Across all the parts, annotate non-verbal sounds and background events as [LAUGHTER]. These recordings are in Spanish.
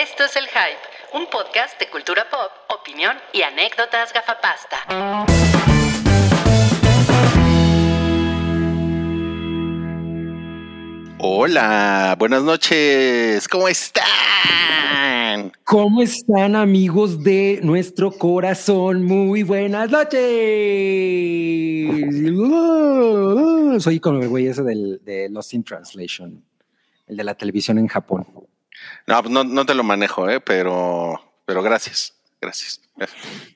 Esto es El Hype, un podcast de cultura pop, opinión y anécdotas gafapasta. Hola, buenas noches, ¿cómo están? ¿Cómo están amigos de nuestro corazón? Muy buenas noches. Soy como el güey ese del, de Lost in Translation, el de la televisión en Japón. No, pues no, no te lo manejo, ¿eh? pero, pero gracias, gracias.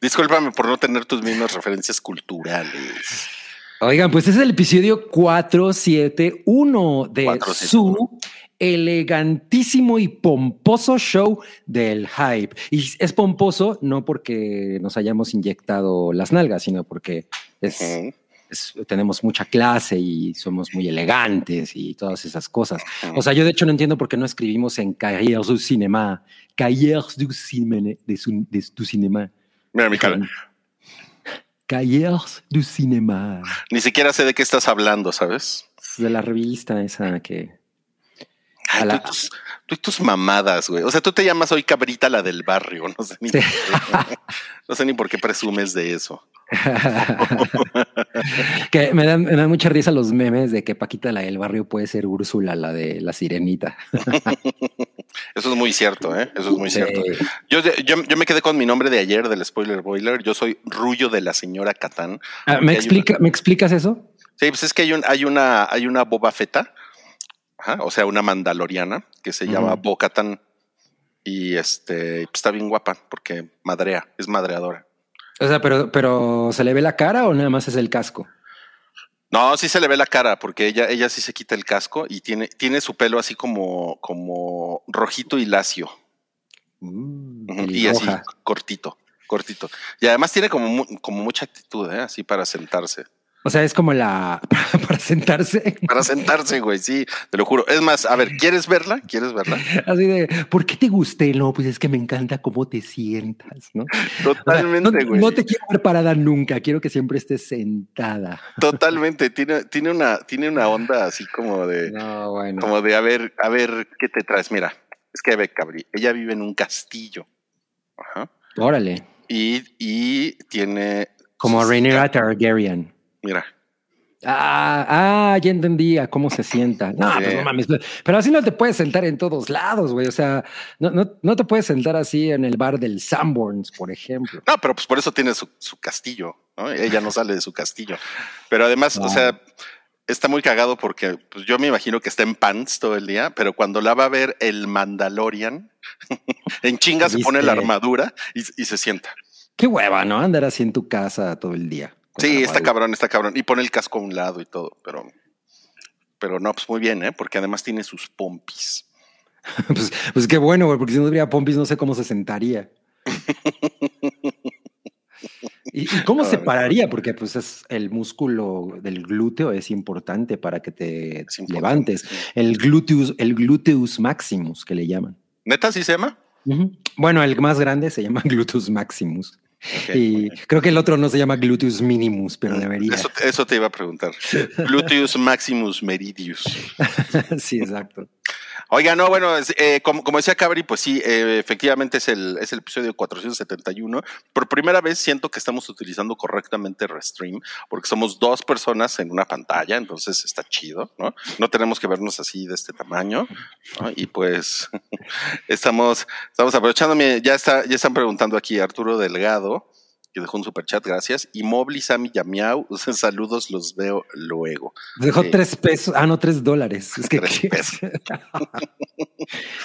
Discúlpame por no tener tus mismas referencias culturales. Oigan, pues es el episodio 471 de 471. su elegantísimo y pomposo show del hype. Y es pomposo no porque nos hayamos inyectado las nalgas, sino porque es. Es- tenemos mucha clase y somos muy elegantes y todas esas cosas. O sea, yo de hecho no entiendo por qué no escribimos en Carrières du Cinéma, Carrières du Cinéma, de, su- de tu Cinéma. Mira mi cara. [LAUGHS] Carrières du Cinéma. Ni siquiera sé de qué estás hablando, ¿sabes? De la revista esa que... Ay, A la- tú, y tus, tú y tus mamadas, güey. O sea, tú te llamas hoy cabrita la del barrio. No sé ni, Sí. [LAUGHS] no sé ni por qué presumes de eso. [LAUGHS] que me dan, me dan mucha risa los memes de que Paquita la del barrio puede ser Úrsula, la de la sirenita. [LAUGHS] Eso es muy cierto, ¿eh? Eso es muy cierto. Yo, yo, yo me quedé con mi nombre de ayer del spoiler boiler. Yo soy Rullo de la señora Catán. Ah, ¿me, explica, ¿Me explicas eso? Sí, pues es que hay, un, hay una hay una Boba Feta, ajá, o sea, una mandaloriana que se llama Ujú. Bo-Katan y este pues está bien guapa porque madrea, es madreadora. O sea, pero, pero ¿se le ve la cara o nada más es el casco? No, sí se le ve la cara porque ella ella sí se quita el casco y tiene tiene su pelo así como como rojito y lacio Mm, y así cortito, cortito. Y además tiene como como mucha actitud, ¿eh? así para sentarse. O sea, es como la [LAUGHS] para sentarse. Para sentarse, güey, sí, te lo juro. Es más, a ver, ¿quieres verla? ¿Quieres verla? Así de, ¿por qué te gusté? No, pues es que me encanta cómo te sientas, ¿no? O sea, Totalmente, no, güey. no te quiero ver parada nunca, quiero que siempre estés sentada. Totalmente, tiene, tiene una, tiene una onda así como de, No, bueno. como de a ver, a ver qué te traes. Mira, es que ve, Cabri, ella vive en un castillo. Ajá. Órale. Y, y tiene. Como Rhaenyra Targaryen. Mira, Ah, ah, ya entendí a cómo se sienta. No, Sí. pues no mames. pero- Pero así no te puedes sentar en todos lados, güey. O sea, no, no, no te puedes sentar así en el bar del Sanborns, por ejemplo. no, pero pues por eso tiene su, su castillo, ¿no? Ella no sale de su castillo. Pero además, o sea, está muy cagado porque pues, yo me imagino que está en pants todo el día, pero cuando la va a ver el Mandalorian, [LAUGHS] en chinga se pone la armadura y, y se sienta. Qué hueva, ¿no? Andar así en tu casa todo el día. Sí, está cabrón, está cabrón. Y pone el casco a un lado y todo, pero. Pero no, pues muy bien, ¿eh? Porque además tiene sus pompis. [LAUGHS] pues, pues qué bueno, güey, porque si no tuviera pompis no sé cómo se sentaría. [LAUGHS] ¿Y, y cómo se pararía? Porque pues es el músculo del glúteo es importante para que te levantes. El gluteus, el gluteus maximus que le llaman. ¿Neta sí se llama? Bueno, el más grande se llama [LAUGHS] gluteus maximus. Y creo que el otro no se llama gluteus minimus, pero debería. Eso, eso te iba a preguntar. [LAUGHS] Gluteus maximus meridius. sí, exacto. Oiga, no, bueno, eh, como, como decía Cabri, pues sí, eh, efectivamente es el, es el episodio 471. Por primera vez siento que estamos utilizando correctamente Restream, porque somos dos personas en una pantalla, entonces está chido, ¿no? No tenemos que vernos así de este tamaño, ¿no? Y pues [LAUGHS] estamos, estamos aprovechando, ya está, ya están preguntando aquí Arturo Delgado, que dejó un superchat, gracias, y Mobli, Sammy Yamiau, [LAUGHS] saludos, los veo luego. Dejó Sí. tres pesos. Ah, no, tres dólares. Es que. Tres pesos. [LAUGHS]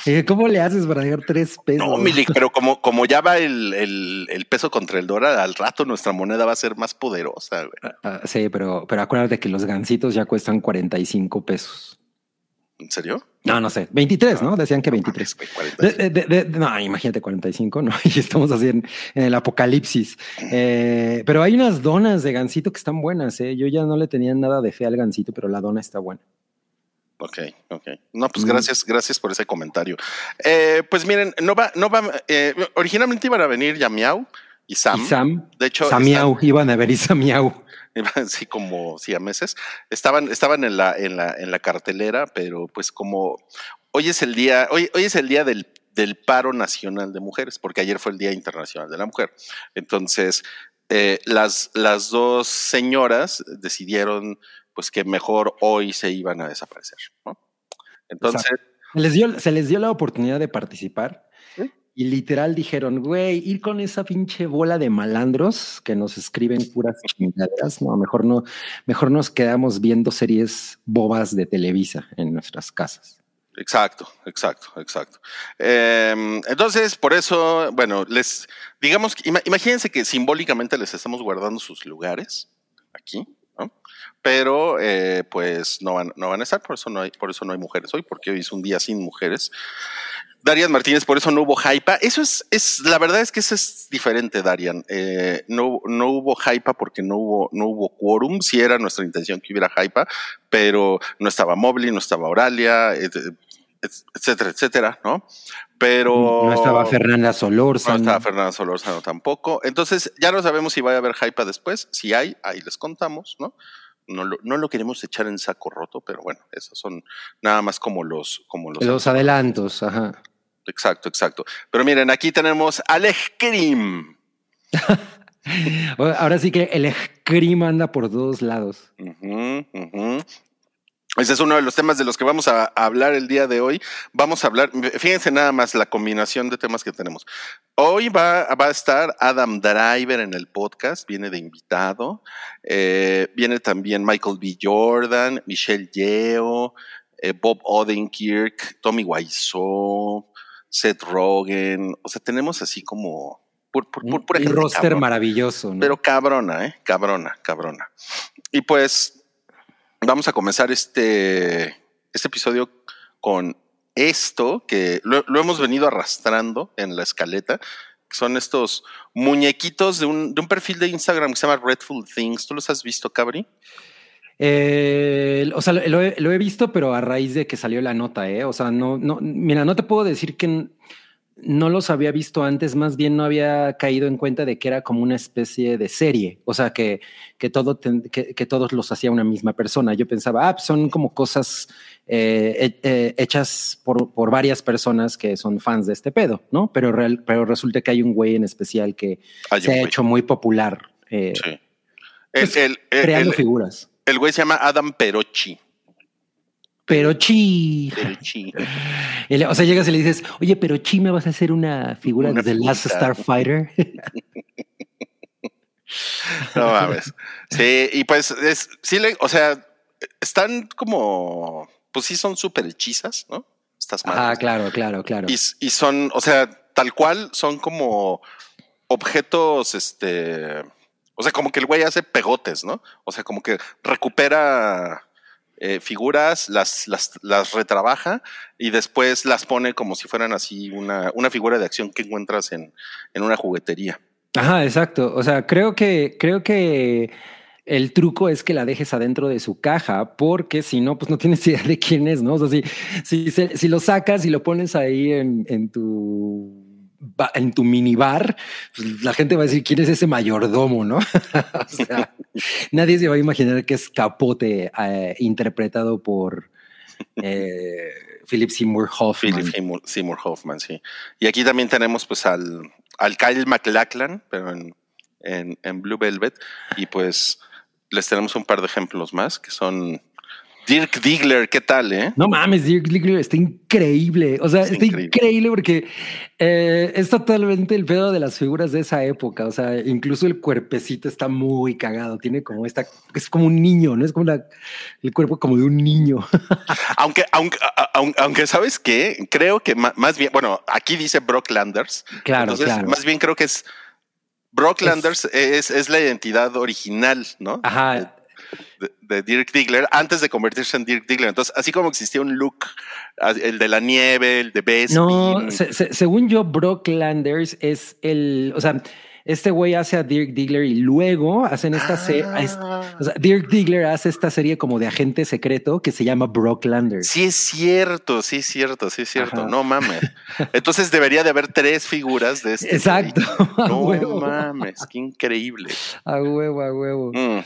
Eh, ¿Cómo le haces para dejar tres pesos? No, Milik, pero como, como ya va el, el- el peso contra el dólar, al rato nuestra moneda va a ser más poderosa. güey. Ah, sí, pero, pero acuérdate que los gancitos ya cuestan 45 pesos. ¿En serio? No, no sé. 23, ¿no? Decían que 23. Mames, güey, 40. De- de- de- de- no, imagínate 45, ¿no? [LAUGHS] Y estamos así en, en el apocalipsis. Eh, pero hay unas donas de gansito que están buenas, ¿eh? Yo ya no le tenía nada de fe al gansito, pero la dona está buena. Ok, ok. No, pues Mm. gracias, gracias por ese comentario. Eh, pues miren, no va, no va, eh, originalmente iban a venir Yamiau y Sam. y Sam, De hecho, Samiau, iban a y Samiau. [LAUGHS] así como sí, a meses. Estaban, estaban en la, en la, en la cartelera, pero pues como hoy es el día, hoy, hoy es el día del, del paro nacional de mujeres, porque ayer fue el Día Internacional de la Mujer. Entonces, eh, las, las dos señoras decidieron pues que mejor hoy se iban a desaparecer. Entonces... Les, dio, se les dio la oportunidad de participar y literal dijeron, güey, ir con esa pinche bola de malandros que nos escriben puras chingaderas, no, mejor no, mejor nos quedamos viendo series bobas de Televisa en nuestras casas. Exacto, exacto, exacto. Em, entonces, por eso, bueno, les digamos, imagínense que simbólicamente les estamos guardando sus lugares aquí, ¿no? Pero eh, pues no van, no van a estar, por eso no hay, por eso no hay mujeres hoy, porque hoy es un día sin mujeres. Darian Martínez, por eso no hubo hype. Eso es, es, la verdad es que eso es diferente, Darian. Eh, no, no hubo hype porque no hubo, no hubo quórum. Sí era nuestra intención que hubiera hype, pero no estaba Mobley, no estaba Oralia, etcétera, etcétera, ¿no? Pero. No estaba Fernanda Solórzano. No estaba Fernanda Solórzano tampoco. Entonces, ya no sabemos si va a haber hype después. Si hay, ahí les contamos, ¿no? No lo, no lo, queremos echar en saco roto, pero bueno, esos son nada más como los, como los, los adelantos, ajá. Exacto, exacto. Pero miren, aquí tenemos al Scream. [LAUGHS] Ahora sí que el Scream anda por todos lados. Ese es uno de los temas de los que vamos a hablar el día de hoy. Vamos a hablar, fíjense nada más la combinación de temas que tenemos. Hoy va, a estar Adam Driver en el podcast, viene de invitado. Eh, viene también Michael B. Jordan, Michelle Yeo, eh, Bob Odenkirk, Tommy Wiseau, Seth Rogen. O sea, tenemos así como por, por, Un roster maravilloso. ¿no? Pero cabrona, ¿eh? Cabrona, cabrona. Y pues vamos a comenzar este, este episodio con esto que lo, hemos venido arrastrando en la escaleta. Son estos muñequitos de un, perfil de Instagram que se llama Redful Things. ¿Tú los has visto, Cabri? Eh, o sea, lo he, lo he, visto, pero a raíz de que salió la nota, ¿eh? O sea, no, no, mira, no te puedo decir que no los había visto antes, más bien no había caído en cuenta de que era como una especie de serie, o sea, que, que, todo que, todos los hacía una misma persona. Yo pensaba, ah, pues son como cosas eh, eh, hechas por, por, varias personas que son fans de este pedo, ¿no? Pero, real, pero resulta que hay un güey en especial que se ha hecho muy popular. Eh, sí. Pues, el, creando figuras. El güey se llama Adam Perochi. Pero chi. [LAUGHS] O sea, llegas y le dices, oye, pero chi, ¿me vas a hacer una figura de The Last Starfighter? [LAUGHS] no mames. Sí, y pues es, sí, le, o sea, están como, pues sí son súper hechizas, ¿no? Estas madres. Ah, claro, claro, claro. Y, y son, o sea, tal cual son como objetos, este, o sea, como que el güey hace pegotes, ¿no? O sea, como que recupera eh, figuras, las, las, las, retrabaja y después las pone como si fueran así una, una figura de acción que encuentras en, en una juguetería. Ajá, exacto. O sea, creo que, creo que el truco es que la dejes adentro de su caja, porque si no, pues no tienes idea de quién es, ¿no? O sea, si, si, si lo sacas y lo pones ahí en, en tu en tu minibar, pues la gente va a decir quién es ese mayordomo, ¿no? [LAUGHS] sea, nadie se va a imaginar que es Capote eh, interpretado por eh, Philip Seymour Hoffman. Philip Seymour Hoffman, sí. Y aquí también tenemos pues al, al Kyle MacLachlan, pero en, en, en Blue Velvet, y pues les tenemos un par de ejemplos más que son Dirk Diggler, ¿qué tal, eh? No mames, Dirk Diggler está increíble. O sea, está increíble, porque eh, es totalmente el pedo de las figuras de esa época. O sea, incluso el cuerpecito está muy cagado. Tiene como esta, es como un niño, ¿no? Es como el cuerpo como de un niño. [LAUGHS] aunque, aunque, aunque, ¿sabes qué? Creo que más bien, bueno, aquí dice Brock Landers. Claro, entonces, Más bien creo que es Brock Landers es, es, la identidad original, ¿no? Ajá de, Dirk Diggler antes de convertirse en Dirk Diggler. Entonces, así como existía un look, el de la nieve, el de Bespin. No, según yo, Brock Landers es el, o sea, este güey hace a Dirk Diggler y luego hacen esta serie. Ah. O sea, Dirk Diggler hace esta serie como de agente secreto que se llama Brock Landers. Sí, es cierto, sí, es cierto, sí, es cierto. No mames. Entonces debería de haber tres figuras de este. Exacto. [LAUGHS] No mames, qué increíble. A huevo, a huevo. Mm.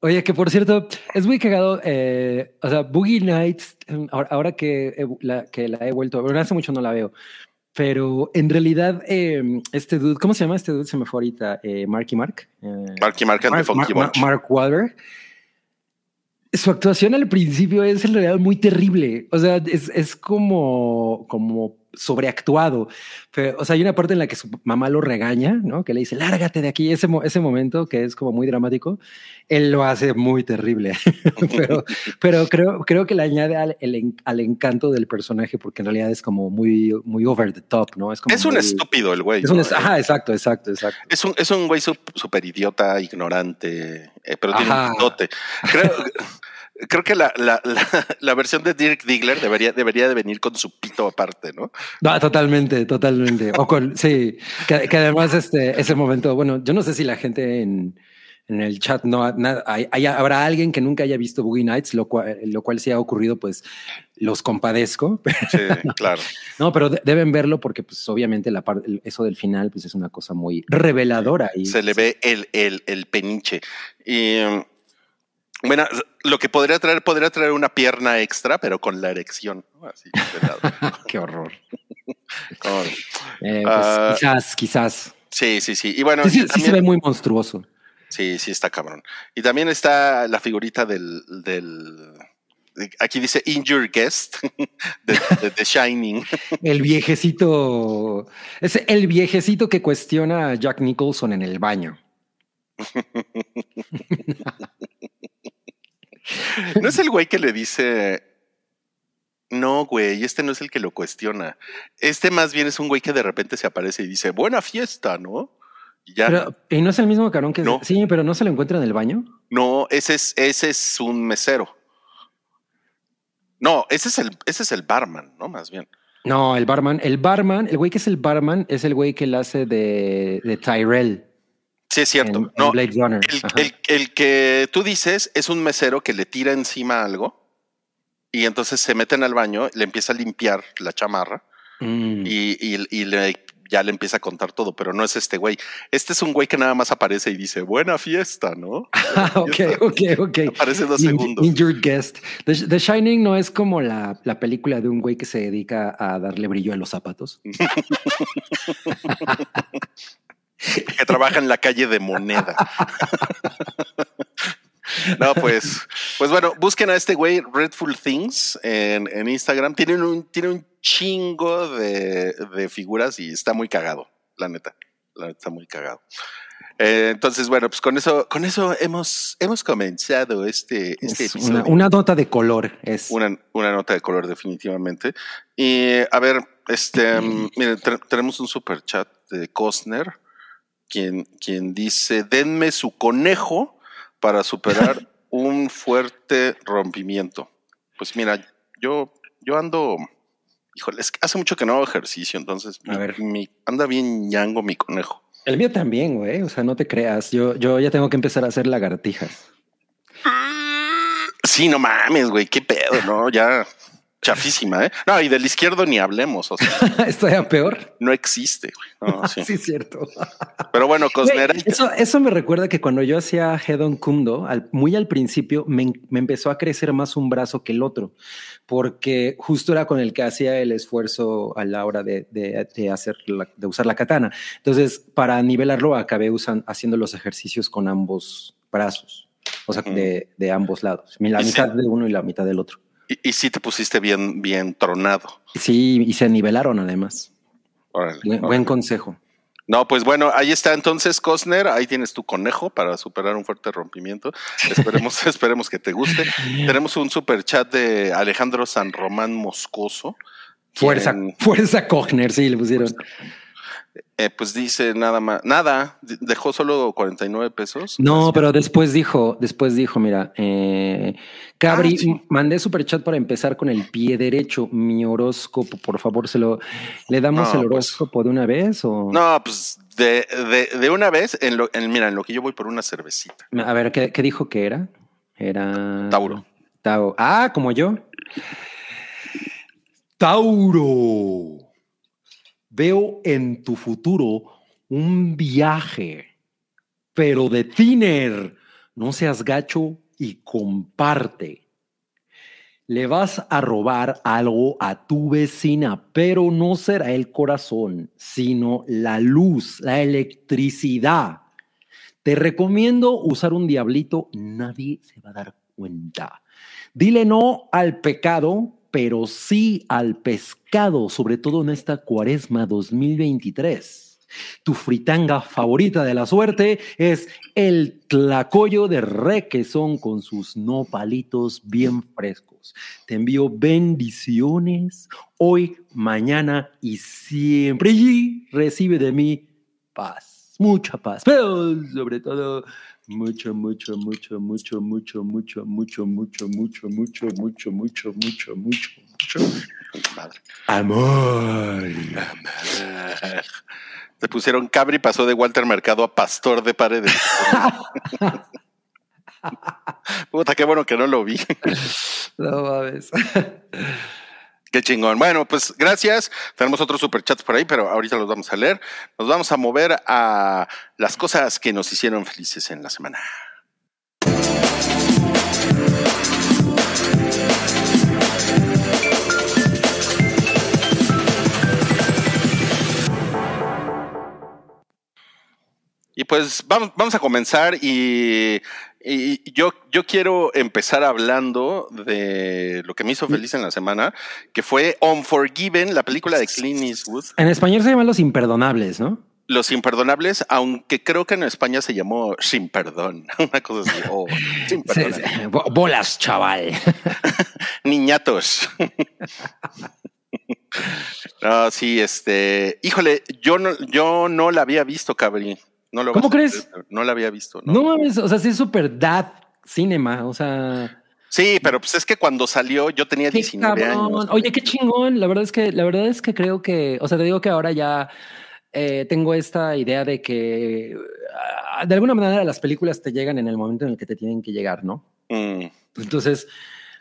Oye, que por cierto, es muy cagado. Eh, o sea, Boogie Nights, ahora, que, la, que la he vuelto a ver, hace mucho no la veo, Pero en realidad, eh, este dude, ¿cómo se llama este dude? Se me fue ahorita, eh, Marky Mark. Eh, Marky Mark and the Funky Mar- Bunch. Mark Wahlberg. Su actuación al principio es en realidad muy terrible. O sea, es, es como, como sobreactuado. Pero, o sea, hay una parte en la que su mamá lo regaña, ¿no? Que le dice, lárgate de aquí. Ese, ese momento que es como muy dramático, él lo hace muy terrible. [LAUGHS] pero pero creo, creo que le añade al, el al encanto del personaje porque en realidad es como muy, muy over the top, ¿no? como Es un estúpido el güey. Es un ¿no? est- ajá, exacto, exacto, exacto. Es un, es un güey súper idiota, ignorante, eh, pero tiene Ajá. un pitote. Creo, creo que la, la, la, [LAUGHS] la versión de Dirk Diggler debería, debería de venir con su pito aparte, ¿no? No, totalmente, totalmente. O con, sí, que, que además este, ese momento, bueno, yo no sé si la gente en, en el chat no, na- hay- hay- habrá alguien que nunca haya visto Boogie Nights, lo cual, lo cual sí ha ocurrido, pues los compadezco. Sí, claro. [LAUGHS] No, pero de- deben verlo porque, pues, obviamente, la parte, eso del final, pues, es una cosa muy reveladora. Y, Se le ve el, el, el peniche. Y um, bueno, lo que podría traer, podría traer una pierna extra, pero con la erección. Así, lado. [LAUGHS] Qué horror. [LAUGHS] Eh, pues, Ah. quizás, quizás. sí, sí, sí. Y bueno, Sí, sí, y sí se ve muy monstruoso. Sí, sí está cabrón. Y también está la figurita del, del aquí dice Injured Guest [LAUGHS] de, de The Shining. El viejecito, es el viejecito que cuestiona a Jack Nicholson en el baño. ¿No es el güey que le dice no, güey, este no es el que lo cuestiona. Este más bien es un güey que de repente se aparece y dice, buena fiesta, ¿no? Y ya. Pero, y no es el mismo cabrón que No. sí, pero no se lo encuentra en el baño. No, ese es, ese es un mesero. No, ese es el, ese es el barman, ¿no? Más bien. No, el barman, el barman, el güey que es el barman es el güey que la hace de, de Tyrell Sí, es cierto. en no, Blade Runner. El, el- el que tú dices es un mesero que le tira encima algo y entonces se meten al baño, le empieza a limpiar la chamarra Mm. y, y- y le- ya le empieza a contar todo, pero no es este güey. Este es un güey que nada más aparece y dice, buena fiesta, ¿no? [LAUGHS] Ah, ok, ok, ok. Aparece dos In- segundos. Injured Guest. The, The Shining no es como la, la película de un güey que se dedica a darle brillo a los zapatos. [LAUGHS] [LAUGHS] que trabaja en la calle de moneda. No, pues, pues bueno, busquen a este güey, Redful Things, en, en Instagram. Tienen un, tiene un chingo de, de figuras y está muy cagado, la neta. La neta está muy cagado. Eh, entonces, bueno, pues con eso, con eso hemos, hemos comenzado este, este Es episodio. una, una nota de color. Es Una, una nota de color, definitivamente. Y a ver, este, mm, [CLEARS THROAT] miren, te- tenemos un super chat de Costner, quien, quien dice: Denme su conejo para superar [LAUGHS] un fuerte rompimiento. Pues mira, yo, yo ando. Híjole, es que hace mucho que no hago ejercicio, entonces A mi- ver. mi- anda bien ñango mi conejo. el mío también, güey. O sea, no te creas. Yo, yo ya tengo que empezar a hacer lagartijas. Sí, no mames, güey, qué pedo, ¿no? Ya chafísima, ¿eh? No, y del izquierdo ni hablemos, o sea, [LAUGHS] Estoy a peor. no existe, güey. No, sí. Cierto. [LAUGHS] Pero bueno, eso, eso me recuerda que cuando yo hacía Head on Kundo, al- muy al principio me, me empezó a crecer más un brazo que el otro, porque justo era con el que hacía el esfuerzo a la hora de, de- de hacer la- de usar la katana. Entonces, para nivelarlo, acabé usan, haciendo los ejercicios con ambos brazos, o sea, de, de ambos lados, la sí. mitad de uno y la mitad del otro. Y, y sí te pusiste bien, bien tronado. Sí, y se nivelaron además. Órale, Buen, órale. buen consejo. No, pues bueno, ahí está entonces, Cosner. Ahí tienes tu conejo para superar un fuerte rompimiento. Esperemos, [LAUGHS] esperemos que te guste. Tenemos un super chat de Alejandro San Román Moscoso. Fuerza, quien, fuerza Cogner, sí, le pusieron. Eh, pues dice nada más, nada, dejó solo 49 pesos. No, pero después dijo, después dijo, mira, eh, Cabri, Ah, sí. mandé super chat para empezar con el pie derecho, mi horóscopo, por favor, se lo, ¿le damos No, el pues. horóscopo de una vez o? No, pues de, de, de una vez, en lo, en, mira, en lo que yo voy por una cervecita. A ver, ¿qué, qué dijo que era? Era... Tauro. Tauro. Ah, como yo. Tauro. Veo en tu futuro un viaje, pero de tiner. No seas gacho y comparte. Le vas a robar algo a tu vecina, pero no será el corazón, sino la luz, la electricidad. Te recomiendo usar un diablito, nadie se va a dar cuenta. Dile no al pecado, pero sí al pescado, sobre todo en esta cuaresma 2023. Tu fritanga favorita de la suerte es el tlacoyo de requesón con sus nopalitos bien frescos. Te envío bendiciones hoy, mañana y siempre. Y recibe de mí paz, mucha paz, pero sobre todo mucho, mucho, mucho, mucho, mucho, mucho, mucho, mucho, mucho, mucho, mucho, mucho, mucho, mucho, mucho. Amor. Te pusieron Cabri, pasó de Walter Mercado a Pastor de Paredes. Puta, qué bueno que no lo vi. No mames. Qué chingón. Bueno, pues gracias. Tenemos otros superchats por ahí, pero ahorita los vamos a leer. Nos vamos a mover a las cosas que nos hicieron felices en la semana. Y pues vamos, vamos a comenzar y, y yo, yo quiero empezar hablando de lo que me hizo feliz en la semana, que fue Unforgiven, la película de Clint Eastwood. En español se llama Los Imperdonables, ¿no? Los Imperdonables, aunque creo que en España se llamó Sin Perdón, [LAUGHS] una cosa así. o sin perdón. [LAUGHS] sí. Bolas, chaval. [LAUGHS] Niñatos. no, sí, este, híjole, yo no, yo no la había visto, Cabri. No lo ¿Cómo a crees? No la había visto. No mames, o sea, sí es super dad cinema, o sea, Sí, pero pues es que cuando salió yo tenía qué 19 cabrón. años. Oye, qué chingón. La verdad es que, la verdad es que creo que, o sea, te digo que ahora ya eh, tengo esta idea de que ah, de alguna manera las películas te llegan en el momento en el que te tienen que llegar, ¿no? Mm, Entonces,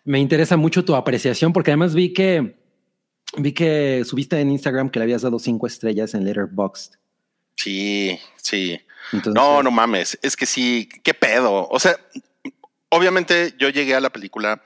me interesa mucho tu apreciación porque además vi que vi que subiste en Instagram que le habías dado cinco estrellas en Letterboxd. Sí, sí. Entonces, No, no mames. Es que sí, qué pedo. O sea, obviamente yo llegué a la película.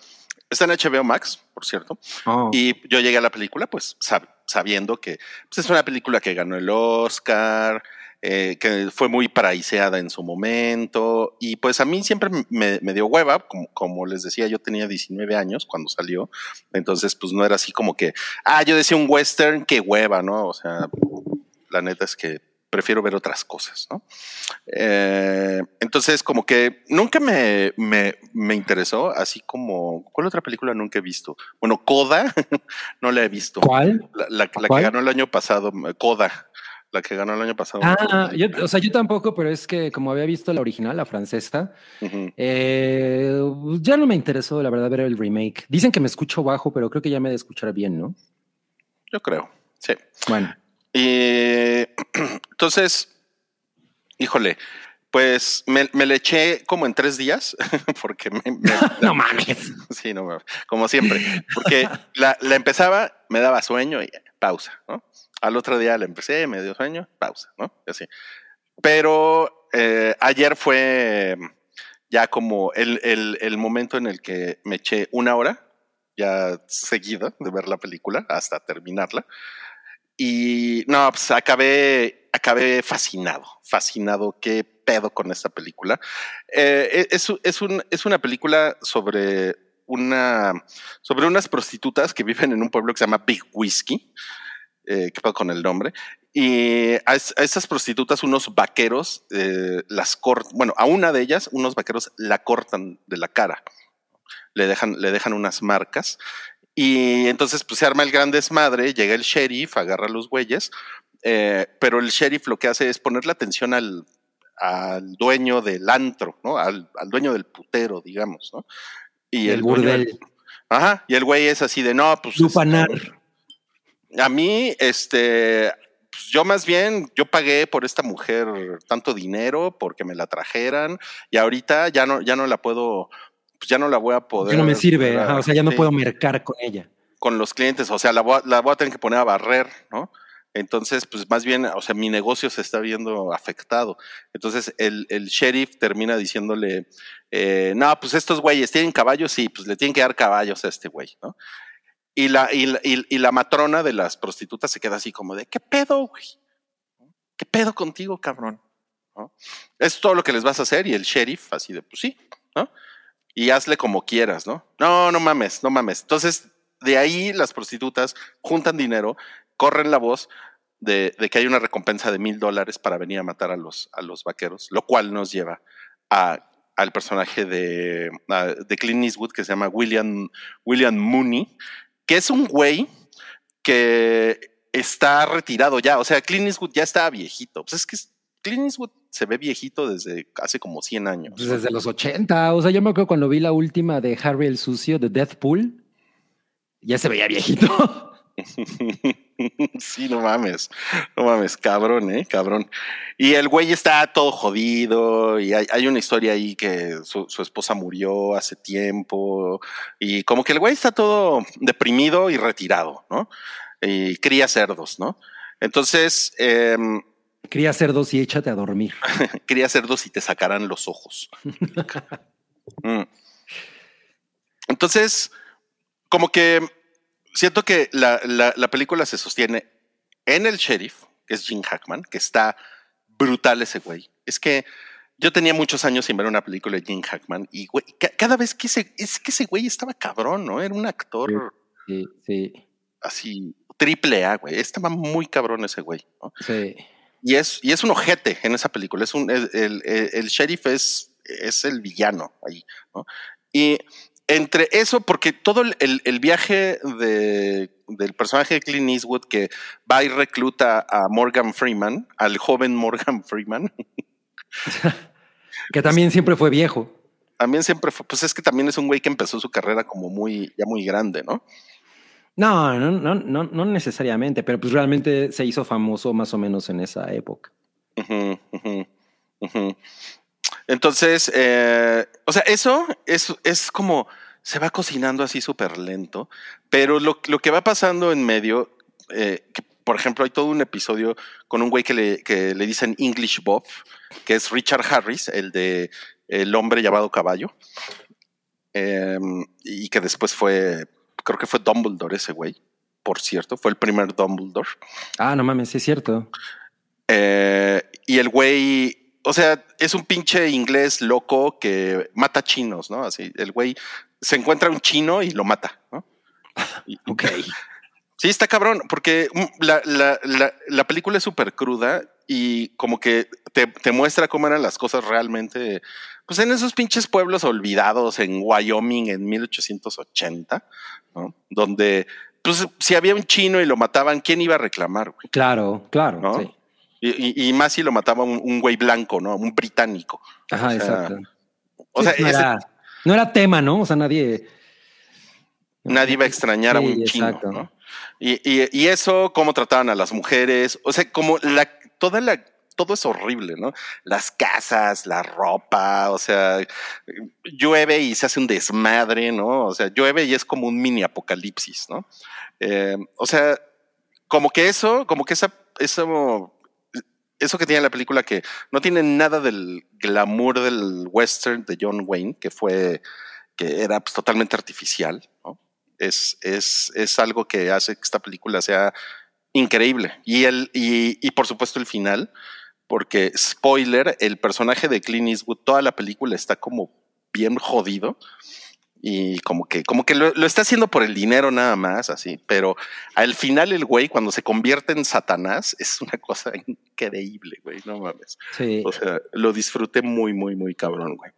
Está en HBO Max, por cierto. oh, Y yo llegué a la película, pues sab- sabiendo que pues, es una película que ganó el Oscar, eh, que fue muy paraiseada en su momento. Y pues a mí siempre me, me dio hueva, como, como les decía, yo tenía 19 años cuando salió. Entonces, pues no era así como que, ah, yo decía un western, qué hueva, ¿no? O sea, la neta es que prefiero ver otras cosas, ¿no? Eh, entonces, como que nunca me, me, me interesó, así como, ¿cuál otra película nunca he visto? Bueno, Coda, [LAUGHS] no la he visto. ¿Cuál? La, la- la que ganó el año pasado, Coda, la que ganó el año pasado. Ah, yo, o sea, yo tampoco, pero es que como había visto la original, la francesa, eh, ya no me interesó, la verdad, ver el remake. Dicen que me escucho bajo, pero creo que ya me he de escuchar bien, ¿no? Yo creo, sí. Bueno, Y [CLEARS THROAT] entonces, híjole, pues me, me le eché como en tres días, [LAUGHS] porque me, me- [LAUGHS] no mames. [LAUGHS] Sí, no, mames, como siempre. Porque la, la empezaba, me daba sueño y pausa, ¿no? Al otro día la empecé, me dio sueño, pausa, ¿no? Y así. Pero eh, ayer fue ya como el, el, el momento en el que me eché una hora ya seguida de ver la película hasta terminarla. Y no, pues acabé, acabé fascinado, fascinado. Qué pedo con esta película. Eh, es, es, un, es una película sobre una sobre unas prostitutas que viven en un pueblo que se llama Big Whiskey. Eh, ¿Qué pasa con el nombre? Y a, es- a estas prostitutas, unos vaqueros eh, las cortan. Bueno, a una de ellas, unos vaqueros la cortan de la cara. Le dejan, le dejan unas marcas. Y entonces, pues se arma el gran desmadre. Llega el sheriff, agarra a los güeyes. eh, pero el sheriff lo que hace es ponerle atención al, al dueño del antro, ¿no? Al, al dueño del putero, digamos, ¿no? Y el del- burdel. Ajá, y el güey es así de no, pues. Lupanar. este, a mí, este, pues yo más bien, yo pagué por esta mujer tanto dinero porque me la trajeran y ahorita ya no, ya no la puedo, pues ya no la voy a poder. Ya no me sirve, ajá, o sea, ya no sí, puedo mercar con ella. Con los clientes, o sea, la voy, a, la voy a tener que poner a barrer, ¿no? Entonces, pues más bien, o sea, mi negocio se está viendo afectado. Entonces, el, el sheriff termina diciéndole, eh, no, pues estos güeyes tienen caballos, sí, pues le tienen que dar caballos a este güey, ¿no? Y la, y, la, y la matrona de las prostitutas se queda así como de, ¿qué pedo, güey? ¿Qué pedo contigo, cabrón? ¿No? Es todo lo que les vas a hacer y el sheriff así de, pues sí, ¿no? Y hazle como quieras, ¿no? No, no mames, no mames. Entonces, de ahí las prostitutas juntan dinero, corren la voz de, que hay una recompensa de mil dólares para venir a matar a los, a los vaqueros, lo cual nos lleva al personaje de, de Clint Eastwood que se llama William, William Mooney, que es un güey que está retirado ya. O sea, Clint Eastwood ya está viejito. Pues es que Clint Eastwood se ve viejito desde hace como 100 años. Pues desde los 80. O sea, yo me acuerdo cuando vi la última de Harry el Sucio de Deathpool, ya se veía viejito. [LAUGHS] sí, no mames, no mames, cabrón, eh, cabrón. Y el güey está todo jodido y hay, hay una historia ahí que su, su, esposa murió hace tiempo y como que el güey está todo deprimido y retirado, ¿no? Y cría cerdos, ¿no? Entonces... Eh, cría cerdos y échate a dormir. [LAUGHS] cría cerdos y te sacarán los ojos. [LAUGHS] mm. Entonces, como que siento que la, la, la, película se sostiene en el sheriff, que es Jim Hackman, que está brutal ese güey. Es que yo tenía muchos años sin ver una película de Jim Hackman y güey, cada vez que ese, es que ese güey estaba cabrón, ¿no? Era un actor sí, sí. así triple A, güey. Estaba muy cabrón ese güey, ¿no? Sí. Y es, y es un ojete en esa película. Es un, el, el, el sheriff es, es el villano ahí, ¿no? Y entre eso, porque todo el, el viaje de, del personaje de Clint Eastwood que va y recluta a Morgan Freeman, al joven Morgan [LAUGHS] Freeman. que también siempre fue viejo. También siempre fue, pues es que también es un güey que empezó su carrera como muy, ya muy grande, ¿no? No, no, no, no, no necesariamente, pero pues realmente se hizo famoso más o menos en esa época. Entonces, eh, o sea, eso es, es como se va cocinando así súper lento, pero lo, lo, que va pasando en medio, eh, por ejemplo, hay todo un episodio con un güey que le, que le dicen English Bob, que es Richard Harris, el de El hombre llamado caballo, eh, y que después fue, creo que fue Dumbledore ese güey, por cierto, fue el primer Dumbledore. Ah, no mames, sí es cierto. Eh, y el güey o sea, es un pinche inglés loco que mata chinos, ¿no? Así, el güey se encuentra un chino y lo mata, ¿no? [LAUGHS] Ok. Sí, está cabrón, porque la, la, la, la película es súper cruda y como que te, te, muestra cómo eran las cosas realmente, pues en esos pinches pueblos olvidados en Wyoming en 1880, ¿no? Donde, pues si había un chino y lo mataban, ¿quién iba a reclamar? Güey? Claro, claro, ¿no? sí. Y, y, más si lo mataba un, un, güey blanco, ¿no? Un británico. Ajá, o sea, exacto. O sea, no, ese, era, no, era, tema, ¿no? O sea, nadie. Nadie iba a extrañar sí, a un chino, exacto. ¿no? Y, y, y, eso, cómo trataban a las mujeres, o sea, como la, toda la, todo es horrible, ¿no? Las casas, la ropa, o sea, llueve y se hace un desmadre, ¿no? O sea, llueve y es como un mini apocalipsis, ¿no? Eh, o sea, como que eso, como que eso eso que tiene la película que no tiene nada del glamour del western de John Wayne, que fue, que era pues, totalmente artificial, ¿no? Es, es, es algo que hace que esta película sea increíble. Y, el, y, y por supuesto el final, porque spoiler, el personaje de Clint Eastwood, toda la película está como bien jodido y como que, como que lo, lo, está haciendo por el dinero nada más, así. Pero al final el güey, cuando se convierte en Satanás, es una cosa increíble, güey, no mames. Sí. O sea, lo disfruté muy, muy, muy cabrón, güey.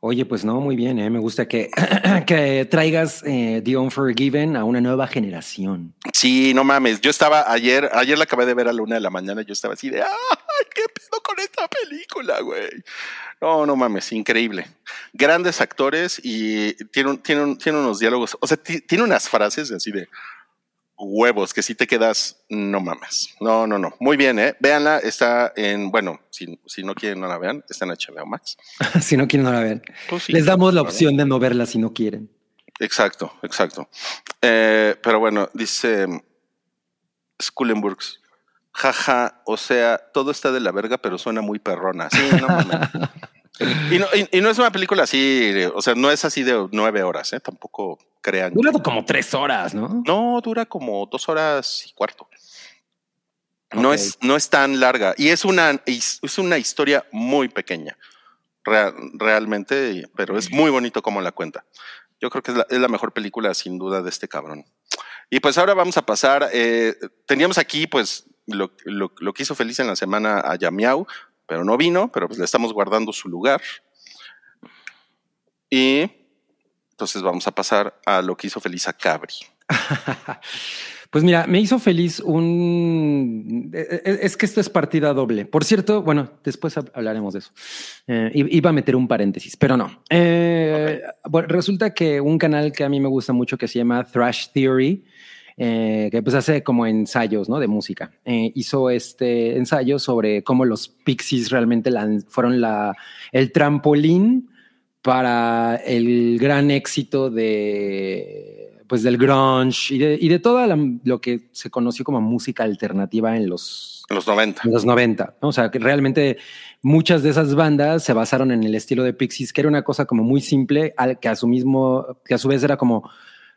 Oye, pues no, muy bien, ¿eh? me gusta que, [CLEARS THROAT] que traigas eh, The Unforgiven a una nueva generación. Sí, no mames, yo estaba ayer, ayer la acabé de ver a la una de la mañana, yo estaba así de, ¡ay, qué pedo con esta película, güey! No, no mames, increíble. Grandes actores y tiene, tiene, tiene unos diálogos, o sea, tiene unas frases así de huevos que si te quedas, no mames. No, no, no. Muy bien, ¿eh? Véanla, está en, bueno, si, si no quieren no la vean, está en HBO Max. [LAUGHS] si no quieren no la vean. Pues sí, Les damos la opción de no verla si no quieren. Exacto, exacto. Eh, pero bueno, dice... Skullenburgs. Jaja, o sea, todo está de la verga, pero suena muy perrona. Sí, no mames. [LAUGHS] Y no, y, y no es una película así, o sea, no es así de nueve horas, ¿eh? Tampoco crean. Dura como tres horas, ¿no? No, dura como dos horas y cuarto. No, Ok. es, no es tan larga y es una, es una historia muy pequeña, rea- realmente, pero es muy bonito como la cuenta. Yo creo que es la, es la mejor película sin duda de este cabrón. Y pues ahora vamos a pasar, eh, teníamos aquí pues lo, lo- lo que hizo feliz en la semana a Yamiau, pero no vino, pero pues le estamos guardando su lugar. Y entonces vamos a pasar a lo que hizo feliz a Cabri. [LAUGHS] Pues mira, me hizo feliz un... eh, eh, Es que esto es partida doble. Por cierto, bueno, después hab- hablaremos de eso. Eh, iba a meter un paréntesis, pero no. Eh, bueno, resulta que un canal que a mí me gusta mucho que se llama Thrash Theory, eh, que pues hace como ensayos ¿no? de música, eh, hizo este ensayo sobre cómo los Pixies realmente lan- fueron la, el trampolín para el gran éxito de pues del grunge y de, y de toda la- lo que se conoció como música alternativa en los, los 90. en los 90. ¿no? O sea, que realmente muchas de esas bandas se basaron en el estilo de Pixies, que era una cosa como muy simple, al que a su mismo, que a su vez era como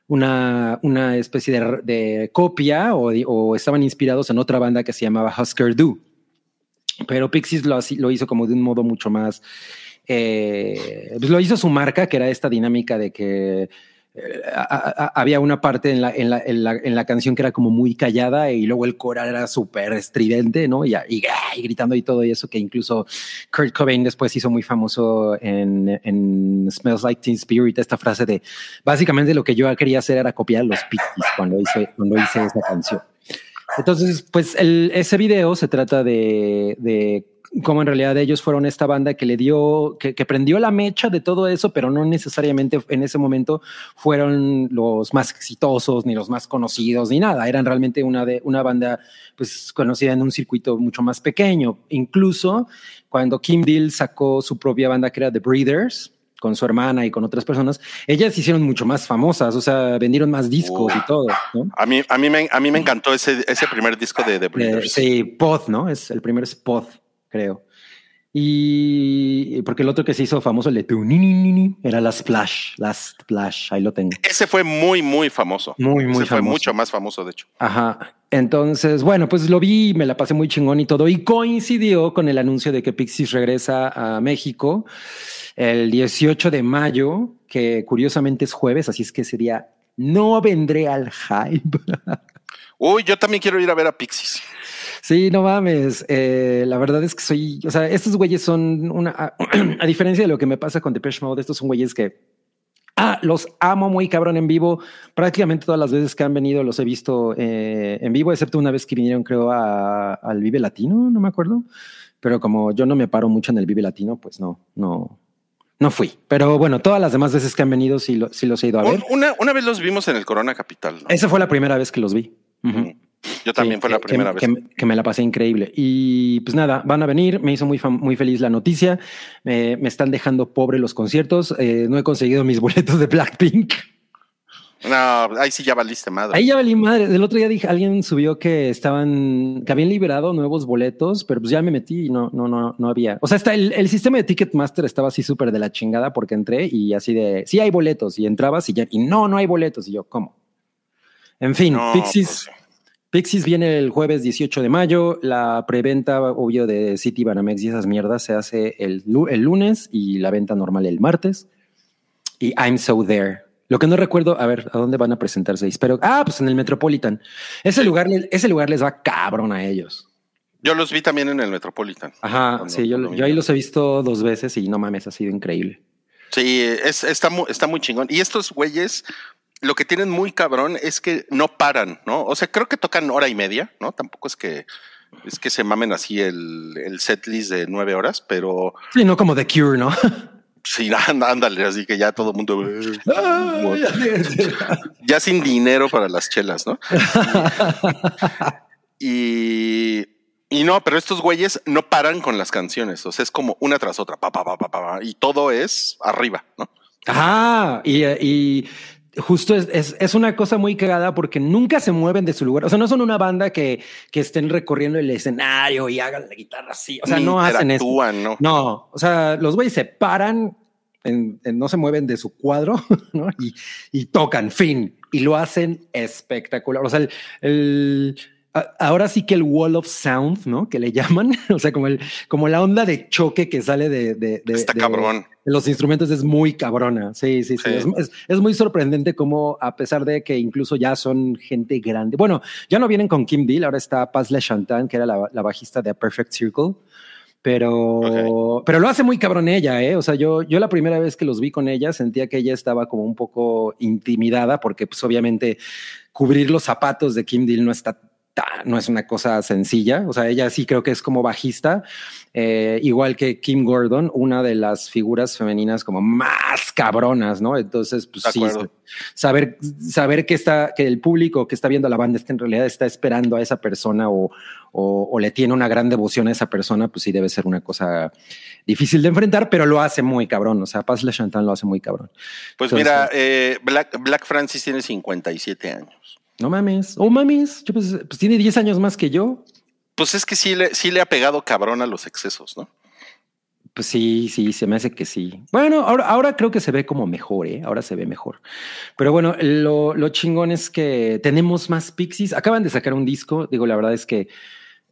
una, una especie de, de copia o, o estaban inspirados en otra banda que se llamaba Husker Du. Pero Pixies lo, lo hizo como de un modo mucho más. eh, pues lo hizo su marca, que era esta dinámica de que a- a- había una parte en la, en, la, en, la, en la canción que era como muy callada y luego el coral era súper estridente, ¿no? Y, y, y gritando y todo eso que incluso Kurt Cobain después hizo muy famoso en, Smells Like Teen Spirit, esta frase de básicamente lo que yo quería hacer era copiar los Pixies cuando hice, cuando hice esa canción. Entonces, pues el- ese video se trata de, de cómo en realidad ellos fueron esta banda que le dio, que, que prendió la mecha de todo eso, pero no necesariamente en ese momento fueron los más exitosos, ni los más conocidos, ni nada. Eran realmente una, de, una banda pues, conocida en un circuito mucho más pequeño. Incluso cuando Kim Deal sacó su propia banda que era The Breeders, con su hermana y con otras personas, ellas se hicieron mucho más famosas, o sea, vendieron más discos y todo, ¿no? A mí, a mí, me, a mí me encantó ese, ese primer disco de The Eh, Breeders. sí, Pod, ¿no? Es el primero es Pod, creo. Y porque el otro que se hizo famoso, el de tu ni, ni, ni, ni, era la Splash, la Splash, ahí lo tengo. Ese fue muy, muy famoso. Muy, muy Ese fue famoso. mucho más famoso, de hecho. Ajá. Entonces, bueno, pues lo vi, me la pasé muy chingón y todo. Y coincidió con el anuncio de que Pixies regresa a México el 18 de mayo, que curiosamente es jueves, así es que sería no vendré al hype. [LAUGHS] Uy, yo también quiero ir a ver a Pixies. Sí, no mames. Eh, la verdad es que soy, o sea, estos güeyes son una, a, [CLEARS THROAT] a diferencia de lo que me pasa con Depeche Mode, estos son güeyes que Ah, los amo muy cabrón en vivo. Prácticamente todas las veces que han venido los he visto eh, en vivo, excepto una vez que vinieron, creo, a- al Vive Latino, no me acuerdo. Pero como yo no me paro mucho en el Vive Latino, pues no, no, no fui. Pero bueno, todas las demás veces que han venido sí, lo- sí los he ido a ver. Un- Una, una vez los vimos en el Corona Capital. ¿no? Esa fue la primera vez que los vi. Mm. Yo también Sí, fue la primera que, vez. Que, que me la pasé increíble. Y pues nada, van a venir. Me hizo muy, muy feliz la noticia. Me- me están dejando pobre los conciertos. Eh, no he conseguido mis [LAUGHS] boletos de Blackpink. No, ahí sí ya valiste madre. Ahí ya valí madre. El otro día dije, alguien subió que estaban, que habían liberado nuevos boletos, pero pues ya me metí y no, no, no, no había. O sea, está el, el sistema de Ticketmaster estaba así súper de la chingada porque entré y así de, sí hay boletos y entrabas y ya, y no, no hay boletos. Y yo, ¿cómo? En fin, No, Pixies. pues, Pixies viene el jueves 18 de mayo. La preventa, obvio, de City Banamex y esas mierdas se hace el, lu- el lunes y la venta normal el martes. Y I'm So There. Lo que no recuerdo, a ver, ¿a dónde van a presentarse? Espero. Ah, pues en el Metropolitan. Ese lugar, ese lugar les va cabrón a ellos. yo los vi también en el Metropolitan. Ajá, sí, yo, yo ahí los he visto dos veces y no mames, ha sido increíble. Sí, es, está, mu- está muy chingón. Y estos güeyes, lo que tienen muy cabrón es que no paran, ¿no? O sea, creo que tocan hora y media, ¿no? Tampoco es que es que se mamen así el, el setlist de nueve horas, pero Sí, no como The Cure, ¿no? [LAUGHS] sí, anda- ándale, así que ya todo el mundo [LAUGHS] ya sin dinero para las chelas, ¿no? [LAUGHS] Y, y no, pero estos güeyes no paran con las canciones, o sea, es como una tras otra, pa, pa, pa, pa, pa, pa, y todo es arriba, ¿no? Ajá, y, y justo es, es, es, una cosa muy cagada porque nunca se mueven de su lugar. O sea, no son una banda que, que estén recorriendo el escenario y hagan la guitarra así. O sea, no hacen eso. ¿no? No, o sea, los güeyes se paran, en, en, no se mueven de su cuadro [LAUGHS] ¿no? y, y, tocan, fin. Y lo hacen espectacular. O sea, el, el ahora sí que el wall of sound, ¿no? Que le llaman, [LAUGHS] o sea, como el, como la onda de choque que sale de, de, de, Está cabrón. Los instrumentos es muy cabrona. Sí, sí, sí. sí. Es, muy sorprendente como a pesar de que incluso ya son gente grande. Bueno, ya no vienen con Kim Deal, ahora está Paz Le Chantan, que era la, la bajista de A Perfect Circle. Pero, okay. pero lo hace muy cabrón ella, ¿eh? O sea, yo, yo la primera vez que los vi con ella sentía que ella estaba como un poco intimidada porque pues obviamente cubrir los zapatos de Kim Deal no está no es una cosa sencilla. O sea, ella sí creo que es como bajista, eh, igual que Kim Gordon, una de las figuras femeninas como más cabronas, ¿no? Entonces, pues sí, saber, saber que está, que el público que está viendo la banda está en realidad está esperando a esa persona o, o, o, le tiene una gran devoción a esa persona, pues sí debe ser una cosa difícil de enfrentar, pero lo hace muy cabrón. O sea, Paz Le Chantal lo hace muy cabrón. Pues Entonces, mira, eh, Black, Black Francis tiene 57 años. No mames. Oh, mames. Yo pues, pues, tiene 10 años más que yo. Pues es que sí le, sí le ha pegado cabrón a los excesos, ¿no? Pues sí, sí, se me hace que sí. Bueno, ahora, ahora creo que se ve como mejor, ¿eh? Ahora se ve mejor. Pero bueno, lo, lo chingón es que tenemos más Pixies. Acaban de sacar un disco. Digo, la verdad es que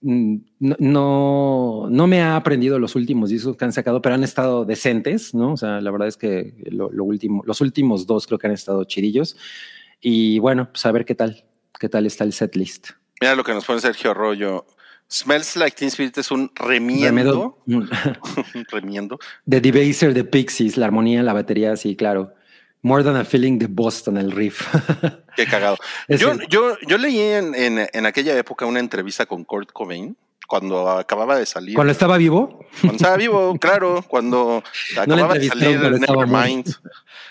mm, no, no, no, me ha aprendido los últimos discos que han sacado, pero han estado decentes, ¿no? O sea, la verdad es que lo, lo último, los últimos dos creo que han estado chidillos. Y bueno, pues a ver qué tal, qué tal está el setlist. Mira lo que nos pone Sergio Arroyo. Smells Like Teen Spirit es un remiendo. [LAUGHS] un remiendo. The Debaser de Pixies, la armonía, la batería, sí, claro. More Than a Feeling de Boston, el riff. Qué cagado. [LAUGHS] yo, yo, yo leí en, en, en, aquella época una entrevista con Kurt Cobain cuando acababa de salir. ¿Cuando estaba vivo? Cuando estaba vivo, [LAUGHS] claro, cuando acababa no de salir Nevermind.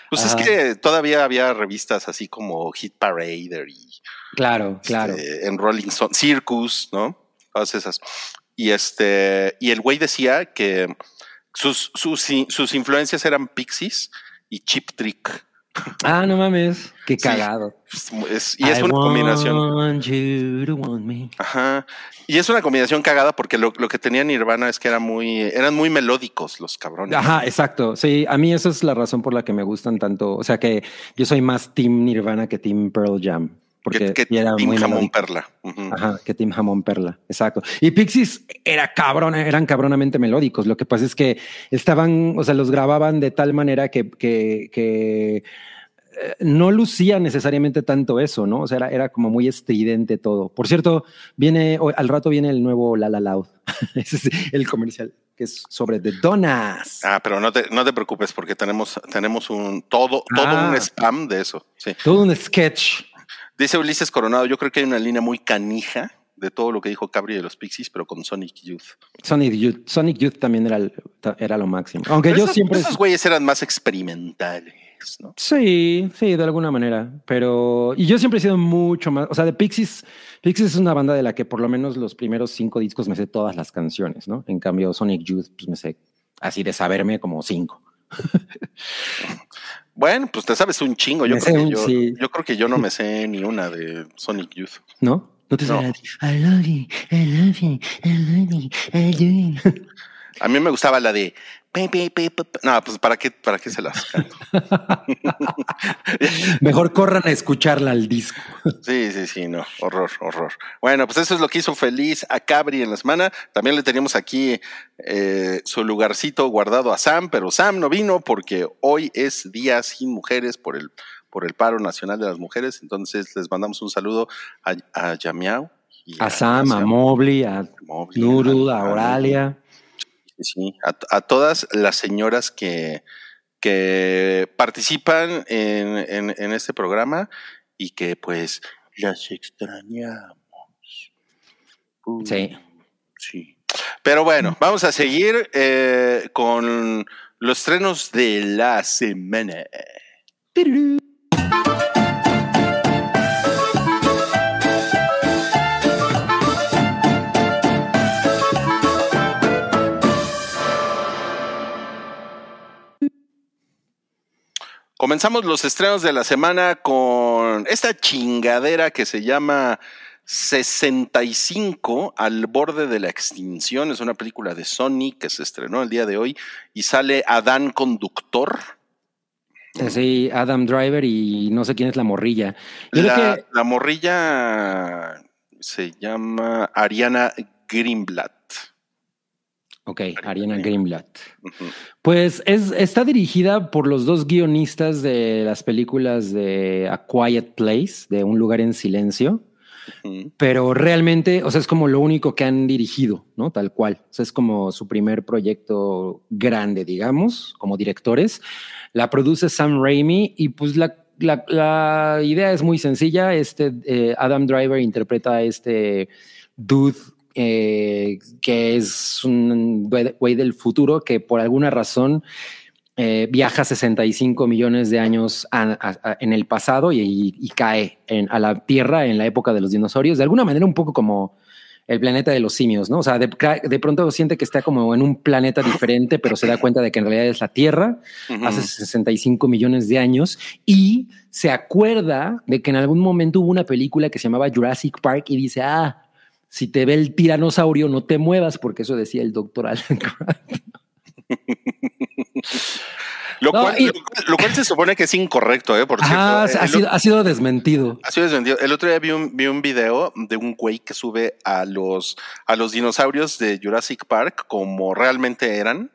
Pues Ajá. es que todavía había revistas así como Hit Parade y. Claro, claro. Este, en Rolling Stone, Circus, ¿no? Todas esas. Y este, y el güey decía que sus, sus, sus influencias eran Pixies y Chip Trick. Ah, no mames, qué cagado. Sí, es, y es I una combinación. Ajá. Y es una combinación cagada porque lo, lo, que tenía Nirvana es que era muy, eran muy melódicos los cabrones. Ajá, exacto. Sí, a mí esa es la razón por la que me gustan tanto. O sea que yo soy más Team Nirvana que Team Pearl Jam. Porque que, que era muy Jamón Perla. Uh -huh. Ajá, que Team Jamón Perla. Exacto. Y Pixies era cabrón, eran cabronamente melódicos. Lo que pasa es que estaban, o sea, los grababan de tal manera que, que, que no lucía necesariamente tanto eso, ¿no? O sea, era, era, como muy estridente todo. Por cierto, viene, al rato viene el nuevo La La Loud, [LAUGHS] ese es el comercial que es sobre The Donas. Ah, pero no te, no te preocupes porque tenemos, tenemos un todo, todo ah, un spam de eso. Sí. Todo un sketch. Dice Ulises Coronado, yo creo que hay una línea muy canija de todo lo que dijo Cabri de los Pixies, pero con Sonic Youth. Sonic Youth, Sonic Youth también era, era lo máximo. Aunque pero yo esos, siempre. Esos güeyes eran más experimentales. ¿no? Sí, sí, de alguna manera. Pero. Y yo siempre he sido mucho más. O sea, de Pixies. Pixies es una banda de la que por lo menos los primeros cinco discos me sé todas las canciones, ¿no? En cambio, Sonic Youth, pues me sé así de saberme como cinco. [LAUGHS] Bueno, pues te sabes un chingo. Yo, creo que, yo, sí. yo creo que yo no me sé ni una de Sonic Youth. ¿No? No te no. sabes. I love you, I love you, I love you, I love you. A mí me gustaba la de no, pues para qué, para qué se las canto. [LAUGHS] Mejor corran a escucharla al disco. Sí, sí, sí, no, horror, horror. Bueno, pues eso es lo que hizo feliz a Cabri en la semana. También le teníamos aquí eh, su lugarcito guardado a Sam, pero Sam no vino porque hoy es Día Sin Mujeres por el, por el paro nacional de las mujeres. Entonces les mandamos un saludo a, a Yamiao. A, a, Sam, a Mobley, a Nuru, a Oralia sí, a, a, todas las señoras que, que participan en, en, en, este programa y que pues las extrañamos. Uh, sí. Sí. Pero bueno, vamos a seguir eh, con los estrenos de la semana. Comenzamos los estrenos de la semana con esta chingadera que se llama 65 al borde de la extinción. Es una película de Sony que se estrenó el día de hoy y sale Adán Conductor. Sí, Adam Driver y no sé quién es la morrilla. La, la morrilla se llama Ariana Greenblatt. Ok, Ariana Greenblatt. Pues es, está dirigida por los dos guionistas de las películas de A Quiet Place, de Un lugar en silencio. Pero realmente, o sea, es como lo único que han dirigido, ¿no? Tal cual. O sea, es como su primer proyecto grande, digamos, como directores. La produce Sam Raimi y pues la, la, idea es muy sencilla. Este eh, Adam Driver interpreta a este dude eh, que es un güey del futuro que por alguna razón eh, viaja 65 millones de años en el pasado y, cae a la Tierra en la época de los dinosaurios, de alguna manera un poco como el planeta de los simios, ¿no? O sea, de, pronto siente que está como en un planeta diferente, pero se da cuenta de que en realidad es la Tierra, hace 65 millones de años, y se acuerda de que en algún momento hubo una película que se llamaba Jurassic Park y dice, ah, si te ve el tiranosaurio, no te muevas, porque eso decía el doctor Alan Grant. [LAUGHS] Lo, cual, se supone que es incorrecto, ¿eh? Por cierto. ha, sido, ha, sido, desmentido. Ha sido desmentido. El otro día vi un, vi un video de un güey que sube a los, a los dinosaurios de Jurassic Park como realmente eran.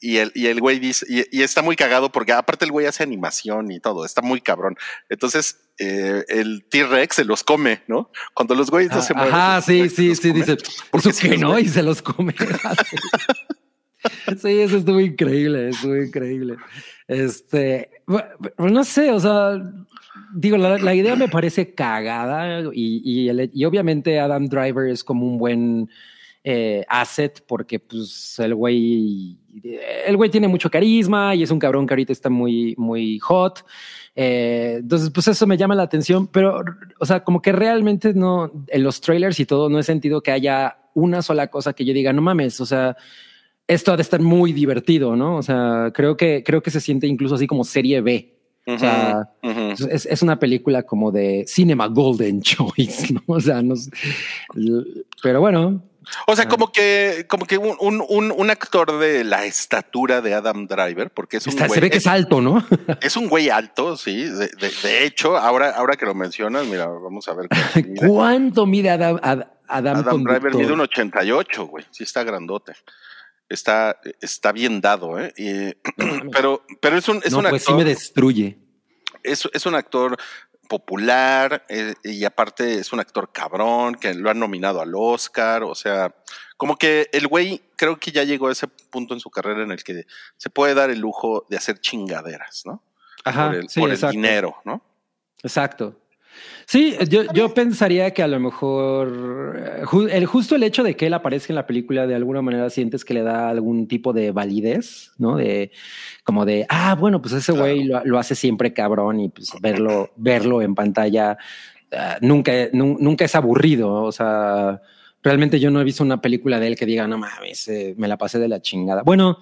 Y el, y el güey dice, y, está muy cagado porque aparte el güey hace animación y todo, está muy cabrón. Entonces, eh, el T-Rex se los come, ¿no? Cuando los güeyes no se mueven. Ajá, sí, sí, sí, dice, ¿por qué no? Y se los come. [LAUGHS] sí, eso estuvo increíble, estuvo increíble. Este, no sé, o sea, digo, la, idea me parece cagada y, y, obviamente Adam Driver es como un buen eh, asset porque pues el güey, el güey tiene mucho carisma y es un cabrón que ahorita está muy, muy hot. Eh, entonces, pues eso me llama la atención, pero, o sea, como que realmente no, en los trailers y todo, no he sentido que haya una sola cosa que yo diga, no mames, o sea, esto ha de estar muy divertido, ¿no? O sea, creo que, creo que se siente incluso así como serie B. o sea, es, es, una película como de Cinema Golden [LAUGHS] Choice, ¿no? O sea, no pero bueno. O sea, como que, como que un, un, un, actor de la estatura de Adam Driver, porque es un güey, Se ve que es, alto, ¿no? [LAUGHS] Es un güey alto, sí. De, de, hecho, ahora, ahora que lo mencionas, mira, vamos a ver. ¿Cuánto [LAUGHS] mide Adam, Adam, Adam Driver? Mide un 88, güey. Sí está grandote está, está bien dado, ¿eh? [CLEARS THROAT] pero, pero es un, es un pues actor. sí me destruye. Es, es un actor popular eh, y aparte es un actor cabrón que lo han nominado al Oscar, o sea, como que el güey creo que ya llegó a ese punto en su carrera en el que se puede dar el lujo de hacer chingaderas, ¿no? Ajá, por el, sí, por el dinero, ¿no? Exacto. Sí, yo, yo pensaría que a lo mejor eh, el, justo el hecho de que él aparezca en la película de alguna manera sientes que le da algún tipo de validez, ¿no? De como de, ah, bueno, pues ese güey lo, hace siempre cabrón y pues verlo, verlo en pantalla ah, nunca, nunca es aburrido. O sea, realmente yo no he visto una película de él que diga, no mames, eh, me la pasé de la chingada. Bueno,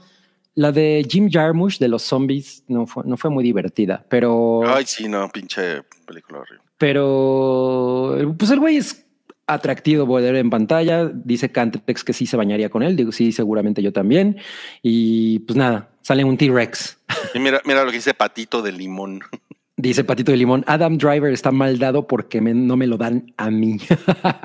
la de Jim Jarmusch de los zombies no fue, no fue muy divertida, pero. Ay, sí, no, pinche película horrible. Pero, pues el güey es atractivo poder en pantalla. Dice Cantex que sí se bañaría con él. Digo, sí, seguramente yo también. Y pues nada, sale un T-Rex. Mira, mira lo que dice Patito de Limón. Dice Patito de Limón, Adam Driver está mal dado porque no me lo dan a mí.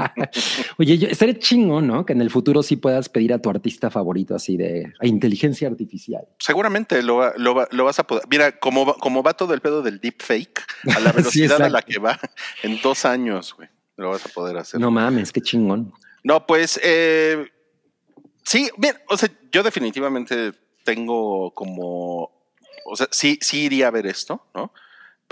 [LAUGHS] Oye, yo, estaría chingo, ¿no? Que en el futuro sí puedas pedir a tu artista favorito así de inteligencia artificial. Seguramente lo, lo, lo, vas a poder. Mira, como, como va todo el pedo del deepfake, a la [LAUGHS] velocidad a la que va, en dos años, güey, lo vas a poder hacer. No mames, qué chingón. No, pues, eh, sí, bien, o sea, yo definitivamente tengo como, o sea, sí, sí iría a ver esto, ¿no?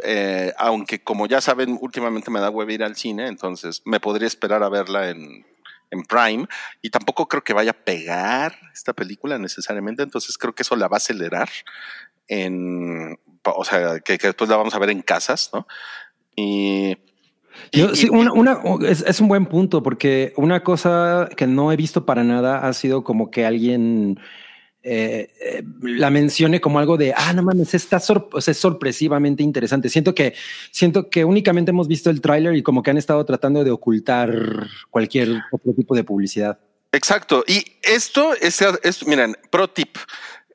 Eh, aunque como ya saben, últimamente me da huevo ir al cine, entonces me podría esperar a verla en, en Prime y tampoco creo que vaya a pegar esta película necesariamente, entonces creo que eso la va a acelerar en, o sea, que, después la vamos a ver en casas, ¿no? Y... sí, una, es, es, un buen punto porque una cosa que no he visto para nada ha sido como que alguien eh, eh, la mencione como algo de, ah, no mames, está es sorpresivamente interesante. Siento que, siento que únicamente hemos visto el tráiler y como que han estado tratando de ocultar cualquier otro tipo de publicidad. Exacto. Y esto es, miren, pro tip.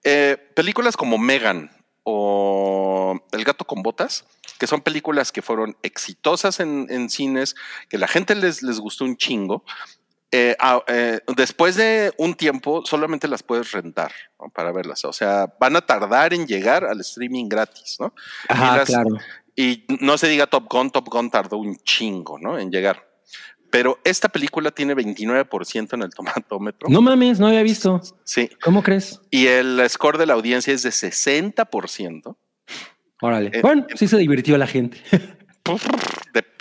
Eh, películas como Megan o El gato con botas, que son películas que fueron exitosas en, cines, que la gente les, les gustó un chingo, eh, ah, eh, después de un tiempo solamente las puedes rentar para verlas. O sea, van a tardar en llegar al streaming gratis, ¿no? Ajá, y claro. Y no se diga Top Gun, Top Gun tardó un chingo, ¿no? En llegar. Pero esta película tiene 29% en el tomatómetro. No mames, no había visto. Sí. ¿Cómo crees? Y el score de la audiencia es de 60%. Órale. Eh, bueno, sí se divirtió la gente. [LAUGHS]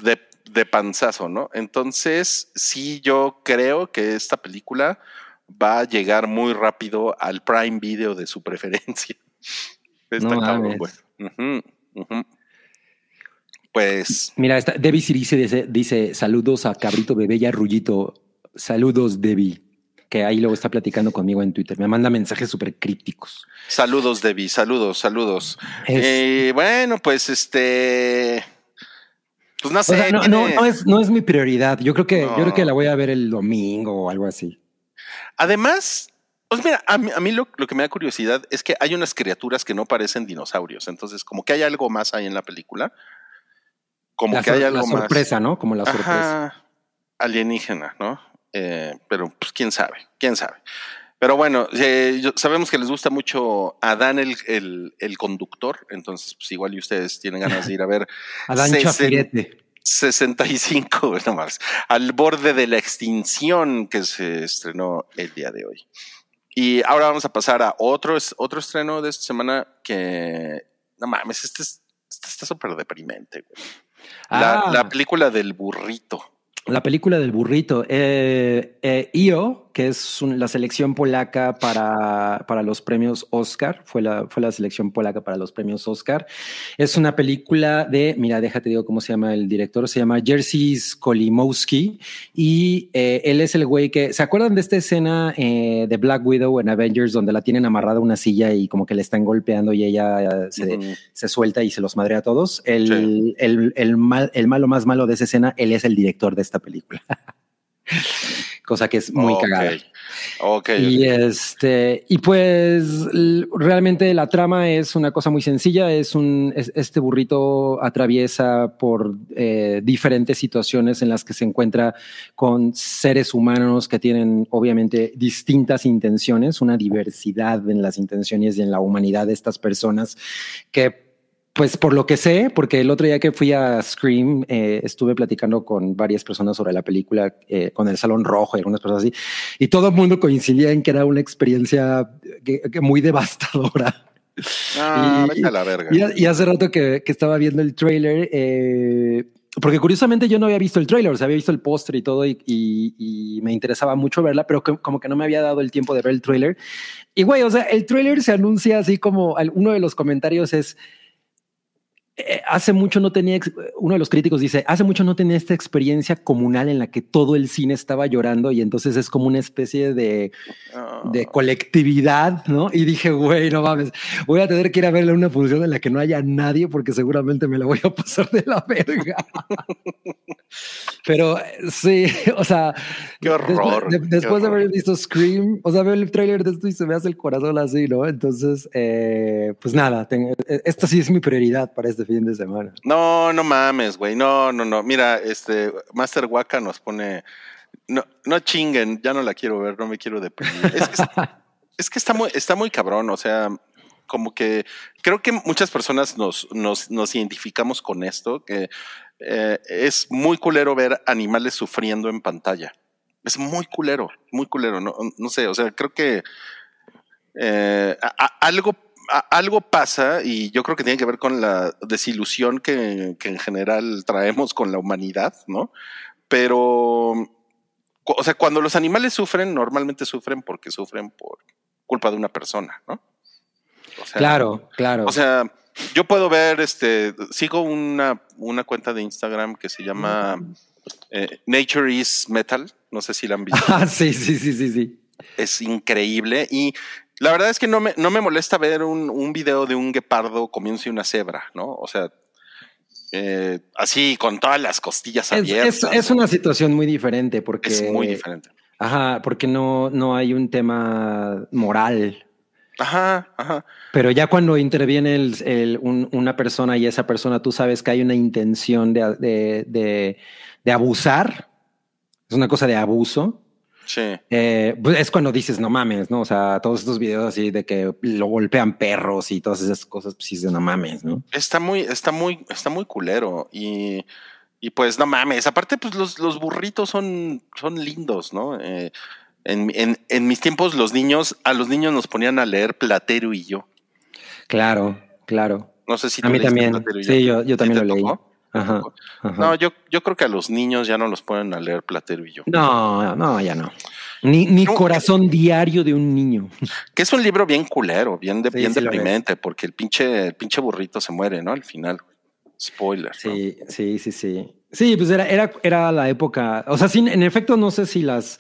De, de, panzazo, ¿no? Entonces, sí, yo creo que esta película va a llegar muy rápido al Prime Video de su preferencia. [LAUGHS] Está cabrón, Pues. Mira, esta, Debbie Sirice dice, dice: Saludos a Cabrito Bebé y a Rullito. Saludos, Debbie. Que ahí luego está platicando conmigo en Twitter. Me manda mensajes súper crípticos. Saludos, Debbie. Saludos, saludos. Eh, bueno, pues este. Pues no sé. no, no, es, no es mi prioridad. Yo creo que, yo creo que la voy a ver el domingo o algo así. Además, pues mira, a mí, lo, que me da curiosidad es que hay unas criaturas que no parecen dinosaurios. Entonces, como que hay algo más ahí en la película. Como que hay algo la sorpresa, ¿no? Como la sorpresa. alienígena, ¿no? Eh, pero pues quién sabe, quién sabe. Pero bueno, eh, sabemos que les gusta mucho Adán el, el, conductor, entonces pues igual y ustedes tienen ganas de ir a ver Adán 65, nomás, al borde de la extinción que se estrenó el día de hoy. Y ahora vamos a pasar a otro, otro estreno de esta semana que, no mames, este, este está súper deprimente. La, la ah. película del burrito. La película del burrito. Eh, eh, IO, que es la selección polaca para, para, los premios Oscar, fue la, fue la selección polaca para los premios Oscar. Es una película de, mira, déjate digo cómo se llama el director, se llama Jerzy Skolimowski y eh, él es el güey que, ¿se acuerdan de esta escena eh, de Black Widow en Avengers donde la tienen amarrada a una silla y como que le están golpeando y ella se, se suelta y se los madrea a todos? El, el, el, mal, el malo más malo de esa escena, él es el director de esta película. [LAUGHS] Cosa que es muy cagada. y este, y pues realmente la trama es una cosa muy sencilla. Es un, este burrito atraviesa por eh, diferentes situaciones en las que se encuentra con seres humanos que tienen obviamente distintas intenciones, una diversidad en las intenciones y en la humanidad de estas personas que pues por lo que sé, porque el otro día que fui a Scream, eh, estuve platicando con varias personas sobre la película, eh, con el Salón Rojo y algunas personas así, y todo el mundo coincidía en que era una experiencia muy [LAUGHS] devastadora. Ah, y, la verga. Y, hace rato que, estaba viendo el trailer, eh, porque curiosamente yo no había visto el trailer, o sea, había visto el póster y todo, y, me interesaba mucho verla, pero como que no me había dado el tiempo de ver el trailer. Y güey, o sea, el trailer se anuncia así como uno de los comentarios es eh, hace mucho no tenía, uno de los críticos dice, hace mucho no tenía esta experiencia comunal en la que todo el cine estaba llorando y entonces es como una especie de, de ah. colectividad, ¿no? Y dije, güey, no mames, voy a tener que ir a verle una función en la que no haya nadie porque seguramente me la voy a pasar de la verga. Pero sí, o sea, qué horror. Después, de haber visto Scream, o sea, veo el trailer de esto y se me hace el corazón así, ¿no? Entonces, eh, pues nada, tengo, eh, esta sí es mi prioridad para este fin de semana. No, no mames, güey. No, no, no. Mira, este Master Waka nos pone. No, no chinguen, ya no la quiero ver, no me quiero deprimir. Es que, [LAUGHS] es que está muy, está muy cabrón. O sea, como que creo que muchas personas nos, nos, nos identificamos con esto, que eh, es muy culero ver animales sufriendo en pantalla. Es muy culero, muy culero. No, no sé, o sea, creo que eh, algo algo pasa y yo creo que tiene que ver con la desilusión que, en general traemos con la humanidad, ¿no? Pero, o sea, cuando los animales sufren, normalmente sufren porque sufren por culpa de una persona, ¿no? claro, claro. O sea, yo puedo ver, este, sigo una, una cuenta de Instagram que se llama eh, Nature is Metal, no sé si la han visto. [LAUGHS] Ah, sí, sí, sí, sí, sí. Es increíble y La verdad es que no me, no me molesta ver un, un video de un guepardo comiéndose una cebra, ¿no? O sea, eh, así con todas las costillas Es, abiertas. es- es una situación muy diferente porque Es muy diferente. Ajá, porque no, no hay un tema moral. Ajá, ajá. Pero ya cuando interviene el- el- un- una persona y esa persona tú sabes que hay una intención de, de, de- de abusar, es una cosa de abuso, Sí. eh, pues es cuando dices, no mames, ¿no? O sea, todos estos videos así de que lo golpean perros y todas esas cosas, pues sí, de no mames, ¿no? Está muy, está muy, está muy culero. Y, y pues no mames. Aparte, pues los, los burritos son, son lindos, ¿no? Eh, en, en, en mis tiempos, los niños, a los niños nos ponían a leer Platero y yo. Claro, claro. No sé si A tú mí también. Platero y Sí, yo, yo ¿Sí también lo leí. tocó? No, yo, yo creo que a los niños ya no los ponen a leer Platero y yo. No, no, ya no. Ni, ni No. corazón diario de un niño. Que es un libro bien culero, bien, de, Sí, bien sí deprimente, porque el pinche, el pinche burrito se muere, ¿no? Al final. Spoiler. ¿no? Sí, sí, sí, sí. Sí, pues era, era, era la época. O sea, sí, en efecto, no sé si las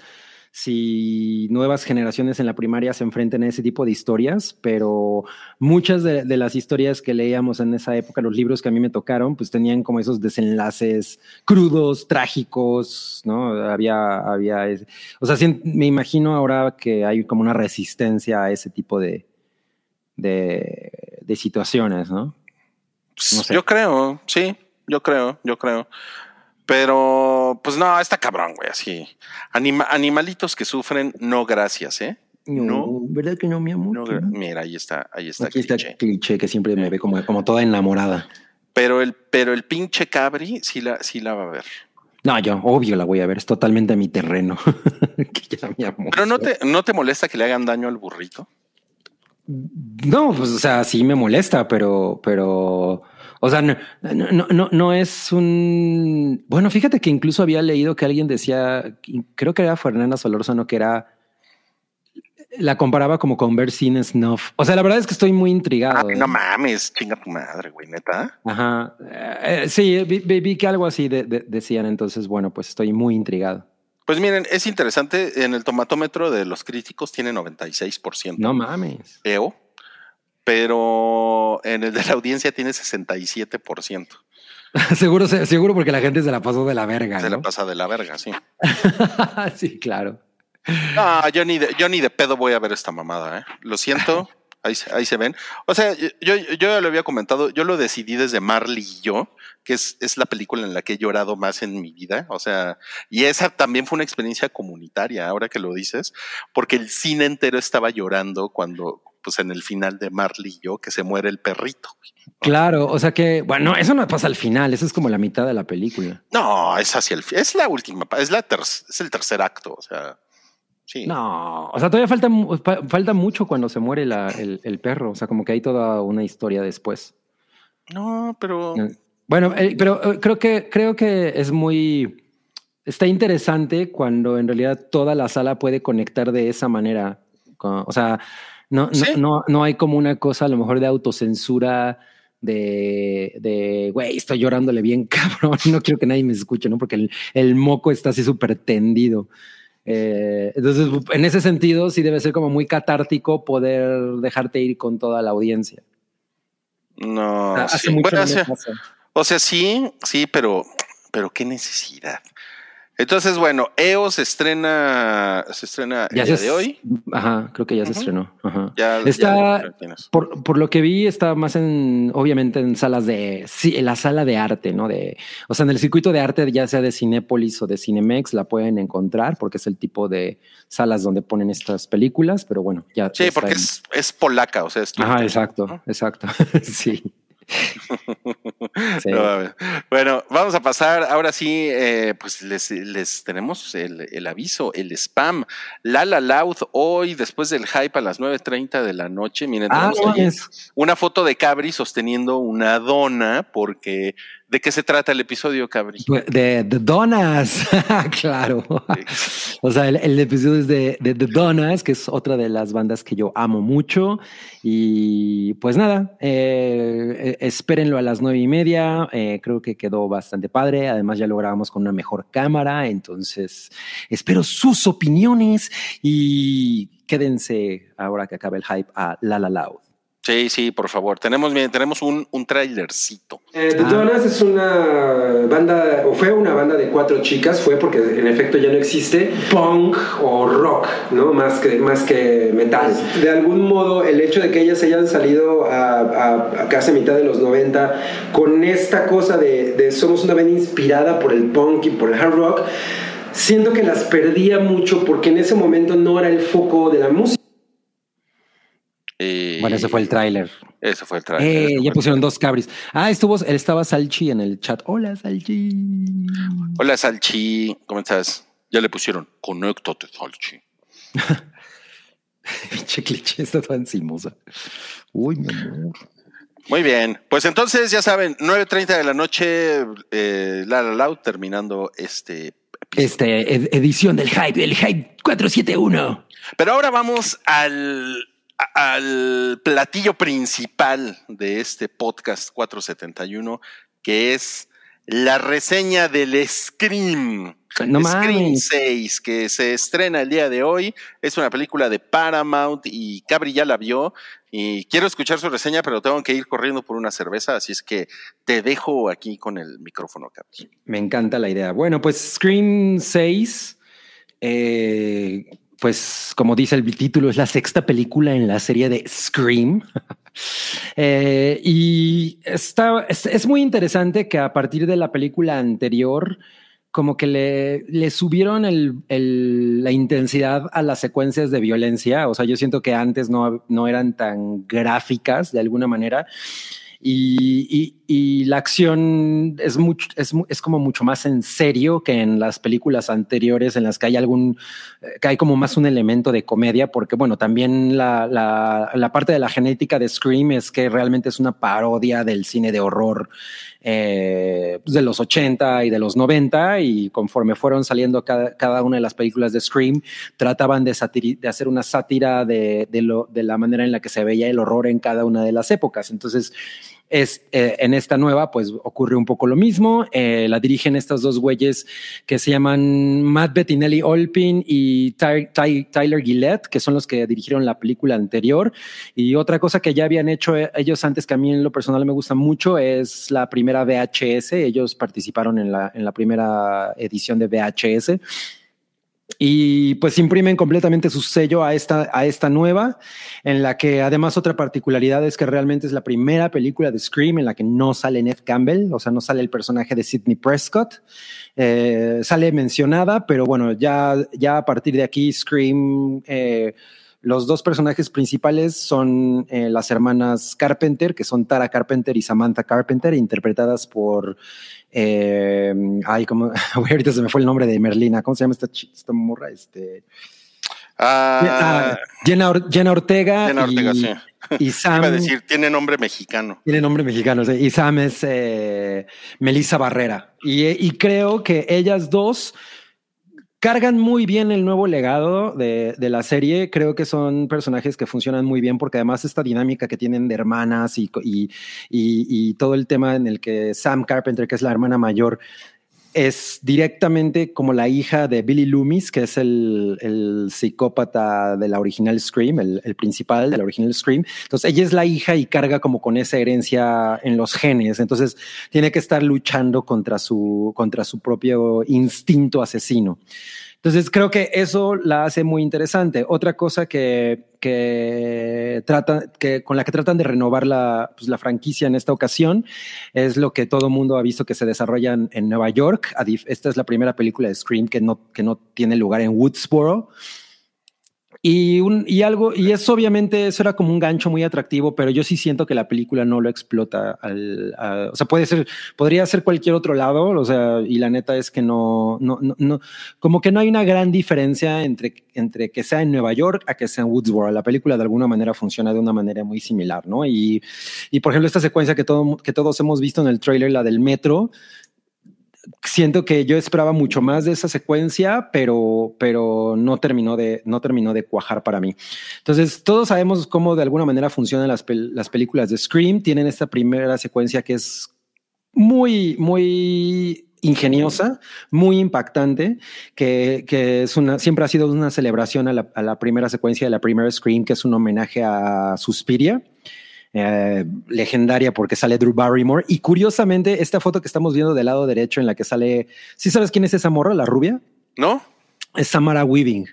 si nuevas generaciones en la primaria se enfrenten a ese tipo de historias, pero muchas de, de las historias que leíamos en esa época, los libros que a mí me tocaron, pues tenían como esos desenlaces crudos, trágicos, ¿no? Había, había, o sea, sí, me imagino ahora que hay como una resistencia a ese tipo de, de, de situaciones, ¿no? no sé. Yo creo, sí, yo creo, yo creo. Pero, pues no, está cabrón, güey, así. Anima- animalitos que sufren, no gracias, ¿eh? No. ¿verdad que no, mi amor? No Mira, ahí está, ahí está. Aquí está cliché. el cliché que siempre me ve como, como toda enamorada. Pero el, pero el pinche cabri sí la, sí la va a ver. No, yo obvio la voy a ver, es totalmente mi terreno. [LAUGHS] que ya mi amor. Pero no te, no te molesta que le hagan daño al burrito. No, pues o sea, sí me molesta, pero, pero, o sea, no, no, no, no, es un. Bueno, fíjate que incluso había leído que alguien decía, creo que era Fernanda Solórzano, que era. La comparaba como con ver snuff. O sea, la verdad es que estoy muy intrigado. No mames, chinga tu madre, güey, neta. Ajá. Eh, sí, vi, que algo así de- de- decían. Entonces, bueno, pues estoy muy intrigado. Pues miren, es interesante, en el tomatómetro de los críticos tiene 96%. No mames. EO, pero en el de la audiencia tiene 67%. [LAUGHS] seguro, se- seguro porque la gente se la pasó de la verga. Se la pasa de la verga, sí. [LAUGHS] sí, claro. No, yo ni de, yo ni de pedo voy a ver esta mamada, ¿eh? Lo siento, [LAUGHS] ahí, se- ahí se ven. O sea, yo, yo ya lo había comentado, yo lo decidí desde Marley y yo, que es, es la película en la que he llorado más en mi vida. O sea, y esa también fue una experiencia comunitaria, ahora que lo dices, porque el cine entero estaba llorando cuando, pues en el final de Marley y yo, que se muere el perrito. Claro, o sea que, bueno, eso no pasa al final, eso es como la mitad de la película. No, es hacia el es la última, es la ter- es el tercer acto, o sea, sí. No, o sea, todavía falta, falta mucho cuando se muere la- el, el perro, o sea, como que hay toda una historia después. No, pero Bueno, eh, pero eh, creo que, creo que es muy, está interesante cuando en realidad toda la sala puede conectar de esa manera. con- o sea, no, no, Sí. no, no hay como una cosa a lo mejor de autocensura de, de, güey, estoy llorándole bien [LAUGHS] cabrón, no quiero que nadie me escuche, ¿no? Porque el, el moco está así súper tendido. Eh, entonces, en ese sentido, sí debe ser como muy catártico poder dejarte ir con toda la audiencia. no. O sea, sí. hace mucho Bueno, hace- pasa. O sea, sí, sí, pero, pero qué necesidad. Entonces, bueno, EO se estrena, se estrena el Ya día se- de hoy. Ajá, creo que ya se estrenó. Ajá. Ya, Está- ya. Por, por lo que vi, está más en, obviamente, en salas de, sí, en la sala de arte, ¿no? De, o sea, en el circuito de arte, ya sea de Cinépolis o de Cinemex, la pueden encontrar porque es el tipo de salas donde ponen estas películas, pero bueno, ya. Sí, porque es, es polaca, o sea, es Ajá, exacto, ¿no? exacto. [LAUGHS] sí. [LAUGHS] Sí. No, bueno, vamos a pasar. Ahora sí, eh, pues les, les tenemos el, el aviso, el spam. Lala Loud, hoy, después del hype a las 9.30 de la noche. Miren, Ah, tenemos no una foto de Cabri sosteniendo una dona, porque ¿de qué se trata el episodio, Cabri? Pues, De The Donas, [LAUGHS] claro. O sea, el, el episodio es de, de The Donas, que es otra de las bandas que yo amo mucho. Y pues nada, eh, eh, espérenlo a las nueve y media. Eh, creo que quedó bastante padre. Además, ya lo grabamos con una mejor cámara. Entonces, espero sus opiniones y quédense ahora que acabe el hype a La La Loud. Sí, sí, por favor. Tenemos bien, tenemos un, un trailercito. Eh, The Donuts es una banda, o fue una banda de cuatro chicas, fue porque en efecto ya no existe punk o rock, ¿no? Más que, más que metal. De algún modo, el hecho de que ellas hayan salido a, a- a casi mitad de los 90 con esta cosa de, de somos una banda inspirada por el punk y por el hard rock, siento que las perdía mucho porque en ese momento no era el foco de la música. Eh, Bueno, ese fue el tráiler. Ese fue el trailer. Eh, ya pusieron dos cabris. Ah, estuvo, estaba Salchi en el chat. Hola, Salchi. Hola, Salchi. ¿Cómo estás? Ya le pusieron. Conéctate, Salchi. [LAUGHS] Pinche cliché, está tan encimosa. Uy, mi amor. Muy bien. Pues entonces, ya saben, 9.30 de la noche, eh, La La Loud, terminando este. Este, ed- edición del hype, del hype 471. Pero ahora vamos al, al platillo principal de este podcast 471, que es la reseña del Scream. No Scream mames. 6, que se estrena el día de hoy. Es una película de Paramount y Cabri ya la vio. Y quiero escuchar su reseña, pero tengo que ir corriendo por una cerveza, así es que te dejo aquí con el micrófono, Cabri. Me encanta la idea. Bueno, pues Scream 6, eh, pues como dice el título, es la sexta película en la serie de Scream. [LAUGHS] Eh, y está, es, es muy interesante que a partir de la película anterior, como que le, le subieron el- el- la intensidad a las secuencias de violencia. O sea, yo siento que antes no, no eran tan gráficas de alguna manera. Y, la acción es, mucho, es, como mucho más en serio que en las películas anteriores en las que hay algún, eh, que hay como más un elemento de comedia, porque bueno, también la, parte de la genética de Scream es que realmente es una parodia del cine de horror eh, pues, de los 80 y de los 90 y conforme fueron saliendo cada, una de las películas de Scream, trataban de, hacer una sátira de, de la manera en la que se veía el horror en cada una de las épocas. Entonces, es, eh, en esta nueva, pues ocurre un poco lo mismo. Eh, la dirigen estos dos güeyes que se llaman Matt Bettinelli Olpin y Ty- Ty- Tyler Gillette, que son los que dirigieron la película anterior. Y otra cosa que ya habían hecho eh, ellos antes, que a mí en lo personal me gusta mucho, es la primera VHS. Ellos participaron en la, en la primera edición de VHS. Y pues imprimen completamente su sello a esta, a esta nueva, en la que además otra particularidad es que realmente es la primera película de Scream en la que no sale Neve Campbell, o sea, no sale el personaje de Sidney Prescott. Eh, sale mencionada, pero bueno, ya, ya a partir de aquí Scream... eh, los dos personajes principales son eh, las hermanas Carpenter, que son Tara Carpenter y Samantha Carpenter, interpretadas por. eh, ay, como. [LAUGHS] ahorita se me fue el nombre de Merlina. ¿Cómo se llama esta, esta morra? Este, Ah, ah, Jenna, Or- Jenna Ortega. Jenna Ortega, y, sí. y Sam. [LAUGHS] Iba a decir, tiene nombre mexicano. Tiene nombre mexicano, sí, y Sam es eh, Melissa Barrera. Y, y creo que ellas dos cargan muy bien el nuevo legado de, de la serie. Creo que son personajes que funcionan muy bien porque además esta dinámica que tienen de hermanas y, y, y- y todo el tema en el que Sam Carpenter, que es la hermana mayor, es directamente como la hija de Billy Loomis, que es el, el psicópata de la original Scream, el, el principal de la original Scream. Entonces ella es la hija y carga como con esa herencia en los genes. Entonces tiene que estar luchando contra su, contra su propio instinto asesino. Entonces creo que eso la hace muy interesante. Otra cosa que, que trata, que con la que tratan de renovar la, pues, la franquicia en esta ocasión es lo que todo mundo ha visto que se desarrolla en, en Nueva York. Esta es la primera película de Scream que no, que no tiene lugar en Woodsboro. Y, un, y algo, y es obviamente, eso era como un gancho muy atractivo, pero yo sí siento que la película no lo explota. Al, o sea, puede ser, podría ser cualquier otro lado, o sea, y la neta es que no, no, no, no como que no hay una gran diferencia entre, entre que sea en Nueva York a que sea en Woodsboro. La película de alguna manera funciona de una manera muy similar, ¿no? Y, y por ejemplo, esta secuencia que, todo, que todos hemos visto en el trailer, la del metro, siento que yo esperaba mucho más de esa secuencia, pero, pero no terminó de, no terminó de cuajar para mí. Entonces, todos sabemos cómo de alguna manera funcionan las, pel- las películas de Scream. Tienen esta primera secuencia que es muy, muy ingeniosa, muy impactante, que, que, es una, siempre ha sido una celebración a la, a la, primera secuencia de la primera Scream, que es un homenaje a Suspiria. Eh, legendaria porque sale Drew Barrymore y curiosamente esta foto que estamos viendo del lado derecho en la que sale, ¿sí sabes quién es esa morra, la rubia? ¿No? Es Samara Weaving.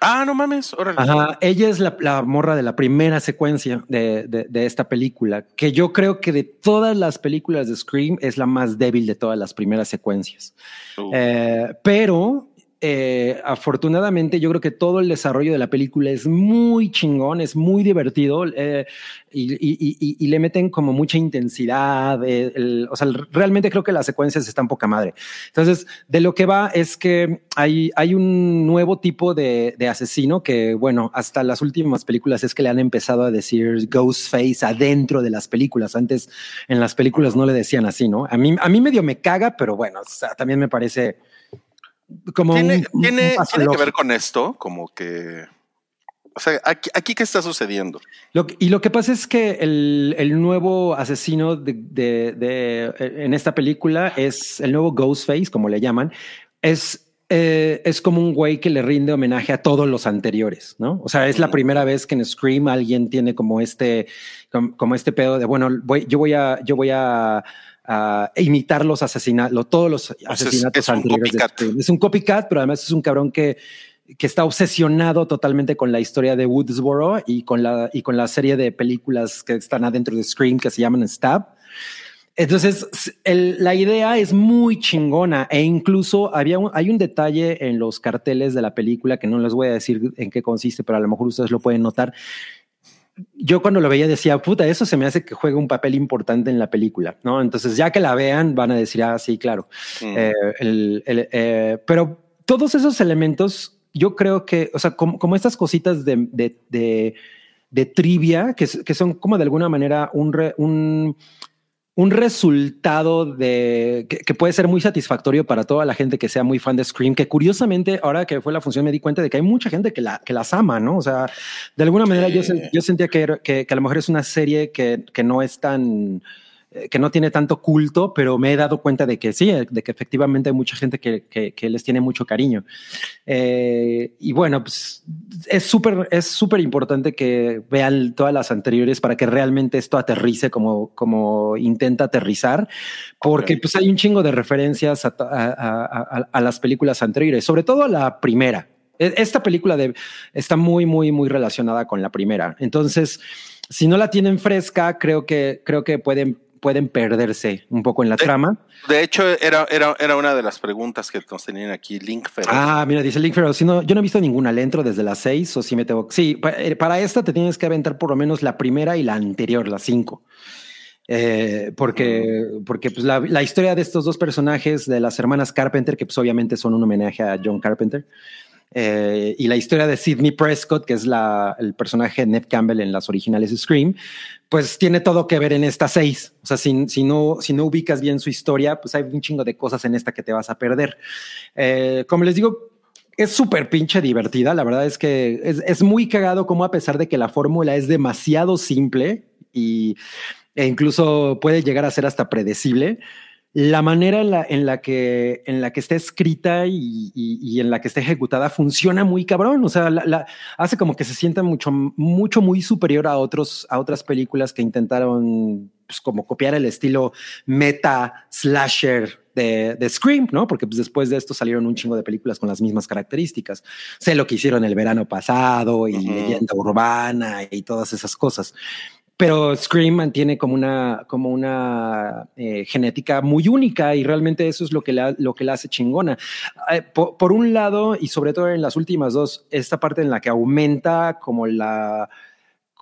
Ah, no mames, órale. Ajá, ella es la, la, morra de la primera secuencia de, de, de, esta película, que yo creo que de todas las películas de Scream es la más débil de todas las primeras secuencias. Uh. Eh, pero eh, afortunadamente yo creo que todo el desarrollo de la película es muy chingón, es muy divertido eh, y, y, y, le meten como mucha intensidad. Eh, el, o sea, realmente creo que las secuencias están poca madre. Entonces, de lo que va es que hay, hay un nuevo tipo de, de, asesino que, bueno, hasta las últimas películas es que le han empezado a decir Ghostface adentro de las películas. Antes en las películas no le decían así, ¿no? A mí, a mí medio me caga, pero bueno, también me parece como tiene, un, tiene, un tiene que ver con esto, como que. O sea, aquí, aquí qué está sucediendo. Lo, y lo que pasa es que el, el nuevo asesino de, de, de, en esta película es el nuevo Ghostface, como le llaman. Es, eh, es como un güey que le rinde homenaje a todos los anteriores, ¿no? O sea, es la primera vez que en Scream alguien tiene como este, como, como este pedo de, bueno, voy, yo voy a, yo voy a a imitar los asesinatos, todos los asesinatos es, es anteriores. Un de es un copycat, pero además es un cabrón que, que está obsesionado totalmente con la historia de Woodsboro y con la, y con la serie de películas que están adentro de Scream que se llaman Stab. Entonces, el, la idea es muy chingona e incluso había un, hay un detalle en los carteles de la película que no les voy a decir en qué consiste, pero a lo mejor ustedes lo pueden notar, yo cuando lo veía decía, puta, eso se me hace que juegue un papel importante en la película, ¿no? Entonces ya que la vean van a decir, ah, sí, claro. Mm. Eh, el, el, eh, pero todos esos elementos, yo creo que, o sea, como, como estas cositas de, de, de, de trivia, que, que, son como de alguna manera un, re, un un resultado de que, que, puede ser muy satisfactorio para toda la gente que sea muy fan de Scream, que curiosamente ahora que fue la función me di cuenta de que hay mucha gente que, la, que las ama, ¿no? O sea, de alguna manera yo, yo sentía que, que, que, a lo mejor es una serie que, que no es tan que no tiene tanto culto, pero me he dado cuenta de que sí, de que efectivamente hay mucha gente que, que, que les tiene mucho cariño. Eh, y bueno, pues es súper es súper importante que vean todas las anteriores para que realmente esto aterrice como, como intenta aterrizar, porque okay. pues hay un chingo de referencias a, a, a, a las películas anteriores, sobre todo a la primera. Esta película de, está muy, muy, muy relacionada con la primera. Entonces, si no la tienen fresca, creo que, creo que pueden pueden perderse un poco en la de, trama. De hecho, era, era, era una de las preguntas que nos tenían aquí, Link Feroz. Ah, mira, dice Link Feroz. Si no, yo no he visto ninguna, le entro desde las seis o si me tengo. Sí, para, eh, para, esta te tienes que aventar por lo menos la primera y la anterior, la cinco. Eh, porque, porque pues la, la, historia de estos dos personajes de las hermanas Carpenter, que pues obviamente son un homenaje a John Carpenter, eh, y la historia de Sidney Prescott, que es la, el personaje de Ned Campbell en las originales Scream, pues tiene todo que ver en estas seis. O sea, si, no, si no ubicas bien su historia, pues hay un chingo de cosas en esta que te vas a perder. Eh, como les digo, es súper pinche divertida. La verdad es que es, es, muy cagado como a pesar de que la fórmula es demasiado simple y, e incluso puede llegar a ser hasta predecible, la manera en la, en la, que, en la que está escrita y, y, y, en la que está ejecutada funciona muy cabrón. O sea, la, la, hace como que se sienta mucho, mucho, muy superior a, otros, a otras películas que intentaron pues, como copiar el estilo meta slasher de, de, Scream, ¿no? Porque pues, después de esto salieron un chingo de películas con las mismas características. Sé lo que hicieron el verano pasado y uh -huh. leyenda urbana y todas esas cosas pero Scream mantiene como una, como una eh, genética muy única y realmente eso es lo que la, lo que la hace chingona. Eh, por, por, un lado, y sobre todo en las últimas dos, esta parte en la que aumenta como la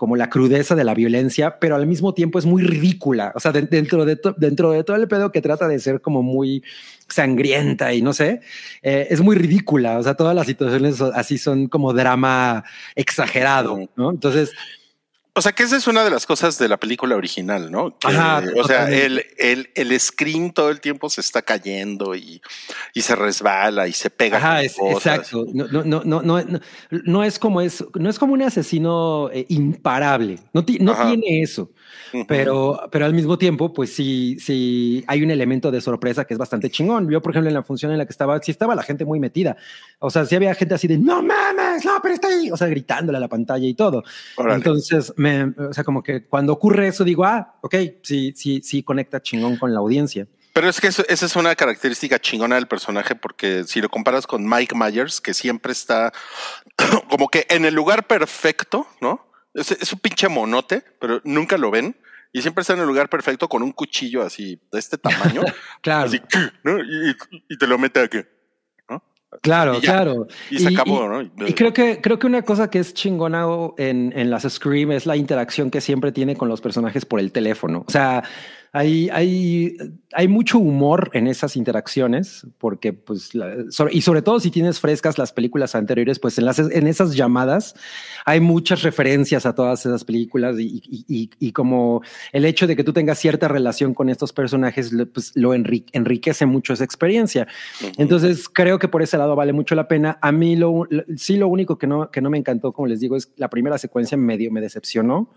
como la crudeza de la violencia, pero al mismo tiempo es muy ridícula. O sea, de, dentro, de to, dentro de todo el pedo que trata de ser como muy sangrienta y no sé, eh, es muy ridícula. O sea, todas las situaciones así son como drama exagerado, ¿no? Entonces, O sea, que esa es una de las cosas de la película original, ¿no? Que, Ajá, o sea, el, el, el screen todo el tiempo se está cayendo y, y se resbala y se pega. Ajá, con es- cosas. exacto. No, no, no, no, no, no, no es como es, no es como un asesino eh, imparable. No, ti- no Ajá. tiene eso. Pero, pero al mismo tiempo, pues sí, sí hay un elemento de sorpresa que es bastante chingón. Yo, por ejemplo, en la función en la que estaba, sí estaba la gente muy metida. O sea, sí había gente así de no mames, no, pero está ahí. O sea, gritándole a la pantalla y todo. Órale. Entonces, me, o sea, como que cuando ocurre eso, digo, ah, ok, sí, sí, sí conecta chingón con la audiencia. Pero es que eso- esa es una característica chingona del personaje, porque si lo comparas con Mike Myers, que siempre está [CLEARS THROAT] como que en el lugar perfecto, ¿no? Es, es un pinche monote, pero nunca lo ven. Y siempre está en el lugar perfecto con un cuchillo así de este tamaño. [LAUGHS] Claro, así, ¿no? Y, te lo mete aquí. ¿no? claro, y ya. claro. Y se acabó, ¿no? Y creo que, creo que una cosa que es chingona en, en las Scream es la interacción que siempre tiene con los personajes por el teléfono. O sea, hay, hay, hay mucho humor en esas interacciones, porque pues, la- sobre- y sobre todo si tienes frescas las películas anteriores, pues en, las, en esas llamadas hay muchas referencias a todas esas películas y, y- y- y como el hecho de que tú tengas cierta relación con estos personajes, pues lo enri- enriquece mucho esa experiencia. Entonces creo que por ese lado vale mucho la pena. A mí lo, lo- sí lo único que no, que no me encantó, como les digo, es la primera secuencia medio me decepcionó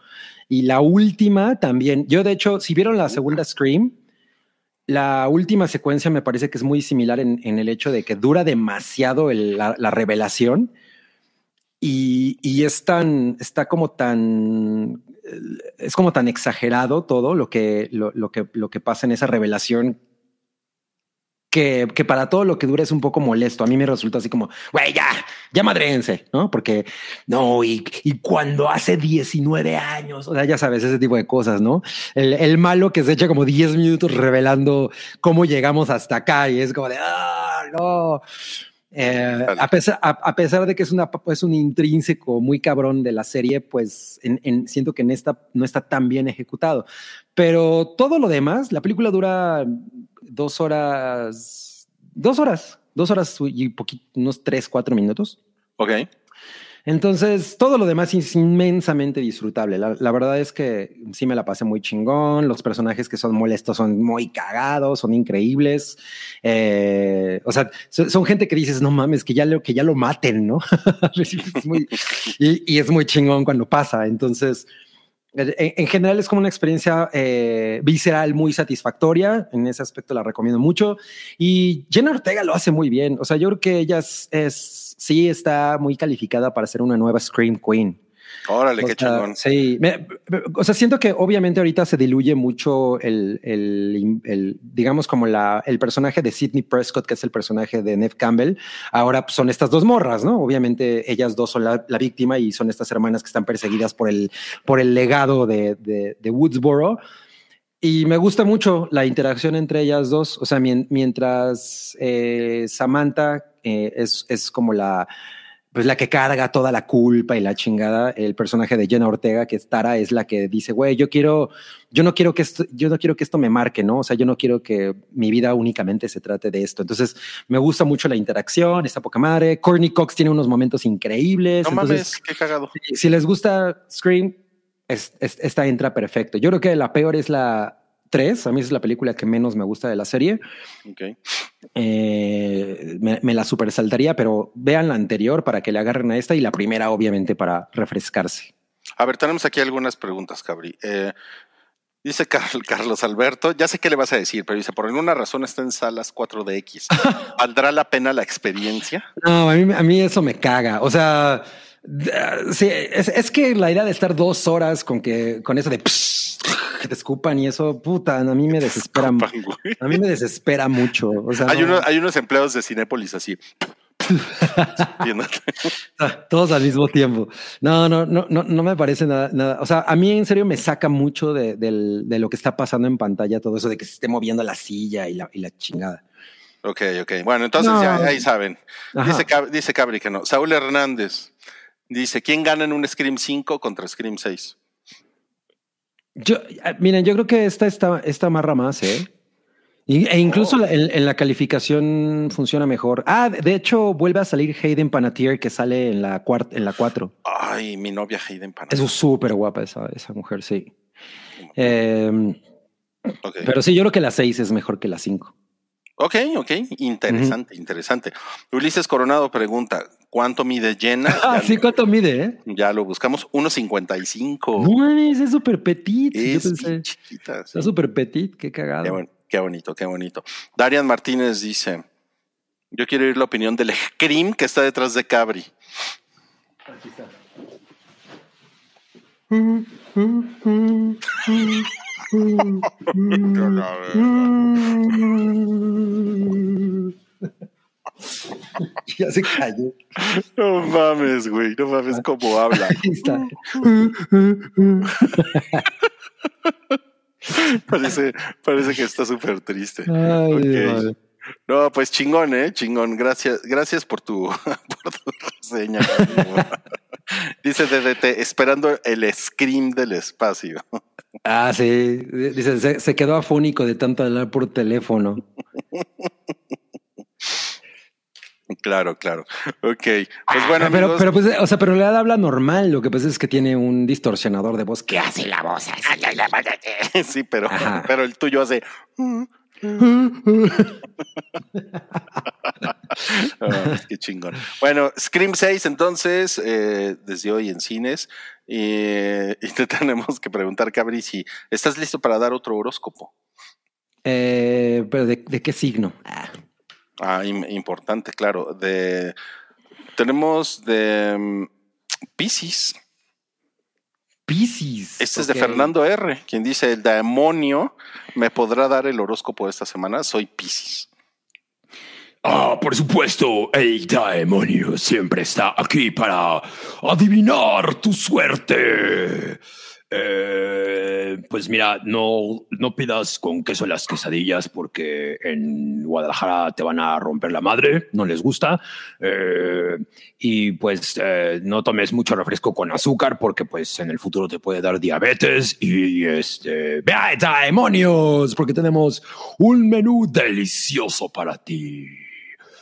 y la última también. Yo de hecho, si vieron la segunda Scream, la última secuencia me parece que es muy similar en, en el hecho de que dura demasiado el- la, la revelación y, y es tan, está como tan, es como tan exagerado todo lo que, lo, lo que, lo que pasa en esa revelación que, para todo lo que dura es un poco molesto. A mí me resulta así como, güey, ya, ya madrense, ¿no? Porque no, y, y cuando hace 19 años, o sea, ya sabes, ese tipo de cosas, ¿no? El, el malo que se echa como 10 minutos revelando cómo llegamos hasta acá y es como de, ah, no. Eh, a, pesar, a, a, pesar de que es, una, es un intrínseco muy cabrón de la serie, pues en, en, siento que en esta no está tan bien ejecutado. Pero todo lo demás, la película dura dos horas, dos horas, dos horas y poquito, unos tres, cuatro minutos. Ok. Entonces, todo lo demás es inmensamente disfrutable. La, verdad es que sí me la pasé muy chingón. Los personajes que son molestos son muy cagados, son increíbles. Eh, o sea, son, gente que dices, no mames, que ya lo, que ya lo maten, ¿no? [LAUGHS] y, es muy chingón cuando pasa. Entonces, en, en general es como una experiencia eh, visceral muy satisfactoria. En ese aspecto la recomiendo mucho. Y Jenna Ortega lo hace muy bien. O sea, yo creo que ella es, es sí está muy calificada para ser una nueva Scream Queen. Órale, o qué sea, chingón. Sí, me, o sea, siento que obviamente ahorita se diluye mucho el, el, el, digamos, como la, el personaje de Sidney Prescott, que es el personaje de Neve Campbell. Ahora pues, son estas dos morras, ¿no? Obviamente ellas dos son la, la, víctima y son estas hermanas que están perseguidas por el, por el legado de, de, de Woodsboro. Y me gusta mucho la interacción entre ellas dos. O sea, mientras eh, Samantha eh, es, es como la, pues la que carga toda la culpa y la chingada. El personaje de Jenna Ortega, que es Tara, es la que dice, güey, yo quiero, yo no quiero que esto, yo no quiero que esto me marque, ¿no? O sea, yo no quiero que mi vida únicamente se trate de esto. Entonces, me gusta mucho la interacción, está poca madre. Courtney Cox tiene unos momentos increíbles. No Entonces, mames, qué cagado. Si, si les gusta Scream, es, es, esta entra perfecto. Yo creo que la peor es la 3. A mí es la película que menos me gusta de la serie. Okay. Eh, me, me, la super saltaría, pero vean la anterior para que le agarren a esta y la primera, obviamente, para refrescarse. A ver, tenemos aquí algunas preguntas, Cabri. Eh, dice Carlos Alberto, ya sé qué le vas a decir, pero dice, por alguna razón está en salas 4DX. [LAUGHS] ¿Valdrá la pena la experiencia? No, a mí, a mí eso me caga. O sea, sí, es, es, que la idea de estar dos horas con que con eso de que te escupan y eso, puta, a mí me desespera. Escupan, a mí me desespera mucho. O sea, hay, no. uno, hay unos empleados de Cinépolis así. [LAUGHS] Todos al mismo tiempo. No, no, no, no, no me parece nada, nada. O sea, a mí en serio me saca mucho de, de, de lo que está pasando en pantalla, todo eso de que se esté moviendo la silla y la, y la chingada. Ok, ok. Bueno, entonces No. ya ahí saben. Dice, dice Cabri que no. Saúl Hernández dice: ¿Quién gana en un Scream 5 contra Scream 6? Yo, eh, miren, yo creo que esta está, esta amarra más, ¿eh? Y- e incluso la- en, en la calificación funciona mejor. Ah, de hecho, vuelve a salir Hayden Panettiere que sale en la cuarta, en la cuatro. Ay, mi novia Hayden Panettiere. Es súper guapa esa, esa mujer, sí. Eh, Ok. pero sí, yo creo que la seis es mejor que la cinco. Ok, ok, interesante, interesante. Ulises Coronado pregunta, ¿cuánto mide Jenna? [LAUGHS] Ah, sí, ¿cuánto mide? Eh? ya lo buscamos, 1.55. No mames, es súper petit. Yo es pensé, chiquita. sí. está súper petit, qué Qué, cagado. bon- qué bonito, qué bonito. Darian Martínez dice, yo quiero oír la opinión del Scream que está detrás de Cabri. Aquí está. [LAUGHS] [LAUGHS] [LAUGHS] ya se cayó. No mames, güey, no mames cómo habla. Ahí está. [LAUGHS] Parece, parece que está súper triste. Ay. No, pues chingón, eh, chingón. Gracias, gracias por tu, [LAUGHS] por tu reseña. Dice DDT, esperando el scream del espacio. Ah, sí. Dice, se, se quedó afónico de tanto hablar por teléfono. Claro, claro. Ok. Pues bueno, Ah, pero, amigos. pero, pues, o sea, pero le habla normal. Lo que pasa es que tiene un distorsionador de voz que hace la voz así. sí, pero, Ajá. pero el tuyo hace. [LAUGHS] Ah, qué chingón. Bueno, Scream 6, entonces, eh, desde hoy en cines. Y, y te [LAUGHS] tenemos que preguntar, Cabri, si estás listo para dar otro horóscopo. Eh, pero de, de qué signo? Ah, Ah, im- importante, claro. De, tenemos de mm, Pisces. Piscis. Este es de. Fernando R., quien dice: El demonio me podrá dar el horóscopo de esta semana. Soy Pisces. Ah, por supuesto, el demonio siempre está aquí para adivinar tu suerte. Eh, pues mira, no, no pidas con queso las quesadillas porque en Guadalajara te van a romper la madre, no les gusta. Eh, y pues eh, no tomes mucho refresco con azúcar porque pues en el futuro te puede dar diabetes. Y este, vea, demonios, porque tenemos un menú delicioso para ti.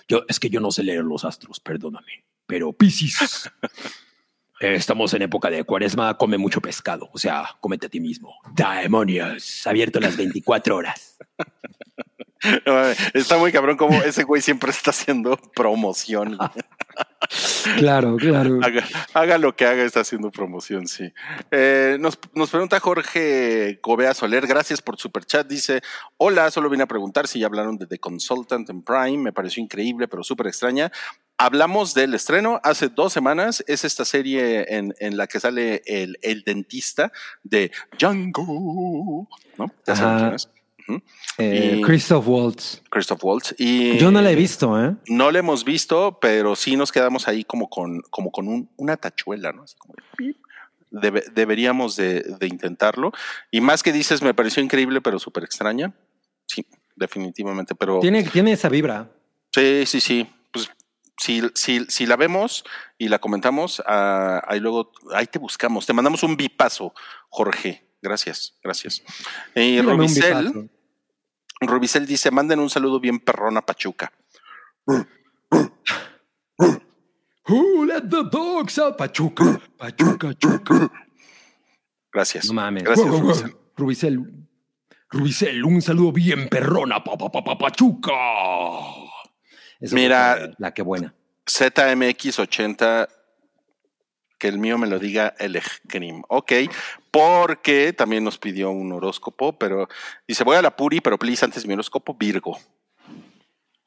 Yo, es que yo no sé leer los astros, perdóname. Pero Piscis. [LAUGHS] eh, Estamos en época de cuaresma, come mucho pescado. O sea, cómete a ti mismo. Demonios, abierto las 24 horas. [LAUGHS] No Está muy cabrón como ese güey siempre está haciendo promoción. [LAUGHS] Claro, claro. haga, haga lo que haga, está haciendo promoción, sí. Eh, nos, nos pregunta Jorge Cobea Soler, gracias por super chat. Dice: Hola, solo vine a preguntar si ya hablaron de The Consultant en Prime. Me pareció increíble, pero súper extraña. Hablamos del estreno hace dos semanas. Es esta serie en, en la que sale el, el dentista de Django. ¿No? Ya. Eh, y- Christoph Waltz. Christoph Waltz. Y Yo no la he visto, ¿eh? no la hemos visto, pero sí nos quedamos ahí como con, como con un- una tachuela, ¿no? Así como de. Debe- deberíamos de, de intentarlo. Y más que dices, me pareció increíble, pero súper extraña. Sí, definitivamente. Pero Tiene, tiene esa vibra. sí, sí, sí. Si, si, si la vemos y la comentamos, ah, ahí luego, ahí te buscamos. Te mandamos un bipazo, Jorge. Gracias, gracias. Y Rubicel. Rubicel dice, manden un saludo bien perrón a Pachuca. Who let the dogs out? Pachuca, Pachuca, Chuca. Gracias. No mames. Gracias, Rubicel. Rubicel. Rubicel, un saludo bien perrona, pa, pa, pa, pa, Pachuca. Eso Mira. fue La que buena. ZMX80, que el mío me lo diga el Scream. Ok, porque también nos pidió un horóscopo, pero dice, voy a la Puri, pero please, antes mi horóscopo, Virgo.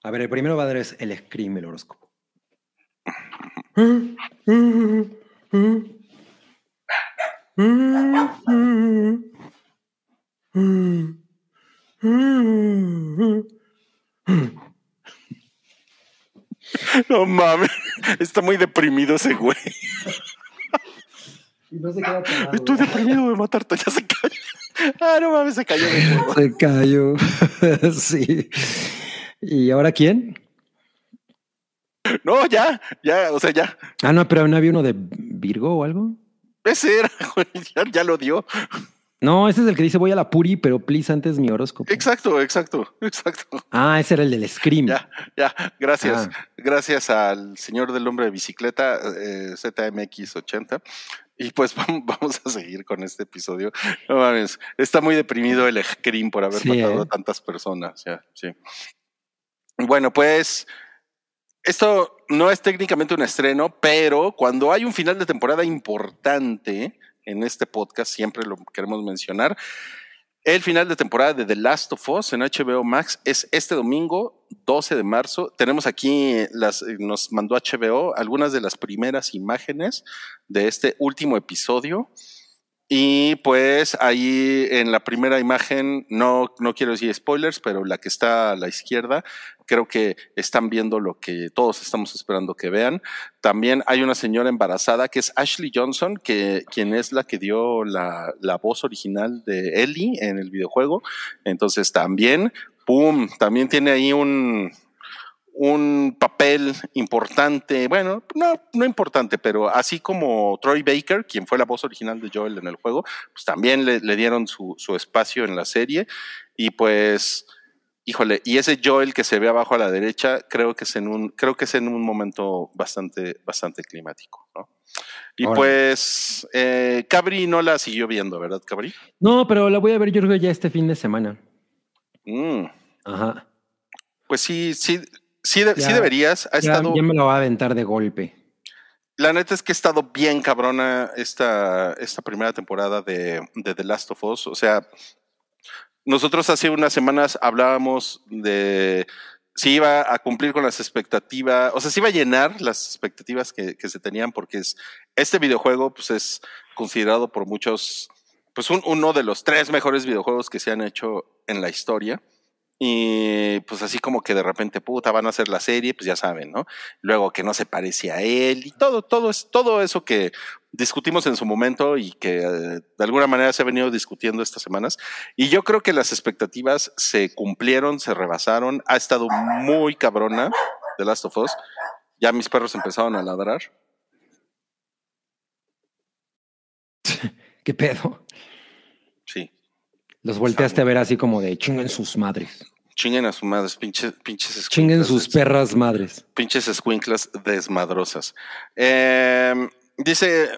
A ver, el primero va a dar es el Scream, el horóscopo. [LAUGHS] No mames, está muy deprimido ese güey. Y no se queda Estoy deprimido de matarte, ya se cayó. Ah, no mames, se cayó. Se cayó. [LAUGHS] sí. ¿Y ahora quién? No, ya, ya, o sea, ya. Ah, no, pero no había uno de Virgo o algo. Ese era, [LAUGHS] güey, ya, ya lo dio. No, ese es el que dice voy a la Puri, pero please antes mi horóscopo. Exacto, exacto, [LAUGHS] exacto. Ah, ese era el del Scream. Ya, ya, gracias. Ah. Gracias al señor del hombre de bicicleta, eh, ZMX80. Y pues [LAUGHS] vam- vamos a seguir con este episodio. No mames, está muy deprimido el Scream por haber Sí, matado ¿eh? a tantas personas. Ya, sí. Bueno, pues esto no es técnicamente un estreno, pero cuando hay un final de temporada importante en este podcast, siempre lo queremos mencionar. El final de temporada de The Last of Us en HBO Max es este domingo, 12 de marzo. Tenemos aquí, las, nos mandó HBO algunas de las primeras imágenes de este último episodio. Y pues ahí en la primera imagen, no, no quiero decir spoilers, pero la que está a la izquierda, creo que están viendo lo que todos estamos esperando que vean. También hay una señora embarazada que es Ashley Johnson, que, quien es la que dio la, la voz original de Ellie en el videojuego. Entonces también, ¡pum! También tiene ahí un, un papel importante, bueno, no, no importante, pero así como Troy Baker, quien fue la voz original de Joel en el juego, pues también le, le dieron su, su espacio en la serie y pues, híjole, y ese Joel que se ve abajo a la derecha, creo que es en un, creo que es en un momento bastante, bastante climático, ¿no? Y pues, eh, Cabri no la siguió viendo, ¿verdad, Cabri? No, pero la voy a ver yo creo ya este fin de semana. Mm, Ajá. pues sí, sí, sí, de- sí deberías. Ha Ya, estado, ya me lo va a aventar de golpe. La neta es que ha estado bien cabrona esta, esta primera temporada de, de The Last of Us. O sea, nosotros hace unas semanas hablábamos de si iba a cumplir con las expectativas, o sea, si iba a llenar las expectativas que, que se tenían, porque es, este videojuego pues, es considerado por muchos, pues un- uno de los tres mejores videojuegos que se han hecho en la historia. Y pues así como que de repente, puta, van a hacer la serie, pues ya saben, ¿no? Luego que no se parece a él y todo, todo, es, todo eso que discutimos en su momento y que eh, de alguna manera se ha venido discutiendo estas semanas. Y yo creo que las expectativas se cumplieron, se rebasaron, ha estado muy cabrona The Last of Us. Ya mis perros empezaron a ladrar. [LAUGHS] ¿Qué pedo? Los volteaste a ver así como de chinguen sus madres. chinguen a sus madres, pinches, pinches Chinguen sus perras madres. pinches escuinclas desmadrosas. Eh, dice,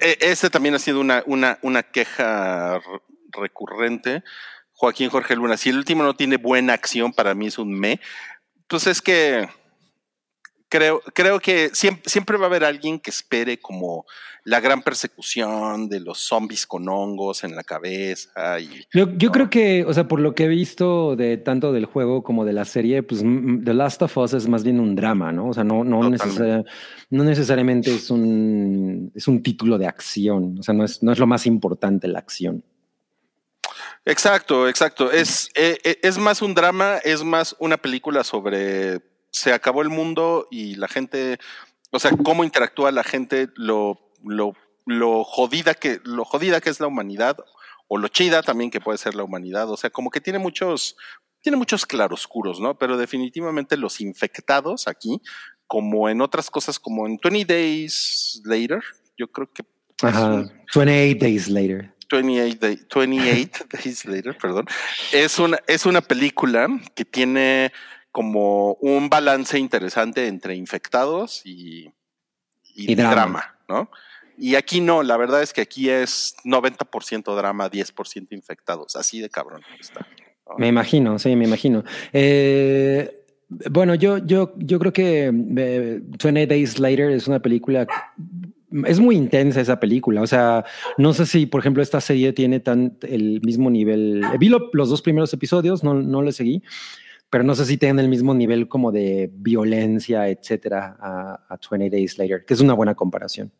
eh, este también ha sido una, una, una queja recurrente. Joaquín Jorge Luna, si el último no tiene buena acción, para mí es un me. Pues es que creo, creo que siempre, siempre va a haber alguien que espere como la gran persecución de los zombies con hongos en la cabeza y Yo, yo No. creo que, o sea, por lo que he visto de tanto del juego como de la serie, pues The Last of Us es más bien un drama, ¿no? O sea, no, no, no necesariamente es un, es un título de acción. O sea, no es, no es lo más importante la acción. Exacto, exacto. Es, eh, eh, es más un drama, es más una película sobre se acabó el mundo y la gente, o sea, cómo interactúa la gente, lo, lo, lo jodida que, lo jodida que es la humanidad, o lo chida también que puede ser la humanidad. O sea, como que tiene muchos, tiene muchos claroscuros, ¿no? Pero definitivamente los infectados aquí, como en otras cosas, como en 20 Days Later, yo creo que es Ajá. un- 28 Days Later. 28, day- 28 [LAUGHS] Days Later, perdón, es una, es una película que tiene como un balance interesante entre infectados y, y Y drama. drama. ¿no? Y aquí no, la verdad es que aquí es 90% drama, 10% infectados, así de cabrón está. Me imagino, sí, me imagino. Eh, bueno, yo, yo, yo creo que eh, 20 Days Later es una película. Es muy intensa esa película. O sea, no sé si, por ejemplo, esta serie tiene tan el mismo nivel. Vi lo- los dos primeros episodios, no, no le seguí, pero no sé si tienen el mismo nivel como de violencia, etcétera, a, a 20 Days Later, que es una buena comparación.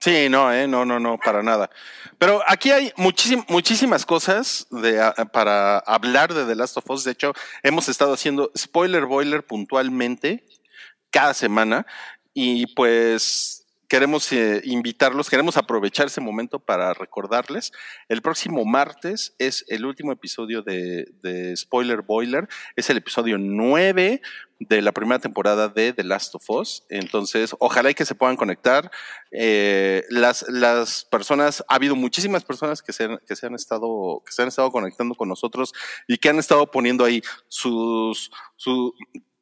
Sí, no, eh, no, no, no, para nada. Pero aquí hay muchísim- muchísimas cosas de, a- para hablar de The Last of Us. De hecho, hemos estado haciendo spoiler boiler puntualmente cada semana y pues queremos eh, invitarlos, queremos aprovechar ese momento para recordarles. El próximo martes es el último episodio de, de Spoiler Boiler, es el episodio 9 de la primera temporada de The Last of Us. Entonces, ojalá y que se puedan conectar. Eh, las, las personas, ha habido muchísimas personas que se, han, que se han estado, que se han estado conectando con nosotros y que han estado poniendo ahí sus, su,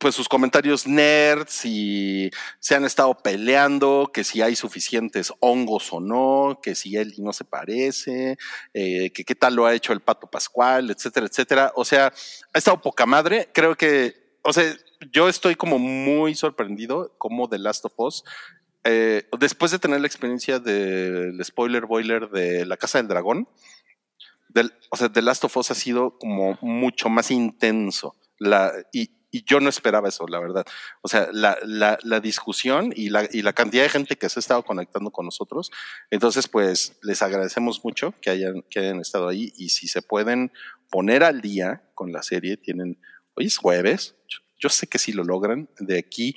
pues sus comentarios nerds y se han estado peleando, que si hay suficientes hongos o no, que si él no se parece, eh, que qué tal lo ha hecho el Pato Pascual, etcétera, etcétera. O sea, ha estado poca madre. Creo que, o sea, yo estoy como muy sorprendido como The Last of Us. Eh, después de tener la experiencia del spoiler boiler de La Casa del Dragón, o sea, The Last of Us ha sido como mucho más intenso. Y, y yo no esperaba eso, la verdad. O sea, la, la, discusión y la, y la cantidad de gente que se ha estado conectando con nosotros. Entonces, pues les agradecemos mucho que hayan, que hayan estado ahí y si se pueden poner al día con la serie, tienen, hoy es jueves, yo, sé que sí lo logran, de aquí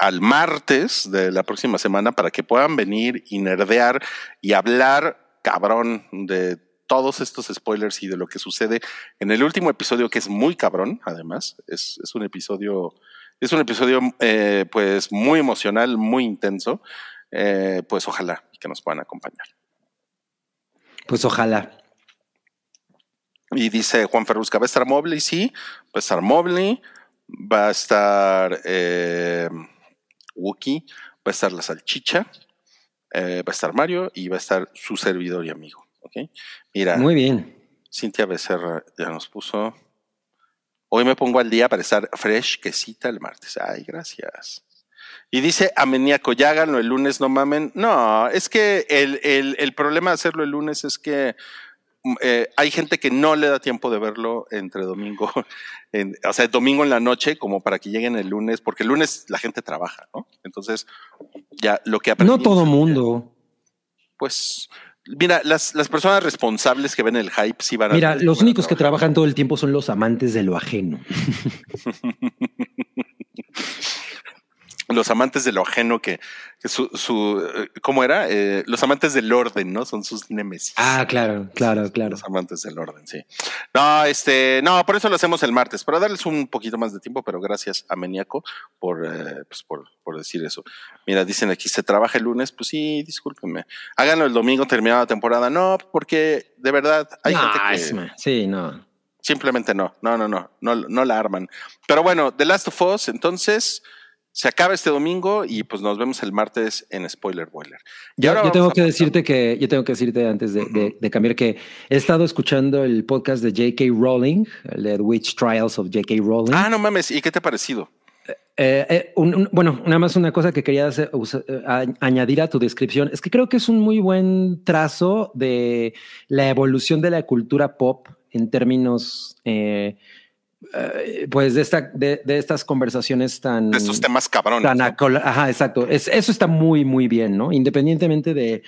al martes de la próxima semana para que puedan venir y nerdear y hablar cabrón de todos estos spoilers y de lo que sucede en el último episodio, que es muy cabrón, además. Es, es un episodio, es un episodio eh, pues muy emocional, muy intenso. Eh, pues ojalá que nos puedan acompañar. Pues ojalá. Y dice Juan Ferrusca, ¿va a estar Mobley? Sí, va a estar Mobley, va a estar eh, Wookie, va a estar la salchicha, eh, va a estar Mario y va a estar su servidor y amigo. ¿Okay? Mira, Muy bien. Cintia Becerra ya nos puso. Hoy me pongo al día para estar fresh que cita el martes. Ay, gracias. Y dice Ameniaco, ya háganlo el lunes, no mamen. No, es que el, el, el problema de hacerlo el lunes es que eh, hay gente que no le da tiempo de verlo entre domingo, [LAUGHS] en, o sea, domingo en la noche, como para que lleguen el lunes, porque el lunes la gente trabaja, ¿no? Entonces, ya lo que No todo mundo. Pues, mira, las, las personas responsables que ven el hype sí van a. Mira, los únicos que trabajan todo el tiempo son los amantes de lo ajeno. [LAUGHS] los amantes de lo ajeno que, que su, su ¿cómo era? Eh, los amantes del orden, ¿no? Son sus nemesis. Ah, claro, claro, claro. Los amantes del orden, sí. No, este, no, por eso lo hacemos el martes, para darles un poquito más de tiempo, pero gracias a Meniaco por, eh, pues por, por decir eso. Mira, dicen aquí, ¿se trabaja el lunes? Pues sí, discúlpenme. Háganlo el domingo terminada la temporada. No, porque de verdad hay no, gente que... es- sí, no. Simplemente no, no, no, no, no, no la arman. Pero bueno, The Last of Us, entonces se acaba este domingo y pues nos vemos el martes en Spoiler Boiler. Y Yo, ahora yo vamos tengo que decirte que yo tengo que decirte antes de, de- de cambiar que he estado escuchando el podcast de J.K. Rowling, el de Witch Trials of J.K. Rowling. Ah, no mames, ¿y qué te ha parecido? Eh, eh, un- un- bueno, nada más una cosa que quería hacer- usa- eh, a- añadir a tu descripción es que creo que es un muy buen trazo de la evolución de la cultura pop en términos, eh, eh, pues, de, esta, de, de estas conversaciones tan... De estos temas cabrones. tan ¿no? Ajá, exacto. Es, eso está muy, muy bien, ¿no? Independientemente de,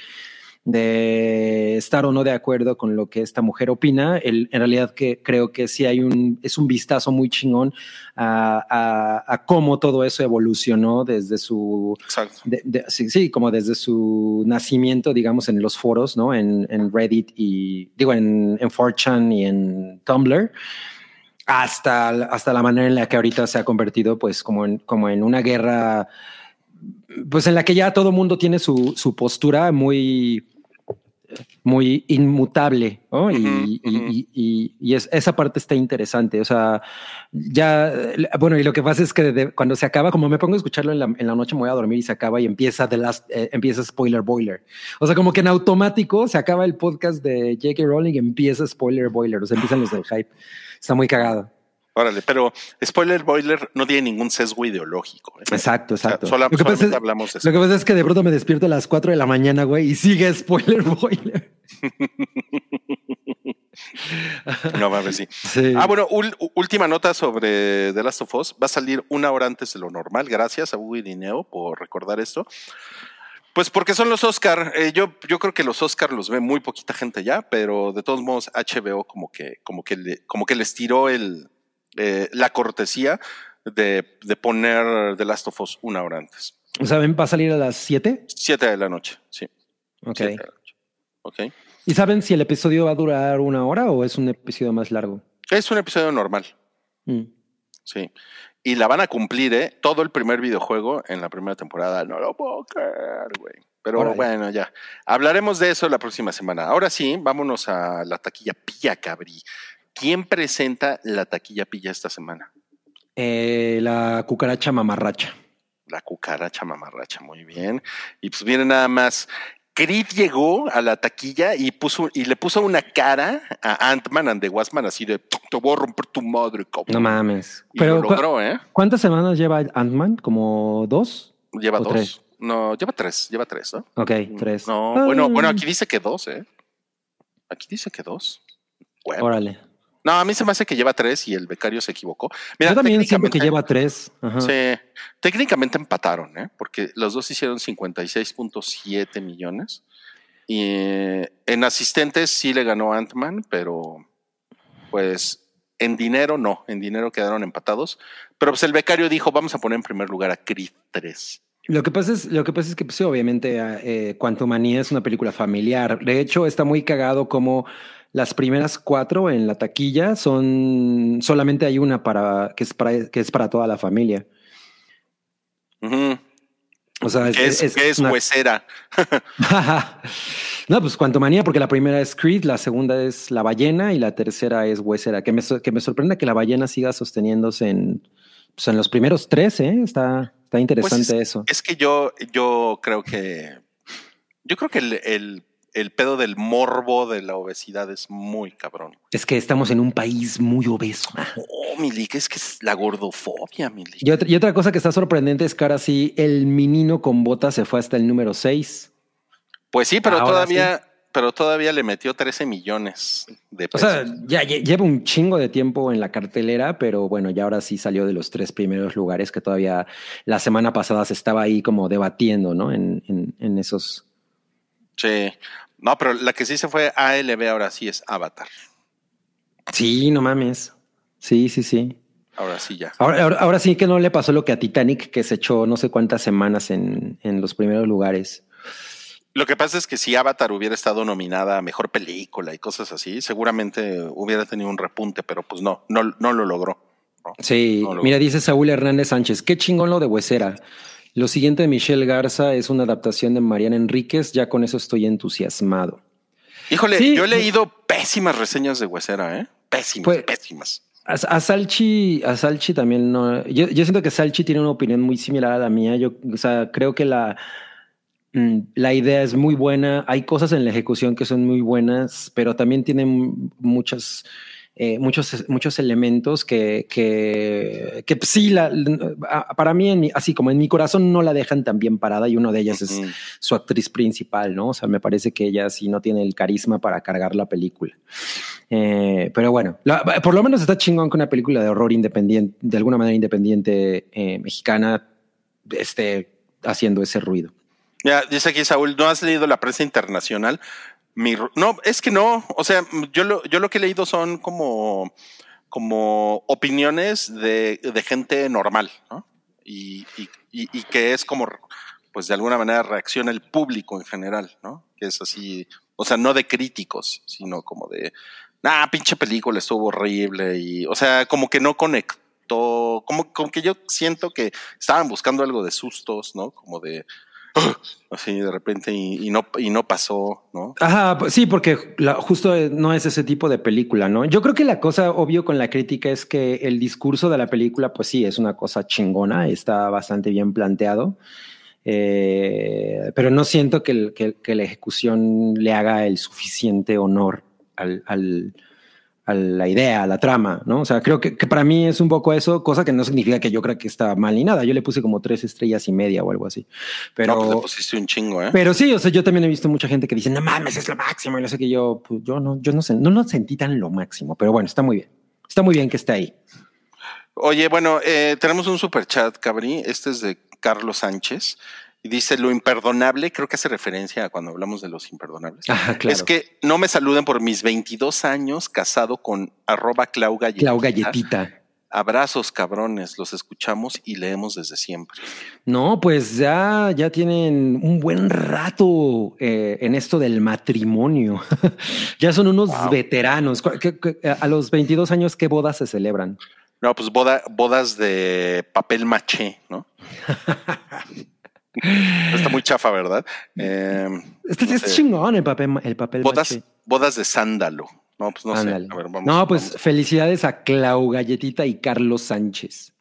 de estar o no de acuerdo con lo que esta mujer opina, el- en realidad que creo que sí hay un, es un vistazo muy chingón a, a- a cómo todo eso evolucionó desde su, Exacto. de- de- sí, sí, como desde su nacimiento, digamos, en los foros, ¿no? En, en Reddit y, digo, en, en 4chan y en Tumblr, hasta, hasta la manera en la que ahorita se ha convertido, pues, como en, como en una guerra, pues, en la que ya todo mundo tiene su, su postura muy muy inmutable, ¿no? Y- y, y- y- y es- esa parte está interesante. O sea, ya, bueno, y lo que pasa es que de- cuando se acaba, como me pongo a escucharlo en la, en la noche, me voy a dormir y se acaba y empieza The Last, eh, empieza Spoiler Boiler. O sea, como que en automático se acaba el podcast de J.K. Rowling y empieza Spoiler Boiler. O sea, empiezan los del hype. Está muy cagado. Órale, pero Spoiler Boiler no tiene ningún sesgo ideológico. ¿eh? Exacto, O sea, exacto. sola- lo, que pasa es, hablamos de eso. lo que pasa es que de pronto me despierto a las 4 de la mañana, güey, y sigue Spoiler [LAUGHS] Boiler. [LAUGHS] No mames, sí. Sí. Ah, bueno, ul- última nota sobre The Last of Us. Va a salir una hora antes de lo normal. Gracias a Hugo y Dineo por recordar esto. Pues porque son los Oscar. Eh, yo, yo creo que los Oscar los ve muy poquita gente ya, pero de todos modos HBO como que, como que, le- como que les tiró el, eh, la cortesía de, de poner The Last of Us una hora antes. ¿Saben? ¿Va a salir a las 7? 7 de la noche, sí. Ok. siete de la noche. Ok. ¿Y saben si el episodio va a durar una hora o es un episodio más largo? Es un episodio normal, Mm. sí. Y la van a cumplir, ¿eh? Todo el primer videojuego en la primera temporada. No lo puedo creer, güey. Pero bueno, ya. Hablaremos de eso la próxima semana. Ahora sí, vámonos a la taquilla pilla, cabrí. ¿Quién presenta la taquilla pilla esta semana? Eh, la cucaracha mamarracha. La cucaracha mamarracha, muy bien. Y pues miren nada más. Creed llegó a la taquilla y puso y le puso una cara a Ant-Man and the Wasp-Man así de te voy a romper tu madre, cabrón. No mames. Y Pero lo ¿cu- logró, ¿eh? ¿cuántas semanas lleva Ant-Man? ¿Como dos? Lleva ¿O dos. tres? No, lleva tres, lleva tres, ¿no? Ok, tres. No, Ah, bueno, bueno, aquí dice que dos, ¿eh? Aquí dice que dos. Bueno. Órale. No, a mí se me hace que lleva tres y el becario se equivocó. Mira, Yo también siento que lleva tres. Ajá. Sí, técnicamente empataron, ¿eh? Porque los dos hicieron 56.7 millones. Y eh, en asistentes sí le ganó Ant-Man, pero pues en dinero no, en dinero quedaron empatados. Pero pues el becario dijo, vamos a poner en primer lugar a Creed 3. Lo que pasa es, lo que pasa es que, pues, sí, obviamente, eh, Quantumania es una película familiar. De hecho, está muy cagado como las primeras cuatro en la taquilla son solamente hay una para que es para que es para toda la familia. Ujú. O sea, es, que es una- huesera. [LAUGHS] no, pues Quantumania, porque la primera es Creed, la segunda es La Ballena y la tercera es Huesera. Que me, que me sorprende que La Ballena siga sosteniéndose en, pues, en los primeros tres, ¿eh? Está, está interesante Pues eso. Es que yo, yo creo que. Yo creo que el, el, el pedo del morbo de la obesidad es muy cabrón. Es que estamos en un país muy obeso. Oh, Milik, es que es la gordofobia, Milik. Y otra, y otra cosa que está sorprendente es que ahora sí el menino con botas se fue hasta el número 6. Pues sí, pero Ahora todavía, pero todavía le metió 13 millones de O pesos. sea, ya lle- lleva un chingo de tiempo en la cartelera, pero bueno, ya ahora sí salió de los tres primeros lugares que todavía la semana pasada se estaba ahí como debatiendo, ¿no? En, en, en esos. sí. No, pero la que sí se fue ALB ahora sí es Avatar. Sí, no mames. Sí, sí, sí. Ahora sí ya. Ahora, ahora, ahora sí que no le pasó lo que a Titanic, que se echó no sé cuántas semanas en, en los primeros lugares. Lo que pasa es que si Avatar hubiera estado nominada a mejor película y cosas así, seguramente hubiera tenido un repunte, pero pues no, no, no lo logró. ¿no? Sí, No lo- mira, dice Saúl Hernández Sánchez, qué chingón lo de Huesera. Lo siguiente de Michelle Garza es una adaptación de Mariana Enríquez, ya con eso estoy entusiasmado. Híjole, Sí. yo he leído pésimas reseñas de Huesera, ¿eh? Pésimas, Pues- pésimas. A, a Salchi, a Salchi también no. Yo, yo siento que Salchi tiene una opinión muy similar a la mía. Yo, o sea, creo que la, la idea es muy buena. Hay cosas en la ejecución que son muy buenas, pero también tienen muchas, eh, muchos, muchos elementos que, que, que sí, la, para mí, en mi- así como en mi corazón, no la dejan tan bien parada y uno de ellas es su actriz principal, ¿no? O sea, me parece que ella sí no tiene el carisma para cargar la película. Eh, pero bueno, la- por lo menos está chingón que una película de horror independiente, de alguna manera independiente eh, mexicana, esté haciendo ese ruido. Ya, dice aquí Saúl, ¿no has leído la prensa internacional? No, es que no. O sea, yo lo, yo lo que he leído son como, como opiniones de, de gente normal, ¿no? Y, y, y- y que es como, pues de alguna manera reacciona el público en general, ¿no? Que es así, o sea, no de críticos, sino como de, ah, pinche película estuvo horrible y, o sea, como que no conectó, como, como que yo siento que estaban buscando algo de sustos, ¿no? Como de, así de repente y, no y no pasó, ¿no? Ajá, sí, porque justo no es ese tipo de película, ¿no? Yo creo que la cosa obvio con la crítica es que el discurso de la película, pues sí, es una cosa chingona, está bastante bien planteado, eh, pero no siento que, la ejecución le haga el suficiente honor al- a la idea, a la trama, ¿no? O sea, creo que, que para mí es un poco eso, cosa que no significa que yo creo que está mal ni nada. Yo le puse como tres estrellas y media o algo así. Pero, no, pues le pusiste un chingo, ¿eh? pero sí, o sea, yo también he visto mucha gente que dice, no mames, es lo máximo. Y no sé que yo, pues yo no, yo no sé, no lo sentí tan lo máximo, pero bueno, está muy bien. Está muy bien que esté ahí. Oye, bueno, eh, tenemos un super chat, Cabri. Este es de Carlos Sánchez. Y dice, lo imperdonable, creo que hace referencia a cuando hablamos de los imperdonables. Claro. Es que no me saluden por mis 22 años casado con arroba Clau Galletita. Clau Galletita. Abrazos, cabrones, los escuchamos y leemos desde siempre. No, pues ya, ya tienen un buen rato eh, en esto del matrimonio. [LAUGHS] ya son unos veteranos. a los 22 años, ¿qué bodas se celebran? No, pues boda, bodas de papel maché, ¿no? [LAUGHS] [LAUGHS] Está muy chafa, ¿verdad? Eh, este, es chingón el papel, el papel bodas, Bodas de sándalo. No, pues no sé. A ver, vamos, no, pues felicidades a Clau Galletita y Carlos Sánchez.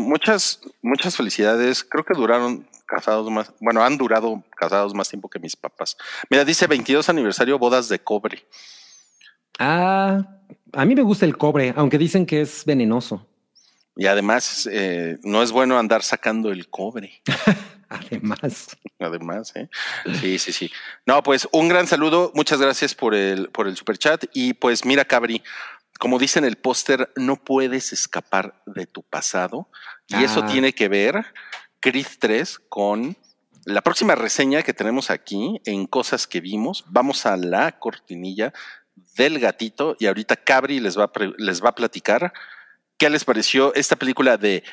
muchas, muchas felicidades. Creo que duraron casados más, bueno, han durado casados más tiempo que mis papás. Mira, dice 22 aniversario bodas de cobre. Ah, a mí me gusta el cobre, aunque dicen que es venenoso. Y además, eh, no es bueno andar sacando el cobre. [LAUGHS] Además. Además, ¿eh? Sí, sí, sí. No, pues un gran saludo. Muchas gracias por el, por el super chat. Y pues mira, Cabri, como dice en el póster, no puedes escapar de tu pasado. Y eso ah. tiene que ver, Creed 3, con la próxima reseña que tenemos aquí en Cosas que vimos. Vamos a la cortinilla del gatito y ahorita Cabri les va les va a platicar qué les pareció esta película de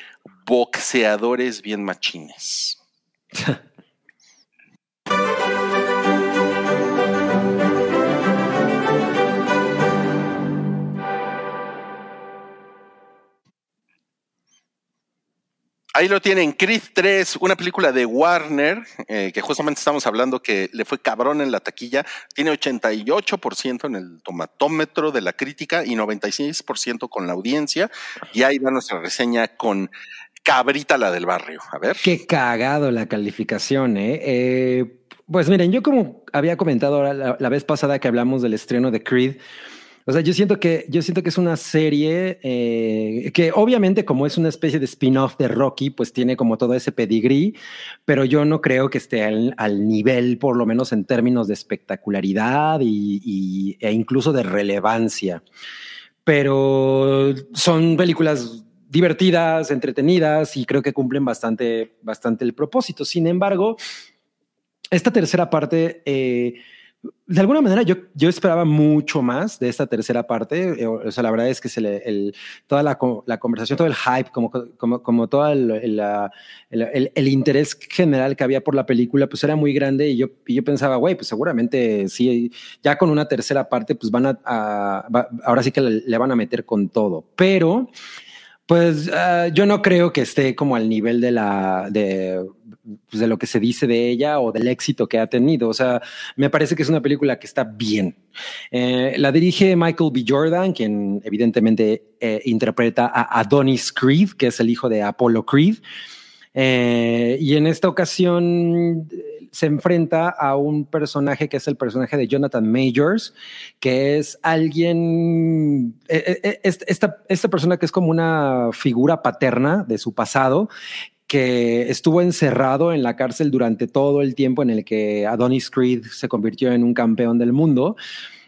boxeadores bien machines. [LAUGHS] Ahí lo tienen, Creed 3, una película de Warner, eh, que justamente estamos hablando que le fue cabrón en la taquilla, tiene 88% en el tomatómetro de la crítica y 96% con la audiencia. Y ahí va nuestra reseña con cabrita la del barrio. A ver. Qué cagado la calificación, ¿eh? eh pues miren, yo como había comentado la, vez pasada que hablamos del estreno de Creed, o sea, yo siento que, yo siento que es una serie eh, que obviamente como es una especie de spin-off de Rocky, pues tiene como todo ese pedigrí, pero yo no creo que esté al, nivel, por lo menos en términos de espectacularidad y, e incluso de relevancia. Pero son películas divertidas, entretenidas y creo que cumplen bastante, bastante el propósito. Sin embargo, esta tercera parte, eh, de alguna manera yo, yo esperaba mucho más de esta tercera parte. Eh, o sea, la verdad es que se le, toda la, la, conversación, todo el hype, como, como, como todo el, el, interés general que había por la película, pues era muy grande y yo, y yo pensaba, güey, pues seguramente sí, ya con una tercera parte, pues van a, ahora sí que le, van a meter con todo. Pero pues ah, yo no creo que esté como al nivel de la de, pues, de lo que se dice de ella o del éxito que ha tenido. O sea, me parece que es una película que está bien. Eh, la dirige Michael B. Jordan, quien evidentemente eh, interpreta a Adonis Creed, que es el hijo de Apollo Creed. Eh, y en esta ocasión se enfrenta a un personaje que es el personaje de Jonathan Majors, que es alguien, eh, esta, esta persona que es como una figura paterna de su pasado, que estuvo encerrado en la cárcel durante todo el tiempo en el que Adonis Creed se convirtió en un campeón del mundo.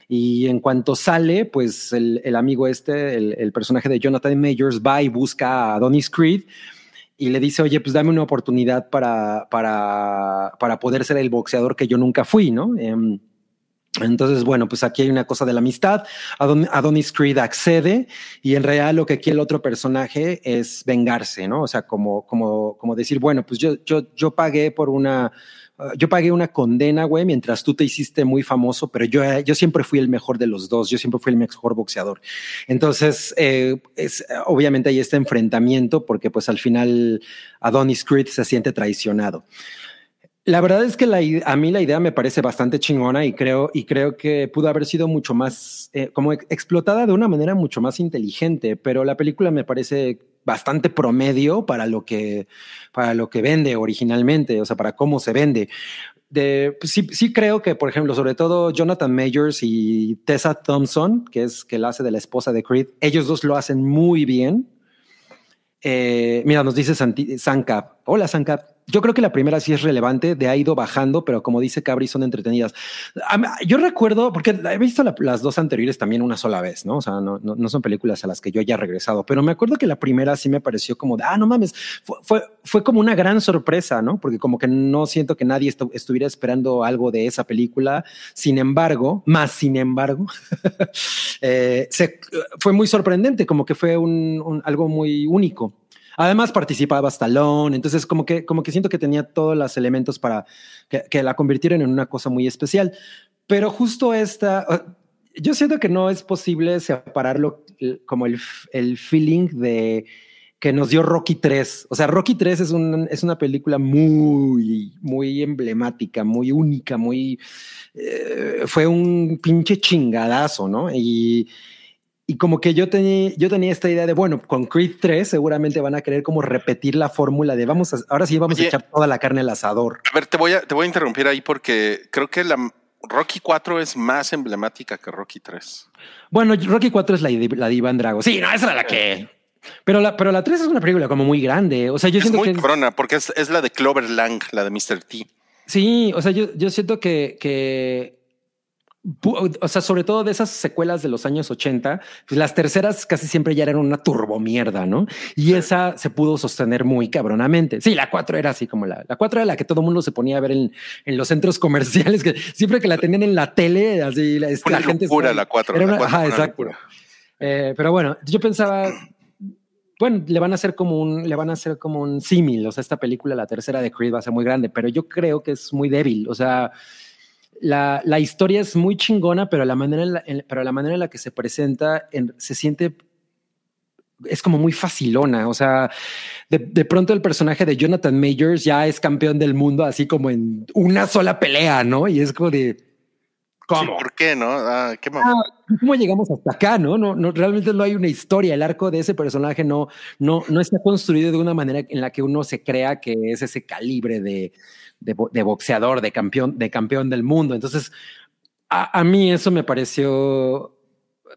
Y en cuanto sale, pues el, amigo este, el, personaje de Jonathan Majors, va y busca a Adonis Creed y le dice, oye, pues dame una oportunidad para, para, para poder ser el boxeador que yo nunca fui, ¿no? Em, entonces, bueno, pues aquí hay una cosa de la amistad. Adonis Creed accede y en realidad lo que quiere el otro personaje es vengarse, ¿no? O sea, como, como, como decir, bueno, pues yo, yo, yo pagué por una, yo pagué una condena, güey, mientras tú te hiciste muy famoso, pero yo, yo siempre fui el mejor de los dos, yo siempre fui el mejor boxeador. Entonces, eh, es, obviamente hay este enfrentamiento porque pues al final Adonis Creed se siente traicionado. La verdad es que a mí la idea me parece bastante chingona y creo, y creo que pudo haber sido mucho más, eh, como explotada de una manera mucho más inteligente, pero la película me parece bastante promedio para lo que, para lo que vende originalmente, o sea, para cómo se vende. De, pues sí, sí creo que, por ejemplo, sobre todo Jonathan Majors y Tessa Thompson, que es que la hace de la esposa de Creed, ellos dos lo hacen muy bien. Eh, mira, nos dice Sankap. Hola, Sankap. Yo creo que la primera sí es relevante, de ha ido bajando, pero como dice Cabri, son entretenidas. Yo recuerdo, porque he visto las dos anteriores también una sola vez, ¿no? O sea, no, no, son películas a las que yo haya regresado, pero me acuerdo que la primera sí me pareció como de, ah, no mames, fue, fue, como una gran sorpresa, ¿no? Porque como que no siento que nadie estuviera esperando algo de esa película. Sin embargo, más sin embargo, [LAUGHS] eh, se, fue muy sorprendente, como que fue un, algo muy único. Además participaba Stallone, entonces como que, como que siento que tenía todos los elementos para que, la convirtieran en una cosa muy especial. Pero justo esta, yo siento que no es posible separarlo como el, el feeling de que nos dio Rocky 3. O sea, Rocky 3 es, un, es una película muy, muy emblemática, muy única, muy... Eh, fue un pinche chingadazo, ¿no? Y, y como que yo tenía, yo tenía esta idea de, bueno, con Creed 3 seguramente van a querer como repetir la fórmula de vamos a, ahora sí vamos a echar toda la carne al asador. A ver, te voy a, te voy a interrumpir ahí porque creo que la Rocky 4 es más emblemática que Rocky 3. Bueno, Rocky 4 es la, la diva Drago. Sí, no, esa era la que... Pero la, pero la 3 es una película como muy grande. O sea, yo es siento muy que... cabrona porque es, es, la de Clover Lang, la de Mr. T. Sí, o sea, yo, yo siento que, que o sea, sobre todo de esas secuelas de los años 80, pues las terceras casi siempre ya eran una turbomierda, ¿no? Y esa se pudo sostener muy cabronamente. Sí, la 4 era así como la, la 4 era la que todo el mundo se ponía a ver en, en, los centros [LAUGHS] comerciales, que siempre que la tenían en la tele, así la, una gente... Locura, la 4. Ajá, exacto. Eh, pero bueno, yo pensaba, bueno, le van a hacer como un, le van a hacer como un símil, o sea, esta película, la tercera de Creed va a ser muy grande, pero yo creo que es muy débil, o sea, la, la, historia es muy chingona, pero la manera en la, pero la manera en la que se presenta se siente es como muy facilona. O sea, de, de, pronto el personaje de Jonathan Majors ya es campeón del mundo, así como en una sola pelea, ¿no? Y es como de. ¿Cómo? ¿Por qué no? Ah, ¿qué ah, ¿Cómo llegamos hasta acá? ¿no? No, no, realmente no hay una historia. El arco de ese personaje no, no, no está construido de una manera en la que uno se crea que es ese calibre de, de, boxeador, de campeón, de campeón del mundo. Entonces, a, mí eso me pareció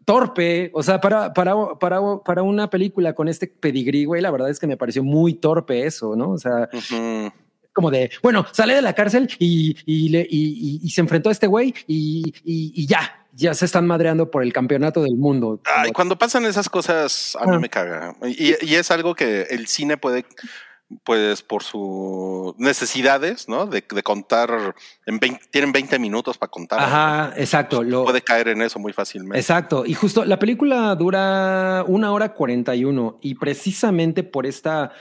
torpe. O sea, para, para, para, para una película con este pedigrí, güey, la verdad es que me pareció muy torpe eso, ¿no? O sea, como de, bueno, sale de la cárcel y, y, le, y, se enfrentó a este güey y, ya, ya se están madreando por el campeonato del mundo. cuando pasan esas cosas, a mí ah. me caga. y, es algo que el cine puede pues por sus necesidades, ¿no? De, contar, en tienen 20 minutos para contar. Ajá, exacto. Lo, puede caer en eso muy fácilmente. Exacto. Y justo la película dura una hora 41 y precisamente por esta,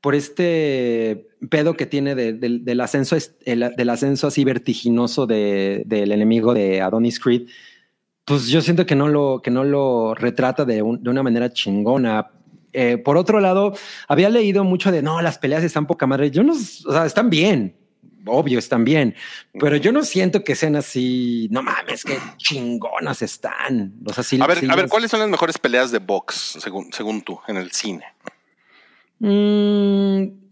por este pedo que tiene del ascenso, del ascenso así vertiginoso del enemigo de Adonis Creed, pues yo siento que no lo, que no lo retrata de, de una manera chingona eh, por otro lado, había leído mucho de no, las peleas están poca madre. Yo no, o sea, están bien, obvio, están bien, pero yo no siento que sean así. No mames, que chingonas están. O sea, a ver, a ver, ¿cuáles son las mejores peleas de box según, según tú en el cine? Mm,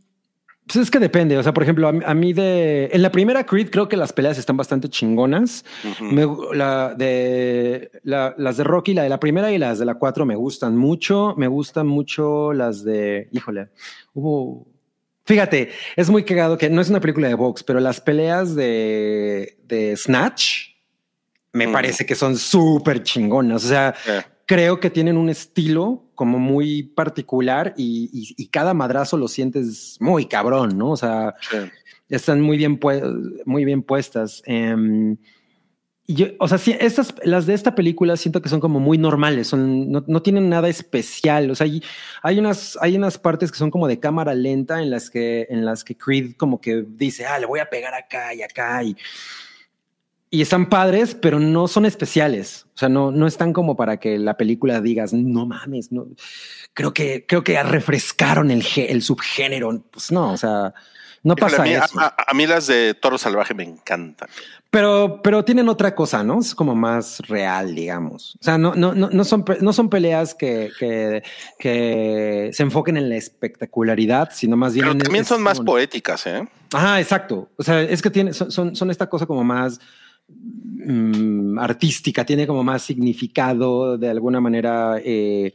pues es que depende. O sea, por ejemplo, a, mí de. En la primera Creed creo que las peleas están bastante chingonas. la de las de Rocky, la de la primera y las de la cuatro me gustan mucho. Me gustan mucho las de. Híjole, hubo. Fíjate, es muy cagado que no es una película de box, pero las peleas de, de Snatch me parece que son súper chingonas. O sea, creo que tienen un estilo como muy particular y, cada madrazo lo sientes muy cabrón, ¿no? O sea, están muy bien, muy bien puestas. Em, y yo, o sea, sí, estas, las de esta película siento que son como muy normales, son, no, tienen nada especial. O sea, hay, hay, unas, hay unas partes que son como de cámara lenta en las que, en las que Creed como que dice, ah, le voy a pegar acá y acá y y están padres, pero no son especiales. O sea, no, no están como para que la película digas, no mames, no. Creo que, creo que refrescaron el, el subgénero. Pues no, o sea, no pasa a mí, eso. A, mí las de Toro Salvaje me encantan. Pero, pero tienen otra cosa, ¿no? Es como más real, digamos. O sea, no, no, no, no son, no son peleas que, que, que se enfoquen en la espectacularidad, sino más bien. Pero también son más poéticas, ¿eh? Ajá, exacto. O sea, es que tiene, son, son esta cosa como más mm, artística, tiene como más significado de alguna manera. Eh,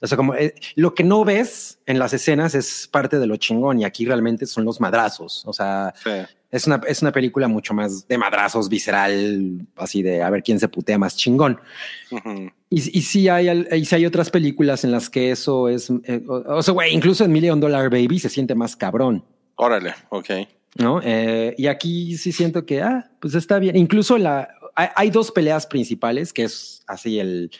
o sea, como eh, lo que no ves en las escenas es parte de lo chingón y aquí realmente son los madrazos. O sea, Sí. es una, es una película mucho más de madrazos, visceral, así de a ver quién se putea más chingón. Y, y sí hay, y sí hay otras películas en las que eso es, eh, o, o sea, güey, incluso en Million Dollar Baby se siente más cabrón, Órale, ok. ¿No? Eh, y aquí sí siento que, ah, pues está bien. Incluso la, hay, hay dos peleas principales, que es así el,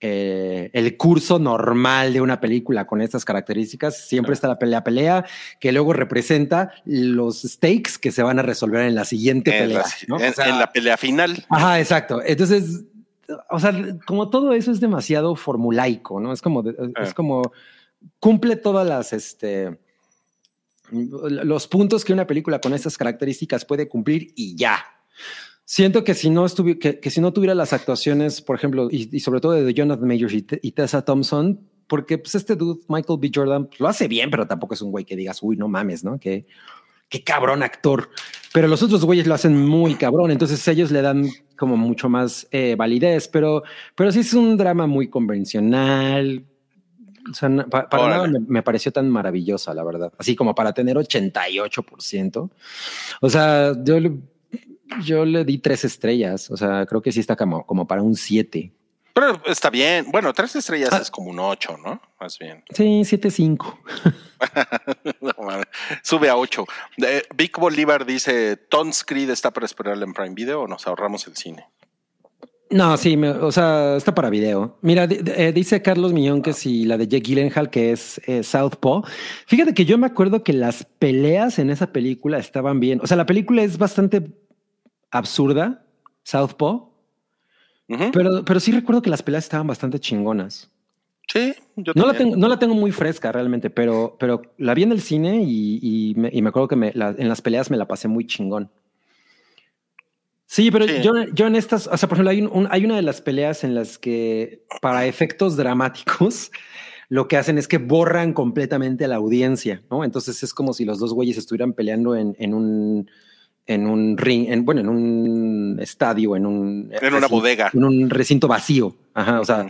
eh, el curso normal de una película con estas características. Siempre está la pelea, pelea, que luego representa los stakes que se van a resolver en la siguiente En pelea. la, ¿no? O en- sea, en la pelea final. Ajá, exacto. Entonces, o sea, como todo eso es demasiado formulaico, ¿no? Es como, de- es como cumple todas las, este, los puntos que una película con estas características puede cumplir y ya. Siento que si no estuvi- que, si no tuviera las actuaciones, por ejemplo, y, sobre todo de Jonathan Majors y, y Tessa Thompson, porque pues este dude, Michael B. Jordan, pues, lo hace bien, pero tampoco es un güey que digas, uy, no mames, ¿no? Que, qué cabrón actor. Pero los otros güeyes lo hacen muy cabrón, entonces ellos le dan como mucho más eh, validez, pero, pero sí es un drama muy convencional. O sea, para nada me, me pareció tan maravillosa, la verdad. Así como para tener 88%. O sea, yo, le- yo le di tres estrellas. O sea, creo que sí está como, como para un 7. Pero está bien. Bueno, tres estrellas Ah. es como un ocho, ¿no? Más bien. [LAUGHS] Sí, 7.5. [LAUGHS] No. Sube a ocho. Eh, Vic Bolívar dice: Tons Creed está para esperarla en Prime Video o nos ahorramos el cine. No, sí, me- o sea, está para video. Mira, eh, dice Carlos Millón que si la de Jake Gyllenhaal, que es eh, Southpaw. Fíjate que yo me acuerdo que las peleas en esa película estaban bien. O sea, la película es bastante absurda, Southpaw, pero, pero sí recuerdo que las peleas estaban bastante chingonas. Sí, yo No la, también. tengo, no la tengo muy fresca realmente, pero, pero la vi en el cine y, y me, y me acuerdo que me- la- en las peleas me la pasé muy chingón. Sí, pero Sí. Yo, yo en estas, o sea, por ejemplo, hay, un- un- hay una de las peleas en las que para efectos dramáticos [LAUGHS] lo que hacen es que borran completamente a la audiencia, ¿no? Entonces es como si los dos güeyes estuvieran peleando en, en un en un ring, en, bueno, en un estadio, en un En una recinto- bodega. en un recinto vacío. Ajá, o sea,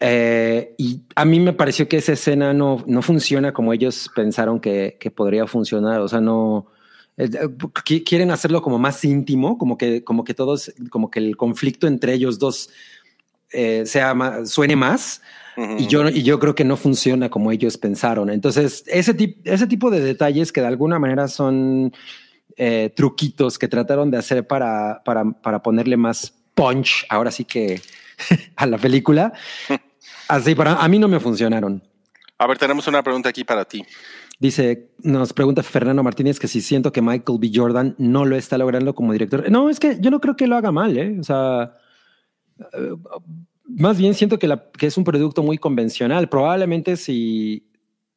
eh, y a mí me pareció que esa escena no, no funciona como ellos pensaron que, que podría funcionar. O sea, no quieren hacerlo como más íntimo, como que, como que todos, como que el conflicto entre ellos dos eh, sea más, suene más. Ujú. Y yo, y yo creo que no funciona como ellos pensaron. Entonces, ese, tip- ese tipo de detalles que de alguna manera son eh, truquitos que trataron de hacer para, para, para ponerle más punch, ahora sí que [LAUGHS] a la película, [LAUGHS] así para a mí no me funcionaron. A ver, tenemos una pregunta aquí para ti. Dice, nos pregunta Fernando Martínez que si siento que Michael B. Jordan no lo está logrando como director. No, es que yo no creo que lo haga mal, ¿eh? O sea, eh, más bien siento que, es un producto muy convencional. Probablemente si,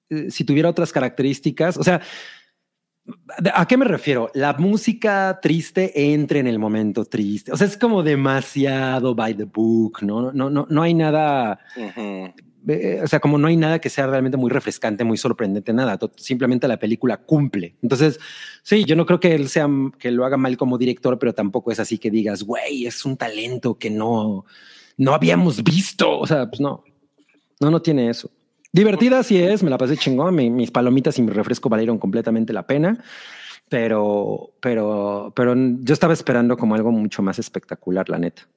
eh, si tuviera otras características, o sea, ¿a qué me refiero? La música triste entra en el momento triste. O sea, es como demasiado by the book, ¿no? No, no, no hay nada. Eh, o sea, como no hay nada que sea realmente muy refrescante, muy sorprendente, nada. Simplemente la película cumple. Entonces, sí, yo no creo que él sea que lo haga mal como director, pero tampoco es así que digas, güey, es un talento que no, no habíamos visto. O sea, pues no, no, no tiene eso. Divertida sí es, me la pasé chingón. mi- mis palomitas y mi refresco valieron completamente la pena, pero, pero, pero yo estaba esperando como algo mucho más espectacular, la neta.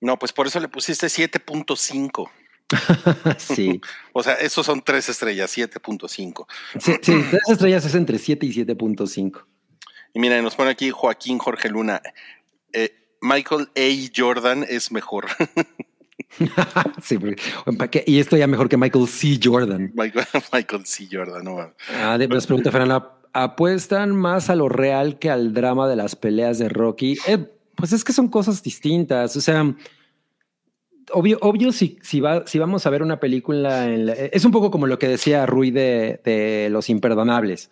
No, pues por eso le pusiste 7.5. [LAUGHS] [LAUGHS] sí. O sea, esos son tres estrellas, 7.5. Sí, sí, [CLEARS THROAT] tres estrellas es entre 7 y 7.5. Y mira, nos pone aquí Joaquín Jorge Luna. eh, Michael A. Jordan es mejor. [LAUGHS] sí, porque- y esto ya mejor que Michael C. Jordan. Michael, Michael C. Jordan, no. Ah, nos pregunta Fernanda, ¿apuestan más a lo real que al drama de las peleas de Rocky? Eh, pues es que son cosas distintas. O sea, obvio, obvio si, si, va, si vamos a ver una película, en la- es un poco como lo que decía Rui de, de Los Imperdonables.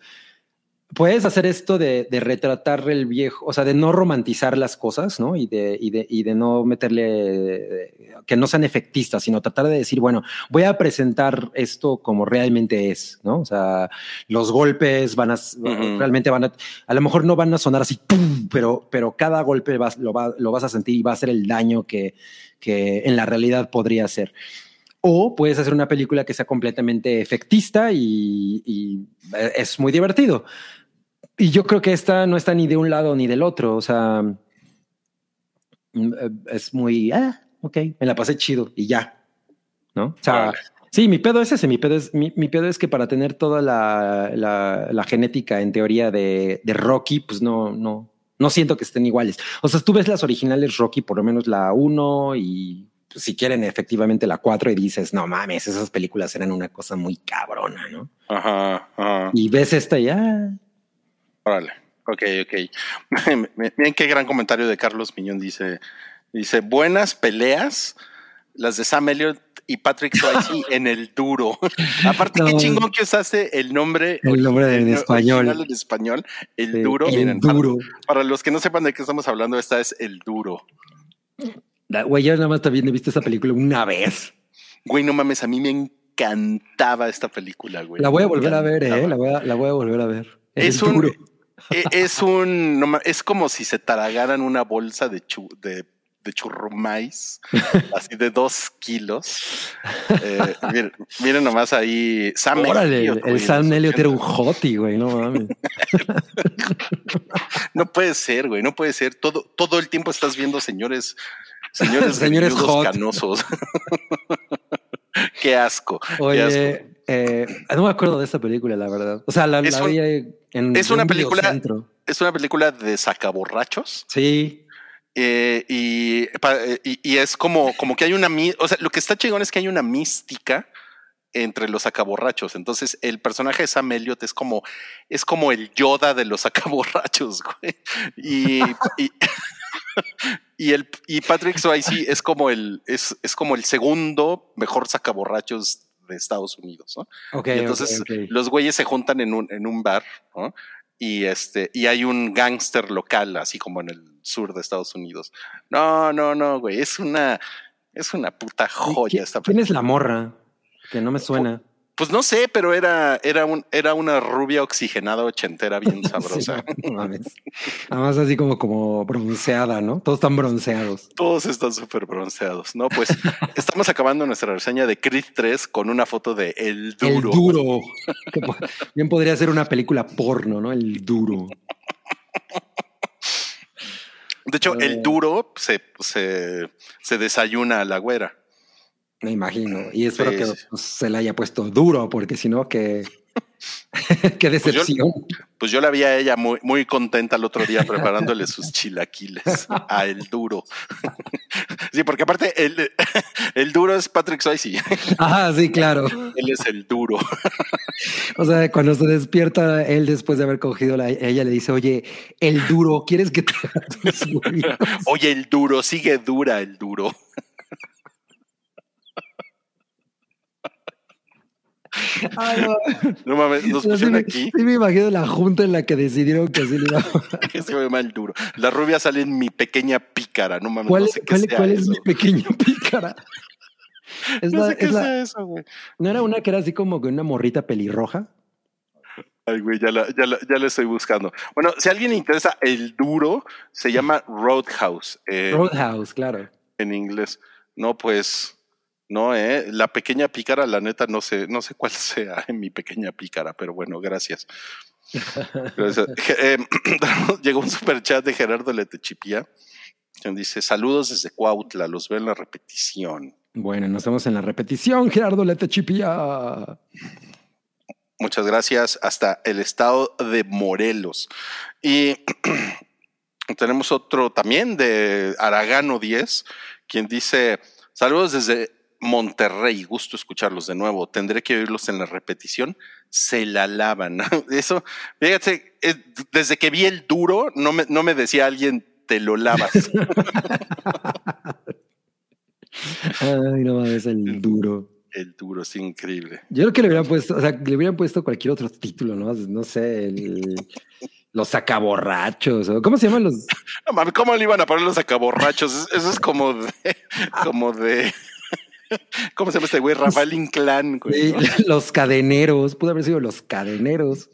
Puedes hacer esto de, de, retratar el viejo, o sea, de no romantizar las cosas, ¿no? Y de, y de, y de no meterle, que no sean efectistas, sino tratar de decir, bueno, voy a presentar esto como realmente es, ¿no? O sea, los golpes van a, uh -huh. realmente van a, a lo mejor no van a sonar así, ¡pum! Pero, pero cada golpe vas, lo, va, lo vas a sentir y va a ser el daño que, que en la realidad podría ser. O puedes hacer una película que sea completamente efectista y, y, es muy divertido. Y yo creo que esta no está ni de un lado ni del otro. O sea, es muy, ah, ok, me la pasé chido y ya. ¿No? O sea, vale. sí, mi pedo es ese. Mi pedo es, mi, mi pedo es que para tener toda la, la, la genética en teoría de, de Rocky, pues no, no, no siento que estén iguales. O sea, tú ves las originales Rocky, por lo menos la 1 y si quieren efectivamente la 4 y dices, no mames, esas películas eran una cosa muy cabrona, ¿no? Ajá, ajá. Y ves esta ya. Órale, ok, ok. [LAUGHS] Miren qué gran comentario de Carlos Miñón dice, dice, buenas peleas, las de Sam Elliott y Patrick Swayze [LAUGHS] en el duro. [LAUGHS] Aparte, no. qué chingón que usaste el nombre, el nombre en español. En español, el sí, duro. El Miren, duro. Para, para, los que no sepan de qué estamos hablando, esta es el duro. Güey, yo nada más también he visto esa película una vez. Güey, no mames, a mí me encantaba esta película, güey. La voy a volver a ver, eh. La voy a, la voy a volver a ver. Es, es un. Duro. Es un. Es como si se taragaran una bolsa de, chu, de, de churrumais, [LAUGHS] así de dos kilos. Eh, miren, miren, nomás ahí. Sam Órale, Elliot, el, el Sam Elliot era un hottie, güey, no mames. [LAUGHS] no puede ser, güey, no puede ser. Todo, todo el tiempo estás viendo señores Señores, [LAUGHS] señores hot. canosos. qué asco. Oye, qué asco. Eh, no me acuerdo de esta película, la verdad. O sea, la, la un, vi en es una película. Es una película de sacaborrachos. Sí. Eh, y, y, y, es como, como que hay una. O sea, lo que está chingón es que hay una mística entre los acaborrachos. Entonces, el personaje de Sam Elliott es como, es como el Yoda de los acaborrachos, [LAUGHS] güey. Y, y y el y Patrick Swayze es como el es, es como el segundo mejor sacaborrachos de Estados Unidos, ¿no? Okay, y entonces okay, okay. los güeyes se juntan en un, en un bar, ¿no? Y este, y hay un gángster local, así como en el sur de Estados Unidos. No, no, no, güey, es una, es una puta joya ¿Quién, esta ¿Quién es la morra? Que no me suena. Pues no sé, pero era, era, un, era una rubia oxigenada ochentera bien [LAUGHS] sabrosa. sí, no. Además así como, como bronceada, ¿no? Todos están bronceados. Todos están súper bronceados, ¿no? Pues [LAUGHS] estamos acabando nuestra reseña de Creed 3 con una foto de El Duro. El Duro. bien podría ser una película porno, ¿no? El Duro. De hecho, eh. el Duro se, se, se desayuna a la güera. Me imagino. Y espero sí, que sí. Pues, se le haya puesto duro, porque si no, que. Qué [LAUGHS] decepción. Pues yo, pues yo, la vi a ella muy, muy contenta el otro día preparándole sus chilaquiles a el duro. [LAUGHS] sí, porque aparte el, [LAUGHS] el duro es Patrick Swayze. Ah, sí, claro. Él es el duro. o sea, cuando se despierta él después de haber cogido la, ella le dice, oye, el duro, ¿quieres que te haga tus Oye, el duro, sigue dura el duro. Ay, no. [LAUGHS] no. mames, nos pusieron sí, aquí. Sí, me imagino la junta en la que decidieron que así le iba a [LAUGHS] Se ve mal duro. La rubia sale en mi pequeña pícara, no mames. ¿Cuál, no sé cuál, qué sea cuál es mi pequeña [LAUGHS] pícara? Es no la, sé qué es la, sea eso, güey. ¿No era una que era así como que una morrita pelirroja? Ay, güey, ya la, ya, la, ya la estoy buscando. Bueno, si a alguien le interesa, el duro se llama Roadhouse. Eh, Roadhouse, claro. En inglés. No, pues. No, eh, la pequeña pícara, la neta, no sé, no sé cuál [LAUGHS] sea en mi pequeña pícara, pero bueno, gracias. gracias. Eh, [LAUGHS] [CLEARS THROAT] llegó un super chat de Gerardo Letechipía, que dice: Saludos desde Cuautla, los veo en la repetición. Bueno, nos vemos en la repetición, Gerardo Letechipía. Muchas gracias. Hasta el estado de Morelos. Y [CLEARS THROAT] tenemos otro también de Aragano 10, quien dice: Saludos desde Monterrey, gusto escucharlos de nuevo. Tendré que oírlos en la repetición. Se la lavan. [LAUGHS] Eso, fíjate, desde que vi el duro, no me, no me decía alguien, te lo lavas. Ay, no mames, el duro. El duro, es increíble. Yo creo que le hubieran puesto, o sea, le hubieran puesto cualquier otro título, ¿no? No sé, el, [LAUGHS] los sacaborrachos, o ¿cómo se llaman los? No mames, ¿cómo le iban a poner los sacaborrachos? Eso es como de, como de, [LAUGHS] ¿cómo se llama este güey? Rafael Inclán, güey. [LAUGHS] Los cadeneros, pudo haber sido los cadeneros.